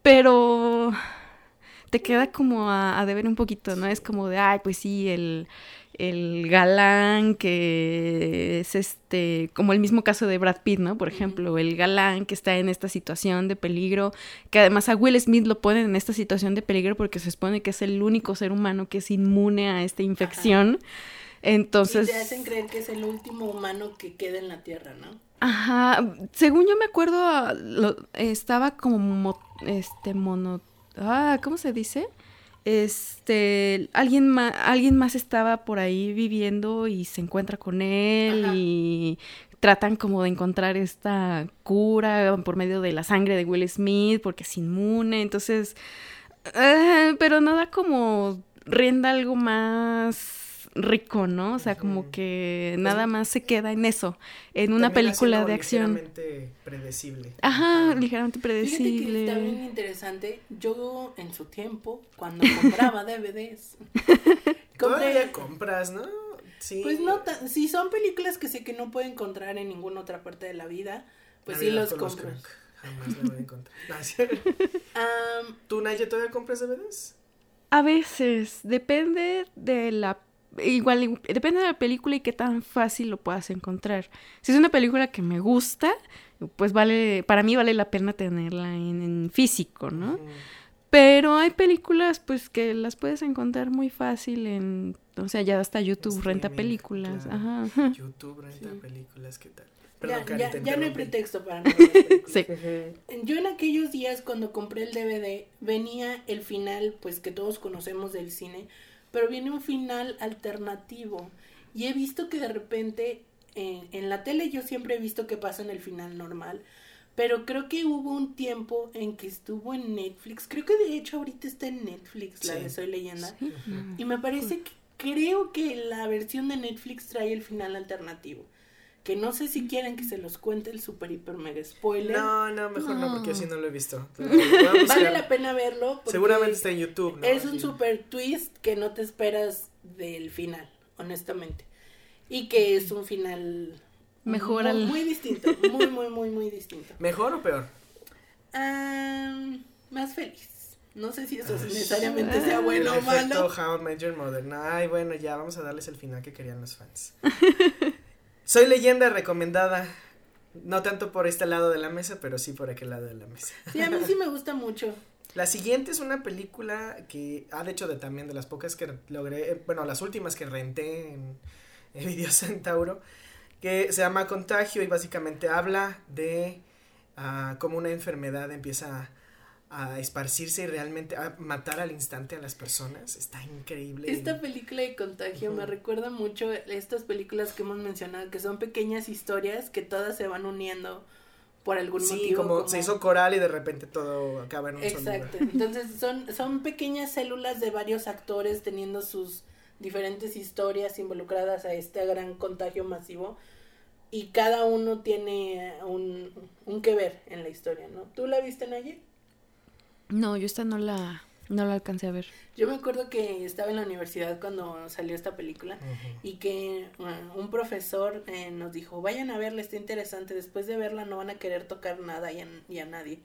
pero te queda como a, a deber un poquito, ¿no? Es como de, ay, pues sí, el, el galán que es este, como el mismo caso de Brad Pitt, ¿no? Por ejemplo, el galán que está en esta situación de peligro, que además a Will Smith lo ponen en esta situación de peligro porque se supone que es el único ser humano que es inmune a esta infección. Entonces, y te hacen creer que es el último humano que queda en la Tierra, ¿no? ajá, según yo me acuerdo, lo- estaba como mo- este mono, ah, ¿cómo se dice? Este, alguien más, alguien más estaba por ahí viviendo y se encuentra con él Ajá. y tratan como de encontrar esta cura por medio de la sangre de Will Smith porque es inmune, entonces, ah, pero no da como rienda algo más rico, ¿no? O sea, como que Pues, nada más se queda en eso, en una película de acción. ligeramente predecible. Ajá, Ajá. ligeramente Fíjate que predecible. interesante. Yo, en su tiempo, cuando compraba DVDs, Todavía compré... compras, ¿no? Sí. Pues no, tan- si son películas que sé que no puedo encontrar en ninguna otra parte de la vida, pues sí los compro. Jamás la voy a encontrar. ¿Tú, Naye, todavía compras DVDs? A veces, depende de la... Igual, depende de la película y qué tan fácil lo puedas encontrar. Si es una película que me gusta, pues vale, para mí vale la pena tenerla en, en físico, ¿no? Pero hay películas, pues, que las puedes encontrar muy fácil en... O sea, ya hasta YouTube renta películas. claro. Ajá. YouTube renta Sí. películas, ¿qué tal? ya, Perdón, ya- ya no hay pretexto para no ver las películas. Sí. Yo en aquellos días cuando compré el DVD venía el final, pues que todos conocemos del cine, pero viene un final alternativo. Y he visto que de repente en, en la tele yo siempre he visto que pasa en el final normal, pero creo que hubo un tiempo en que estuvo en Netflix, creo que de hecho ahorita está en Netflix la Sí. de Soy leyenda, Sí. y me parece que creo que la versión de Netflix trae el final alternativo. Que no sé si quieren que se los cuente el super hiper mega spoiler. No, no, mejor no, No. porque así no lo he visto. Vale la pena verlo. Seguramente está en YouTube, ¿no? Es un super twist que no te esperas del final, honestamente. Y que es un final Mejor muy, al- muy distinto. Muy, muy, muy, muy distinto. ¿Mejor o peor? Ah, más feliz. No sé si eso Ay. necesariamente sea bueno el o malo. efecto How I Met Your Mother. No, Ay, bueno, ya vamos a darles el final que querían los fans. Soy leyenda recomendada. No tanto por este lado de la mesa, pero sí por aquel lado de la mesa. Sí, a mí sí me gusta mucho. La siguiente es una película que, ah, de hecho, de también de las pocas que logré, eh, bueno, las últimas que renté en, en Video Centauro, que se llama Contagio y básicamente habla de ah, cómo una enfermedad empieza a, esparcirse y realmente a matar al instante a las personas. Está increíble. Esta película de contagio me recuerda mucho a estas películas que hemos mencionado, que son pequeñas historias que todas se van uniendo por algún Sí, motivo. como, se hizo coral y de repente todo acaba en un Exacto. lugar. Entonces son, son pequeñas células de varios actores teniendo sus diferentes historias involucradas a este gran contagio masivo y cada uno tiene un, un que ver en la historia, ¿no? ¿Tú la viste, Naye? No, yo esta no la, no la alcancé a ver. Yo me acuerdo que estaba en la universidad cuando salió esta película y que uh, un profesor eh, nos dijo, vayan a verla, está interesante, después de verla no van a querer tocar nada y a, y a nadie.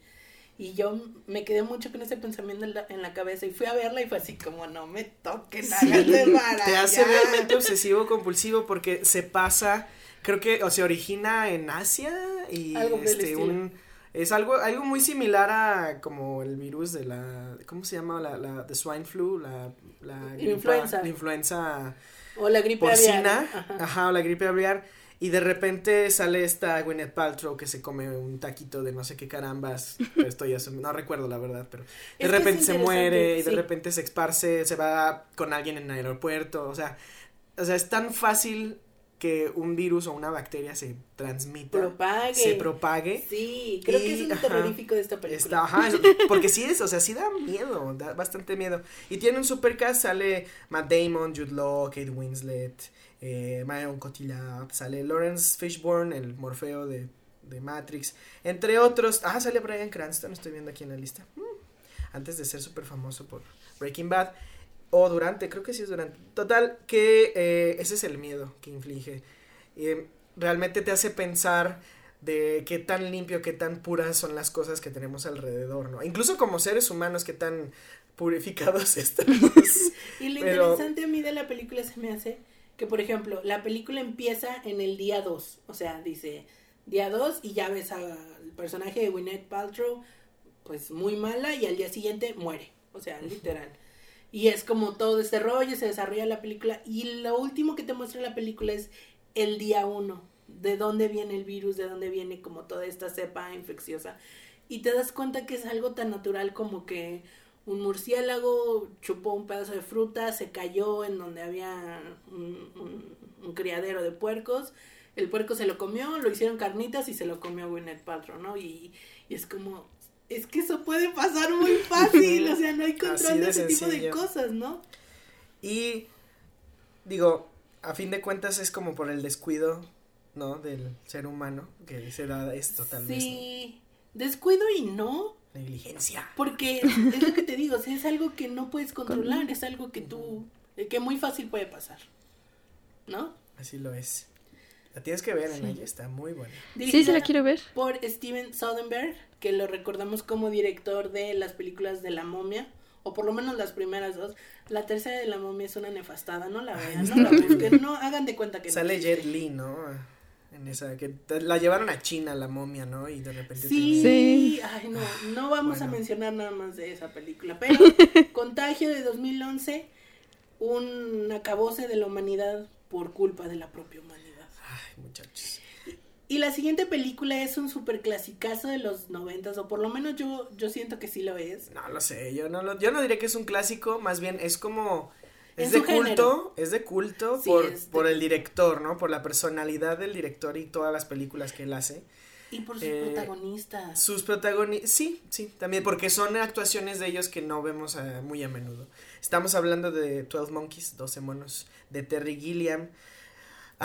Y yo me quedé mucho con ese pensamiento en la, en la cabeza y fui a verla y fue así como, no me toquen, háganse para Te hace allá". realmente obsesivo compulsivo porque se pasa, creo que o se origina en Asia y Algo este estilo. un es algo algo muy similar a como el virus de la ¿cómo se llama? la la de swine flu, la la gripa- Influenza. la influenza O la gripe porcina, aviar. ajá. Ajá. o la gripe aviar Y de repente sale esta Gwyneth Paltrow que se come un taquito de no sé qué carambas. Esto ya no recuerdo la verdad, pero de repente se muere y de repente se esparce, se va con alguien en el aeropuerto. O sea, o sea, es tan fácil que un virus o una bacteria se transmita, propague. se propague. Sí, creo que es un terrorífico de esta película. ajá, porque sí es, o sea, sí da miedo, da bastante miedo. Y tiene un supercast, sale Matt Damon, Jude Law, Kate Winslet, eh, Marion Cotillard, sale Lawrence Fishburne, el Morfeo de, de, Matrix, entre otros. Ah, sale Brian Cranston, estoy viendo aquí en la lista. Mm, antes de ser súper famoso por Breaking Bad. O durante, creo que sí es durante. Total, que eh, ese es el miedo que inflige. Eh, realmente te hace pensar de qué tan limpio, qué tan puras son las cosas que tenemos alrededor, ¿no? Incluso como seres humanos, qué tan purificados estamos. y lo interesante a mí de la película se me hace que, por ejemplo, la película empieza en el día 2, o sea, dice día 2 y ya ves al personaje de Gwyneth Paltrow, pues muy mala y al día siguiente muere, o sea, literal. Y es como todo este rollo, se desarrolla la película. Y lo último que te muestra la película es el día uno. De dónde viene el virus, de dónde viene como toda esta cepa infecciosa. Y te das cuenta que es algo tan natural como que un murciélago chupó un pedazo de fruta, se cayó en donde había un, criadero de puercos. El puerco se lo comió, lo hicieron carnitas y se lo comió Gwyneth Paltrow, ¿no? Y, y es como, es que eso puede pasar muy fácil, o sea, no hay control de, ese tipo de cosas, ¿no? Y digo, a fin de cuentas es como por el descuido, ¿no? Del ser humano que se da esto tal vez. Sí, descuido y no. Negligencia. Porque es lo que te digo, es algo que no puedes controlar, es algo que tú, que muy fácil puede pasar, ¿no? Así lo es. La tienes que ver, en ella está muy buena. sí, se la quiero ver. Por Steven Soderbergh, que lo recordamos como director de las películas de La Momia, o por lo menos las primeras dos. La tercera de La Momia es una nefastada, no la vean, no la busquen, no hagan de cuenta que Sale Jet Li, ¿no? En esa, que la llevaron a China la momia, ¿no? Y de repente... Sí, sí. ay no, no vamos a mencionar nada más de esa película, pero Contagio de 2011, un acabose de la humanidad por culpa de la propia humanidad muchachos. Y la siguiente película es un super clasicazo de los noventas, o por lo menos yo, yo siento que sí lo es. No lo sé, yo no lo, yo no diría que es un clásico, más bien es como es de culto, es de culto por, por el director, ¿no? Por la personalidad del director y todas las películas que él hace. Y por sus eh, protagonistas. Sus protagonistas, sí, sí, también, porque son actuaciones de ellos que no vemos eh, muy a menudo. Estamos hablando de 12 Monkeys, 12 monos, de Terry Gilliam,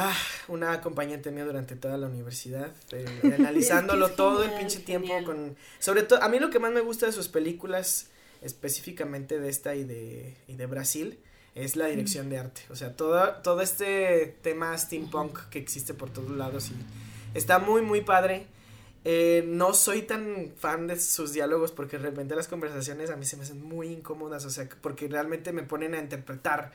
Ah, una acompañante mía durante toda la universidad, eh, analizándolo todo el pinche tiempo con... Sobre todo, a mí lo que más me gusta de sus películas, específicamente de esta y de, y de Brasil, es la dirección de arte. O sea, todo, todo este tema steampunk que existe por todos lados y está muy, muy padre. Eh, no soy tan fan de sus diálogos porque de repente las conversaciones a mí se me hacen muy incómodas, o sea, porque realmente me ponen a interpretar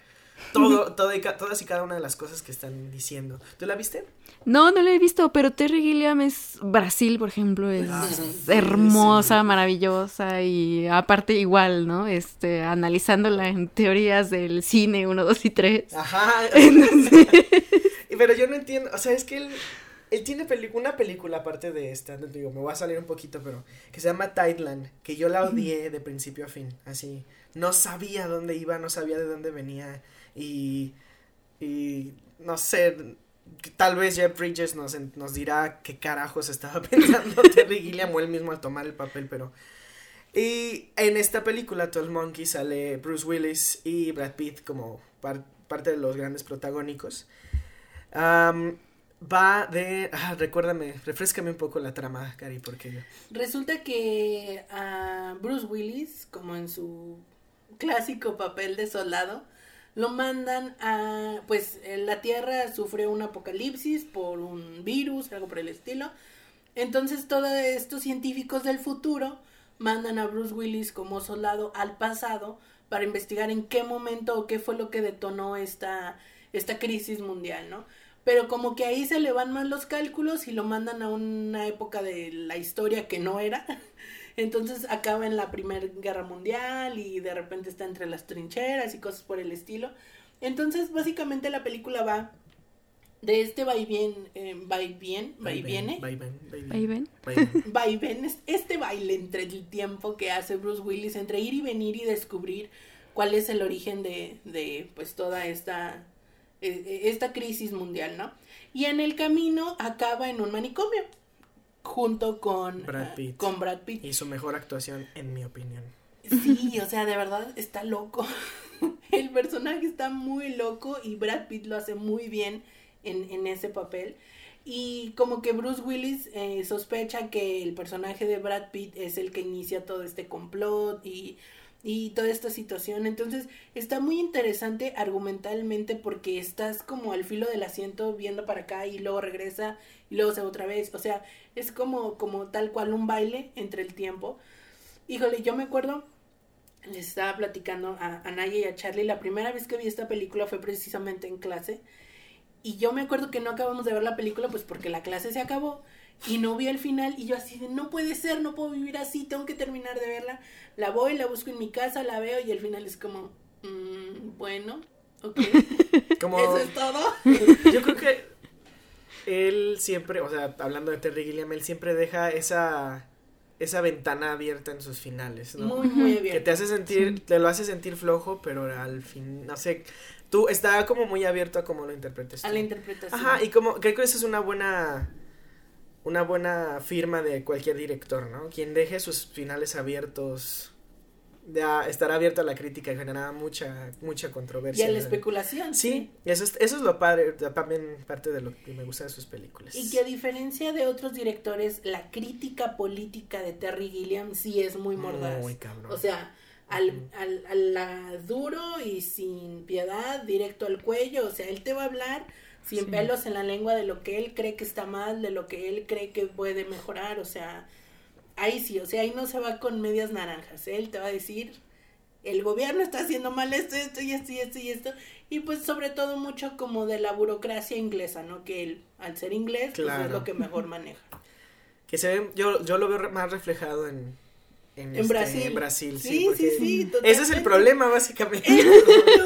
todo, todo y todas y cada una de las cosas que están diciendo. ¿Tú la viste? No, no la he visto, pero Terry Gilliam es Brasil, por ejemplo, es ah, hermosa, maravillosa y aparte igual, ¿no? Este, analizándola en teorías del cine 1, 2 y 3. Ajá. pero yo no entiendo, o sea, es que él, él tiene una película aparte de esta, digo, me voy a salir un poquito, pero que se llama Tideland, que yo la odié de principio a fin, así. No sabía dónde iba, no sabía de dónde venía y, y no sé, tal vez Jeff Bridges nos, nos dirá qué carajos estaba pensando Terry Gilliam o él mismo al tomar el papel, pero... Y en esta película, 12 Monkey, sale Bruce Willis y Brad Pitt como parte de los grandes protagónicos. va de... Ah, recuérdame, refrescame un poco la trama, Cari, porque... Resulta que a Bruce Willis, como en su clásico papel de soldado, lo mandan a, pues la Tierra sufre un apocalipsis por un virus, algo por el estilo. Entonces todos estos científicos del futuro mandan a Bruce Willis como soldado al pasado para investigar en qué momento o qué fue lo que detonó esta, esta crisis mundial, ¿no? Pero como que ahí se le van más los cálculos y lo mandan a una época de la historia que no era. Entonces acaba en la Primera Guerra Mundial y de repente está entre las trincheras y cosas por el estilo. Entonces básicamente la película va de este vaivén, eh, vaivén, Vaivén, vaiviene, vaivén, vaivén, vaivén. vaivén, es este baile entre el tiempo que hace Bruce Willis, entre ir y venir y descubrir cuál es el origen de, de pues toda esta, eh, eh, esta crisis mundial, ¿no? Y en el camino acaba en un manicomio, junto con Brad ah, Pitt. con Brad Pitt. Y su mejor actuación, en mi opinión. Sí, o sea, de verdad está loco. El personaje está muy loco y Brad Pitt lo hace muy bien en, en ese papel. Y como que Bruce Willis eh, sospecha que el personaje de Brad Pitt es el que inicia todo este complot y, y toda esta situación. Entonces está muy interesante argumentalmente porque estás como al filo del asiento viendo para acá y luego regresa y luego se va otra vez. O sea, es como, como tal cual un baile entre el tiempo. Híjole, yo me acuerdo, les estaba platicando a, a Naya y a Charlie, la primera vez que vi esta película fue precisamente en clase. Y yo me acuerdo que no acabamos de ver la película pues porque la clase se acabó y no vi el final y yo así de no puede ser, no puedo vivir así, tengo que terminar de verla. La voy, la busco en mi casa, la veo y el final es como, mm, bueno, ok, Como, eso es todo. yo creo que él siempre, o sea, hablando de Terry Gilliam, él siempre deja esa, esa ventana abierta en sus finales, ¿no? Muy, muy que bien. te hace sentir, Sí. te lo hace sentir flojo, pero al fin, no sé, tú está como muy abierto a cómo lo interpretes. tú. A la interpretación. Ajá, y como creo que esa es una buena una buena firma de cualquier director, ¿no? Quien deje sus finales abiertos ya estará abierto a la crítica y generará mucha mucha y controversia. a la especulación. Sí, eso es, eso es lo padre, también parte de lo que me gusta de sus películas. Y que a diferencia de otros directores, la crítica política de Terry Gilliam sí es muy mordaz. Muy cabrón. O sea, al, al, a la duro y sin piedad, directo al cuello. O sea, él te va a hablar sin Sí. pelos en la lengua de lo que él cree que está mal, de lo que él cree que puede mejorar. O sea, ahí sí, o sea, ahí no se va con medias naranjas. Él te va a decir, el gobierno está haciendo mal esto, esto y esto y esto y esto. Y pues sobre todo mucho como de la burocracia inglesa, ¿no? Que él, al ser inglés, pues es Claro. lo que mejor maneja. Que se ve, yo, yo lo veo más reflejado en, en, En este, Brasil. en Brasil, sí. Sí, sí, Ese es el problema, básicamente. Es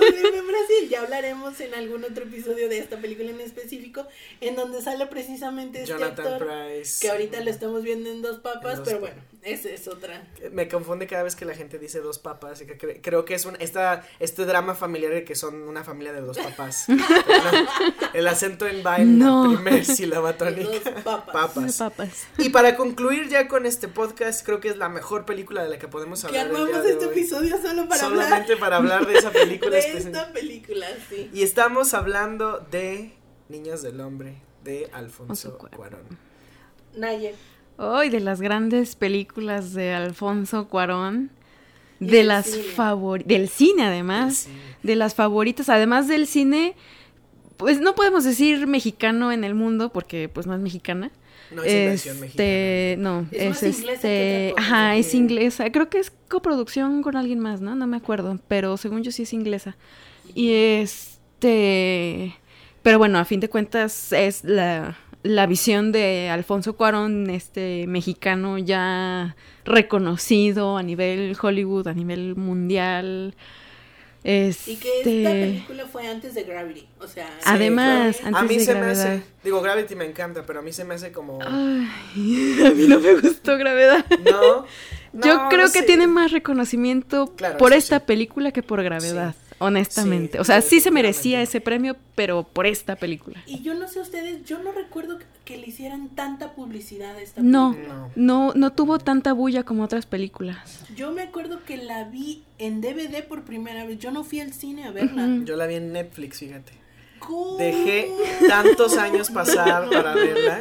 el problema en Brasil. Ya hablaremos en algún otro episodio de esta película en específico, en donde sale precisamente este Jonathan actor Price. que ahorita lo estamos viendo en dos papas, En Dos pero Papas. bueno, esa es otra. Me confunde cada vez que la gente dice dos papás. y que cre- creo que es un esta, este drama familiar de que son una familia de dos papás. el acento en va en No. la primer sílaba Dos tónica. papas. Papas. Papas. Y para concluir ya con este podcast, creo que es la mejor película de la que podemos Que hablar. el día armamos de este hoy. episodio solo para hablar Solamente para hablar de esa película de específica. Esta película, sí. Y estamos hablando de Niños del Hombre de Alfonso Cuarón. Naye. Hoy de las grandes películas de Alfonso Cuarón. De del las cine. favoritas. Del cine, además. De las favoritas. Además del cine. Pues no podemos decir mexicano en el mundo porque pues no es mexicana. No es inversión mexicana. Este, no, Es es, más inglesa que este, ajá, es inglesa. Creo que es coproducción con alguien más, ¿no? No me acuerdo, pero según yo sí es inglesa. Y este, pero bueno, a fin de cuentas es la, la visión de Alfonso Cuarón, este mexicano ya reconocido a nivel Hollywood, a nivel mundial. Este, Y que esta película fue antes de Gravity, o sea... Además, antes a mí de se me hace, digo, Gravity me encanta, pero a mí se me hace como, Ay, a mí no me gustó Gravedad. no, Yo creo no que sé. tiene más reconocimiento Claro, por esta sí. película que por gravedad, Sí. honestamente. Sí, o sea, sí se merecía ese premio, pero por esta película. Y yo no sé ustedes, yo no recuerdo que- le hicieran tanta publicidad a esta No. película. No. No, no tuvo tanta bulla como otras películas. Yo me acuerdo que la vi en DVD por primera vez. Yo no fui al cine a verla. Yo la vi en Netflix, fíjate. ¿Cómo? Dejé tantos años pasar para verla.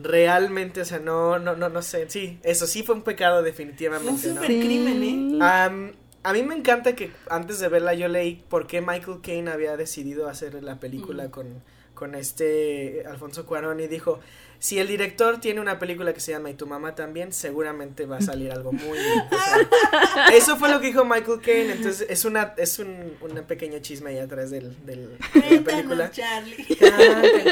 Realmente, o sea, no, no, no, no sé. Sí, eso sí fue un pecado Fue un definitivamente, ¿no? super crimen, ¿eh? A mí me encanta que antes de verla yo leí por qué Michael Caine había decidido hacer la película Mm. con, con este Alfonso Cuarón y dijo, si el director tiene una película que se llama Y tu mamá también, seguramente va a salir algo muy bien. Eso fue lo que dijo Michael Caine, entonces es una es un una pequeña chisme ahí atrás del, del- de la película. Charlie. Can,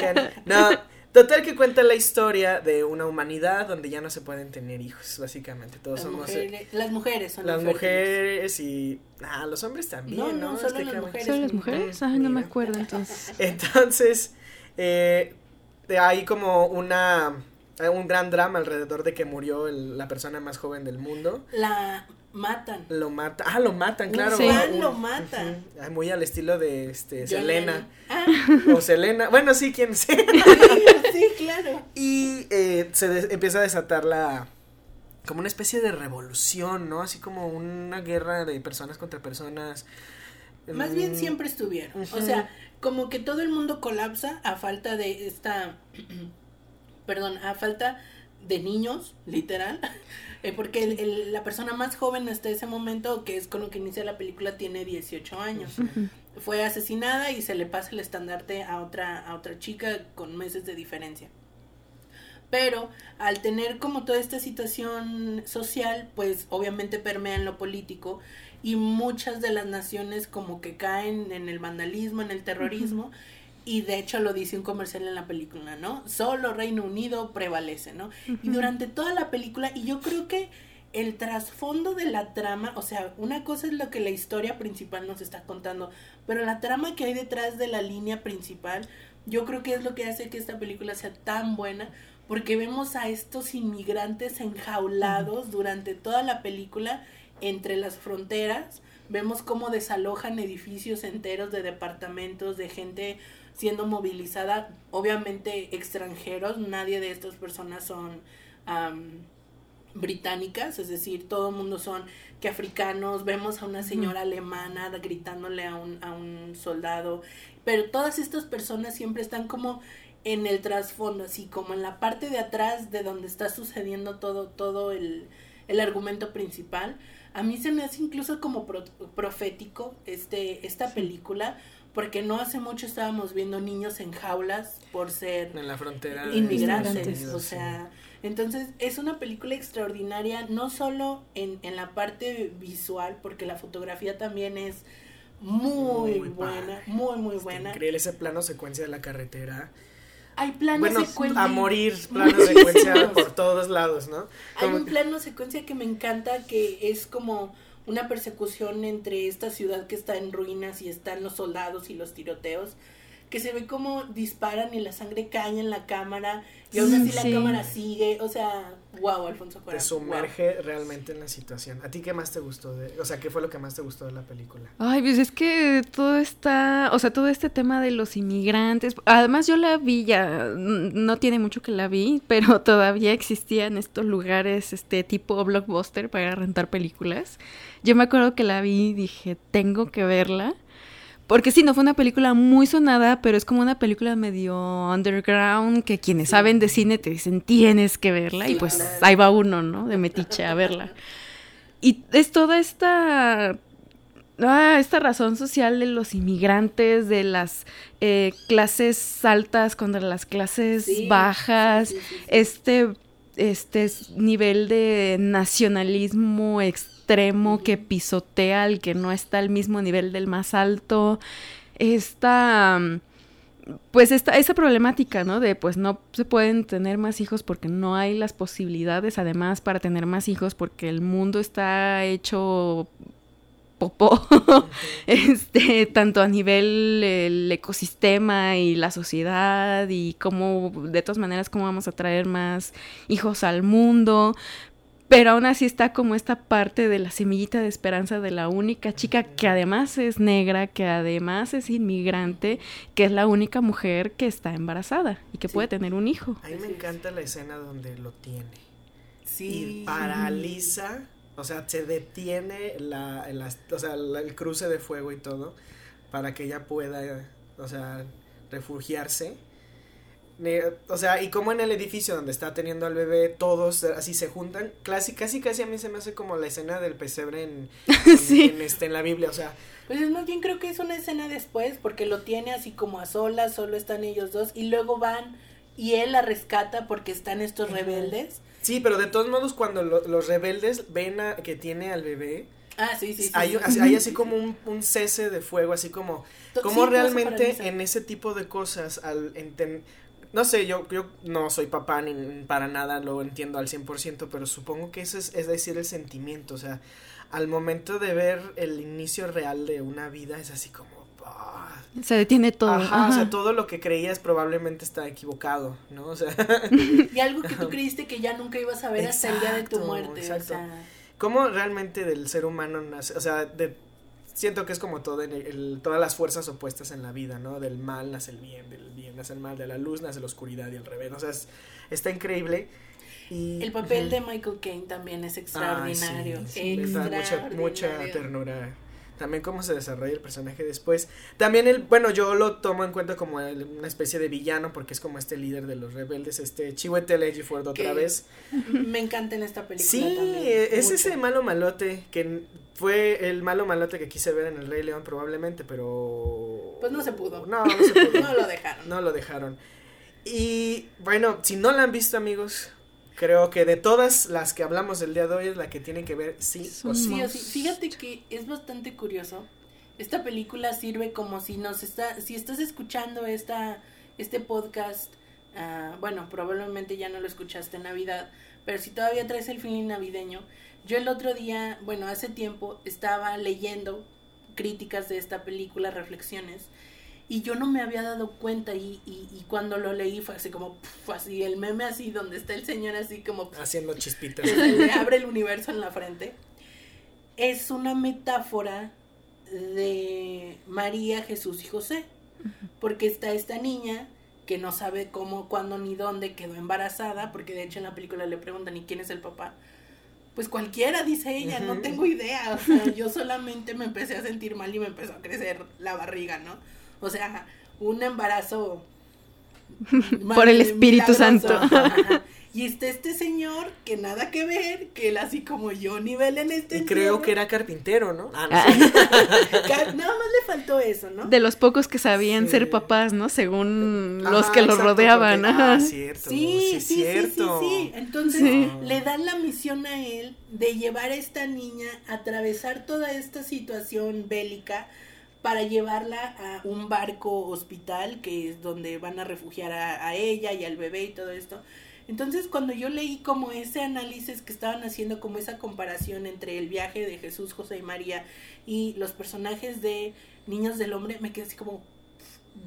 can, can. No, total que cuenta la historia de una humanidad donde ya no se pueden tener hijos, básicamente. Todos Las somos eh, mujeres, las mujeres son las mujeres y ah, los hombres también, No, ¿no? no, solo las mujeres. ¿Son las mujeres? Ay, no me acuerdo entonces. Entonces, Eh, hay como una un gran drama alrededor de que murió la persona más joven del mundo. La matan. Lo matan. Ah, lo matan, claro. Sí. lo matan. Muy al estilo de este Selena. Ah. O Selena. Bueno, sí, quién sea. sí, claro. Y eh, se empieza a desatar la como una especie de revolución, ¿no? Así como una guerra de personas contra personas. Más bien mm. siempre estuvieron. O sea, como que todo el mundo colapsa a falta de esta, perdón, a falta de niños, literal. Eh, porque el, la persona más joven hasta ese momento, que es con lo que inicia la película, tiene 18 años. Fue asesinada y se le pasa el estandarte a otra, a otra chica con meses de diferencia. Pero al tener como toda esta situación social, pues obviamente permea en lo político y muchas de las naciones como que caen en el vandalismo, en el terrorismo. Y de hecho lo dice un comercial en la película, ¿no? Solo Reino Unido prevalece, ¿no? Y durante toda la película, y yo creo que el trasfondo de la trama, o sea, una cosa es lo que la historia principal nos está contando, pero la trama que hay detrás de la línea principal, yo creo que es lo que hace que esta película sea tan buena, porque vemos a estos inmigrantes enjaulados durante toda la película entre las fronteras, vemos cómo desalojan edificios enteros de departamentos, de gente siendo movilizada, obviamente extranjeros, nadie de estas personas son británicas, es decir, todo el mundo son que africanos, vemos a una señora alemana gritándole a un, a un soldado, pero todas estas personas siempre están como en el trasfondo, así como en la parte de atrás de donde está sucediendo todo, todo el, el argumento principal. A mí se me hace incluso como profético este, esta película, porque no hace mucho estábamos viendo niños en jaulas por ser en la frontera inmigrantes, o sea, entonces es una película extraordinaria, no solo en, en la parte visual, porque la fotografía también es muy, buena, muy, muy buena. Increíble ese plano secuencia de la carretera hay planos bueno, secuencia. A morir, plano secuencia por todos lados, ¿no? Hay un plano secuencia que me encanta que es como una persecución entre esta ciudad que está en ruinas y están los soldados y los tiroteos que se ve como disparan y la sangre cae en la cámara y aún así la cámara sigue, o sea, wow, Alfonso Cuarón. Te sumerge realmente en la situación. ¿A ti qué más te gustó de, o sea, qué fue lo que más te gustó de la película? Ay, pues es que todo está, o sea, todo este tema de los inmigrantes, además yo la vi ya, no tiene mucho que la vi, pero todavía existían estos lugares, este tipo blockbuster para rentar películas. Yo me acuerdo que la vi y dije, tengo que verla. Porque sí, no fue una película muy sonada, pero es como una película medio underground que quienes saben de cine te dicen tienes que verla y pues ahí va uno, ¿no? De metiche a verla. Y es toda esta ah, esta razón social de los inmigrantes, de las eh, clases altas contra las clases bajas, este, este nivel de nacionalismo extremo que pisotea al que no está al mismo nivel del más alto. Esta pues esta, esa problemática, ¿no? De pues no se pueden tener más hijos porque no hay las posibilidades, además, para tener más hijos porque el mundo está hecho popó, este, tanto a nivel el ecosistema y la sociedad y cómo, de todas maneras, cómo vamos a traer más hijos al mundo, pero aún así está como esta parte de la semillita de esperanza de la única chica que además es negra, que además es inmigrante, que es la única mujer que está embarazada y que puede tener un hijo. A mí me encanta la escena donde lo tiene. Sí. Y paraliza, o sea, se detiene la, o sea, el cruce de fuego y todo para que ella pueda, o sea, refugiarse o sea, y como en el edificio donde está teniendo al bebé, todos así se juntan. Casi, casi, casi a mí se me hace como la escena del pesebre en, en, este, en la Biblia, o sea. Pues más bien creo que es una escena después, porque lo tiene así como a solas, solo están ellos dos, y luego van y él la rescata porque están estos rebeldes. Sí, pero de todos modos cuando los rebeldes ven a, que tiene al bebé, Ah, sí, sí. hay, hay, así como un, un, cese de fuego, así como, como realmente en ese tipo de cosas, al no sé, yo, yo no soy papá ni para nada lo entiendo al 100%, pero supongo que eso es, es decir el sentimiento, o sea, al momento de ver el inicio real de una vida es así como, ah, Se detiene todo. Ajá, o sea, todo lo que creías probablemente está equivocado, ¿no? O sea, Y algo que tú creíste que ya nunca ibas a ver hasta el día de tu Exacto, muerte. exacto. O sea, cómo realmente del ser humano nace, o sea, de, siento que es como todo en el- el- todas las fuerzas opuestas en la vida, ¿no? Del mal nace el bien, del bien nace el mal, de la luz nace la oscuridad y al revés, o sea, es- está increíble. Y, el papel de Michael Caine también es extraordinario. sí, sí, mucha, mucha ternura. También cómo se desarrolla el personaje después. También el, bueno, yo lo tomo en cuenta como el- una especie de villano porque es como este líder de los rebeldes, este Chiwetel Ejiofor otra vez. Me encanta en esta película Sí, también. eh, es mucho. ese malo malote que fue el malo malote que quise ver en el Rey León probablemente, pero Pues no se pudo. No, no se pudo. No lo dejaron. No lo dejaron. Y bueno, si no la han visto, amigos, creo que de todas las que hablamos el día de hoy es la que tienen que ver sí o sí. Sí o sí. Fíjate que es bastante curioso. Esta película sirve como si nos está, si estás escuchando esta, este podcast, ah, bueno, probablemente ya no lo escuchaste en Navidad, pero si todavía traes el feeling navideño, yo el otro día, bueno, hace tiempo estaba leyendo críticas de esta película, reflexiones, y yo no me había dado cuenta y, y, y cuando lo leí fue así como, así el meme así donde está el señor así como Haciendo chispitas. le abre el universo en la frente, es una metáfora de María, Jesús y José. Porque está esta niña que no sabe cómo, cuándo ni dónde quedó embarazada, porque de hecho en la película le preguntan, ¿y quién es el papá? Pues cualquiera, dice ella, no tengo idea. O sea, yo solamente me empecé a sentir mal y me empezó a crecer la barriga, ¿no? O sea, un embarazo. Por el Espíritu. Santo. Ajá. Y está este señor que nada que ver, que él así como yo nivel en este Y creo entierro. que era carpintero, ¿no? Ah, no Ah. sé. Nada más le faltó eso, ¿no? De los pocos que sabían Sí. ser papás, ¿no? Según los que los exacto, rodeaban. porque- ajá. Ah, cierto. Sí, sí, sí, sí, cierto. sí. Entonces Sí. le dan la misión a él de llevar a esta niña a atravesar toda esta situación bélica para llevarla a un barco hospital que es donde van a refugiar a, a ella y al bebé y todo esto. Entonces cuando yo leí como ese análisis que estaban haciendo como esa comparación entre el viaje de Jesús, José y María y los personajes de Niños del Hombre, me quedé así como,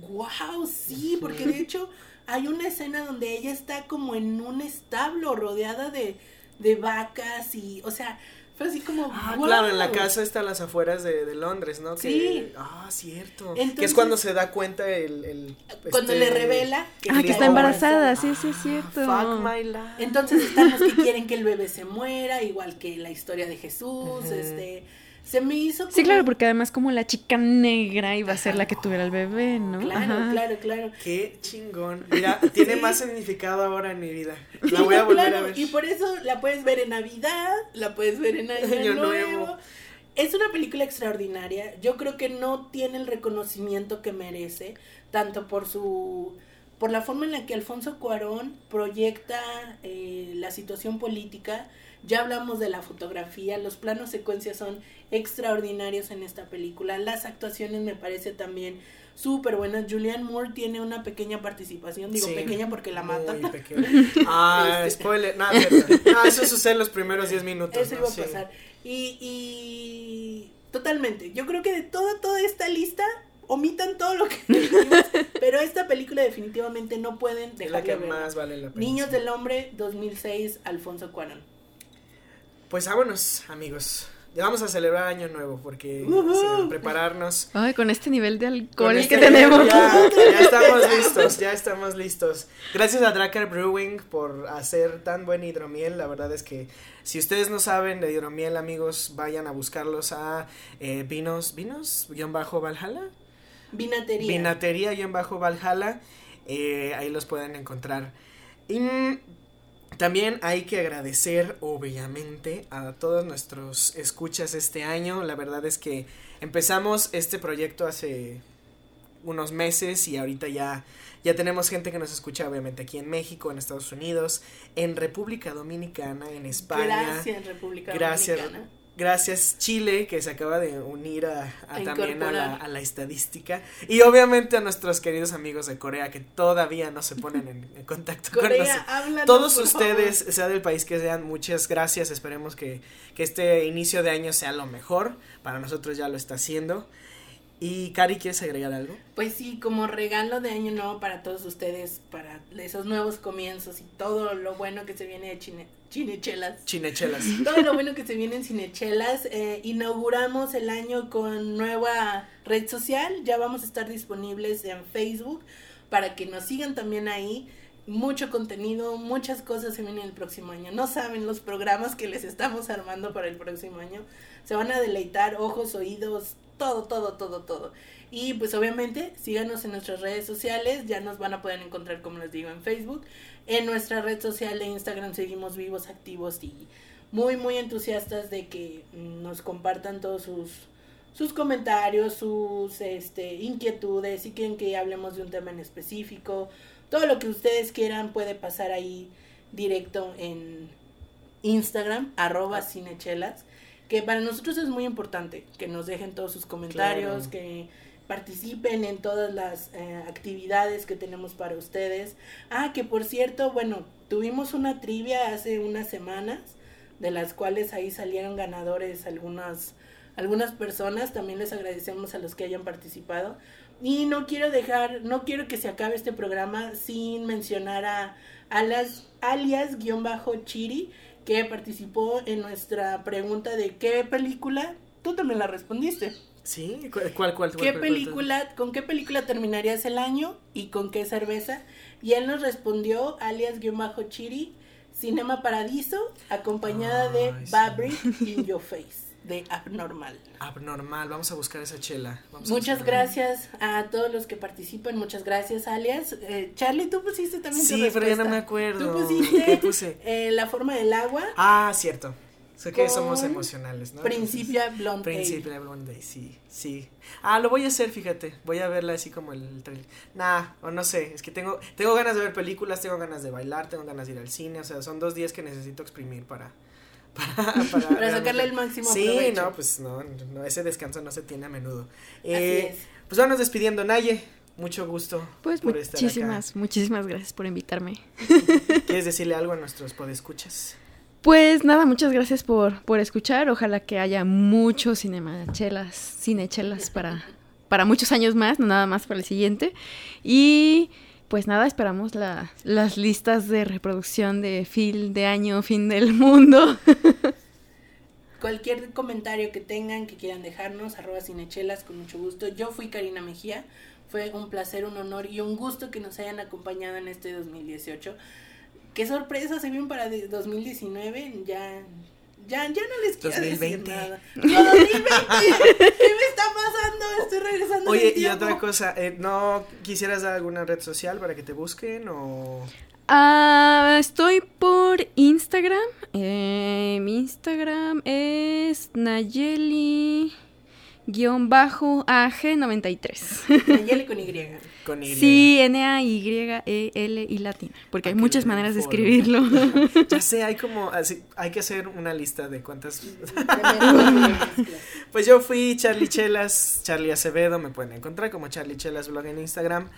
wow, sí, porque de hecho hay una escena donde ella está como en un establo rodeada de, de vacas y, o sea, fue así como, Ah, claro, en la casa está a las afueras de, de Londres, ¿no? Sí. Que, ah, cierto. que es cuando se da cuenta el... el Cuando este, le revela Ah, que está embarazada, sí, sí, es cierto. Fuck my life. Entonces están los que quieren que el bebé se muera, igual que la historia de Jesús, este, se me hizo Sí, como- claro, porque además como la chica negra iba a ser la que tuviera el bebé, ¿no? Claro, Ajá. claro, claro. Qué chingón. Mira, tiene Sí. más significado ahora en mi vida. Sí, La voy a volver claro, a ver. Y por eso la puedes ver en Navidad, la puedes ver en Año, Año Nuevo. Nuevo. Es una película extraordinaria. Yo creo que no tiene el reconocimiento que merece, tanto por su por la forma en la que Alfonso Cuarón proyecta eh, la situación política. Ya hablamos de la fotografía, los planos secuencias son extraordinarios en esta película. Las actuaciones me parece también súper buenas. Julianne Moore tiene una pequeña participación, digo Sí, pequeña porque la pequeña. Ah, Este. spoiler. No, cierto. No, eso sucede en los primeros 10 minutos. Eso ¿no? iba a Sí. pasar. Y, y totalmente. Yo creo que de toda, toda esta lista, omitan todo lo que dijimos, pero esta película definitivamente no pueden Es la dejar que de ver. más vale la pena. Niños del Hombre, 2006, Alfonso Cuarón. Pues vámonos, amigos. Ya vamos a celebrar Año Nuevo porque sí, a prepararnos. Ay, con este nivel de alcohol que este- tenemos. Ya, ya estamos listos, ya estamos listos. Gracias a Dracar Brewing por hacer tan buen hidromiel. La verdad es que si ustedes no saben de hidromiel, amigos, vayan a buscarlos a eh, vinos, vinos, guion bajo Valhalla. Vinatería. Vinatería guion bajo Valhalla. eh, ahí los pueden encontrar. Y también hay que agradecer, obviamente, a todos nuestros escuchas este año. La verdad es que empezamos este proyecto hace unos meses y ahorita ya, ya tenemos gente que nos escucha, obviamente, aquí en México, en Estados Unidos, en República Dominicana, en España. Gracias, República Gracias. Dominicana. Gracias Chile, que se acaba de unir a, a A también a la, incorporar. a la estadística. Y obviamente a nuestros queridos amigos de Corea, que todavía no se ponen en, en contacto con nosotros. Todos ustedes, favor. sea del país que sean, muchas gracias. Esperemos que, que este inicio de año sea lo mejor. Para nosotros ya lo está haciendo. Y Cari, ¿quieres agregar algo? Pues sí, como regalo de año nuevo para todos ustedes, para esos nuevos comienzos y todo lo bueno que se viene de Chine, Chinechelas. Chinechelas. Todo lo bueno que se viene en Cinechelas. Eh, inauguramos el año con nueva red social. Ya vamos a estar disponibles en Facebook para que nos sigan también ahí. Mucho contenido, muchas cosas se vienen el próximo año. No saben los programas que les estamos armando para el próximo año. Se van a deleitar ojos, oídos, todo, todo, todo, todo. Y pues obviamente síganos en nuestras redes sociales, ya nos van a poder encontrar como les digo en Facebook. En nuestra red social de Instagram seguimos vivos, activos y muy, muy entusiastas de que nos compartan todos sus, sus comentarios, sus este, inquietudes, si quieren que hablemos de un tema en específico. Todo lo que ustedes quieran puede pasar ahí directo en Instagram, arroba cinechelas que para nosotros es muy importante que nos dejen todos sus comentarios, Claro. que participen en todas las eh, actividades que tenemos para ustedes. Ah, que por cierto, bueno, tuvimos una trivia hace unas semanas, de las cuales ahí salieron ganadores algunas, algunas personas, también les agradecemos a los que hayan participado. Y no quiero dejar, no quiero que se acabe este programa sin mencionar a alias, alias guion bajo Chiri, que participó en nuestra pregunta de qué película, tú también la respondiste. ¿Sí? ¿Cu- ¿Cuál, cuál? cuál, ¿Qué cuál, cuál? película, con qué película terminarías el año y con qué cerveza? Y él nos respondió, alias guion bajo Chiri, Cinema Paradiso, acompañada de sí. In Your Face, de Abnormal. Abnormal, vamos a buscar esa chela. Vamos Muchas gracias a todos los que participan, muchas gracias, alias. Eh, Charlie, tú pusiste también tu Sí, pero ya no me acuerdo. Tú pusiste ¿Qué puse? eh, La Forma del Agua, Ah, cierto. Sé que somos emocionales, ¿no? Principia Blonde. Principia Blonde, sí, sí. Ah, lo voy a hacer, fíjate. Voy a verla así como el trailer. Nah, o no sé, es que tengo tengo ganas de ver películas, tengo ganas de bailar, tengo ganas de ir al cine, o sea, son dos días que necesito exprimir para para, para, Para sacarle el máximo Sí, provecho. no, pues no, no, ese descanso no se tiene a menudo. Así Eh, es. Pues vamos despidiendo, Naye. Mucho gusto. Pues por estar acá. muchísimas, muchísimas gracias por invitarme. ¿Quieres decirle algo a nuestros podescuchas? Pues nada, muchas gracias por, por escuchar. Ojalá que haya muchos cinemachelas, cinechelas para, para muchos años más, no nada más para el siguiente. Y pues nada, esperamos la- las listas de reproducción de fin de año, fin del mundo. Cualquier comentario que tengan, que quieran dejarnos, arroba cinechelas, con mucho gusto. Yo fui Karina Mejía. Fue un placer, un honor y un gusto que nos hayan acompañado en este 2018. Qué sorpresa se vienen para de- 2019. Ya, ya, ya no les quiero 2020. decir nada. ¡No, 2020! ¿Qué me está pasando? Estoy regresando. Oye, y tiempo. otra cosa, eh, ¿no quisieras dar alguna red social para que te busquen o...? Ah, estoy por Instagram. Eh, mi Instagram es Nayeli-AG93. Nayeli con Y. Con Y. Sí, N-A-Y-E-L y latina. Porque hay muchas maneras de escribirlo. Ya sé, hay como, así, hay que hacer una lista de cuántas... Pues yo fui Charlie Chelas, Charlie Acevedo, me pueden encontrar como Charlie Chelas blog en Instagram.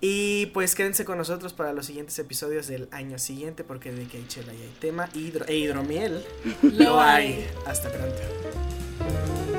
Y pues quédense con nosotros para los siguientes episodios del año siguiente, porque de que hay chela y hay tema, hidro, e hidromiel Lo hay. Hasta pronto.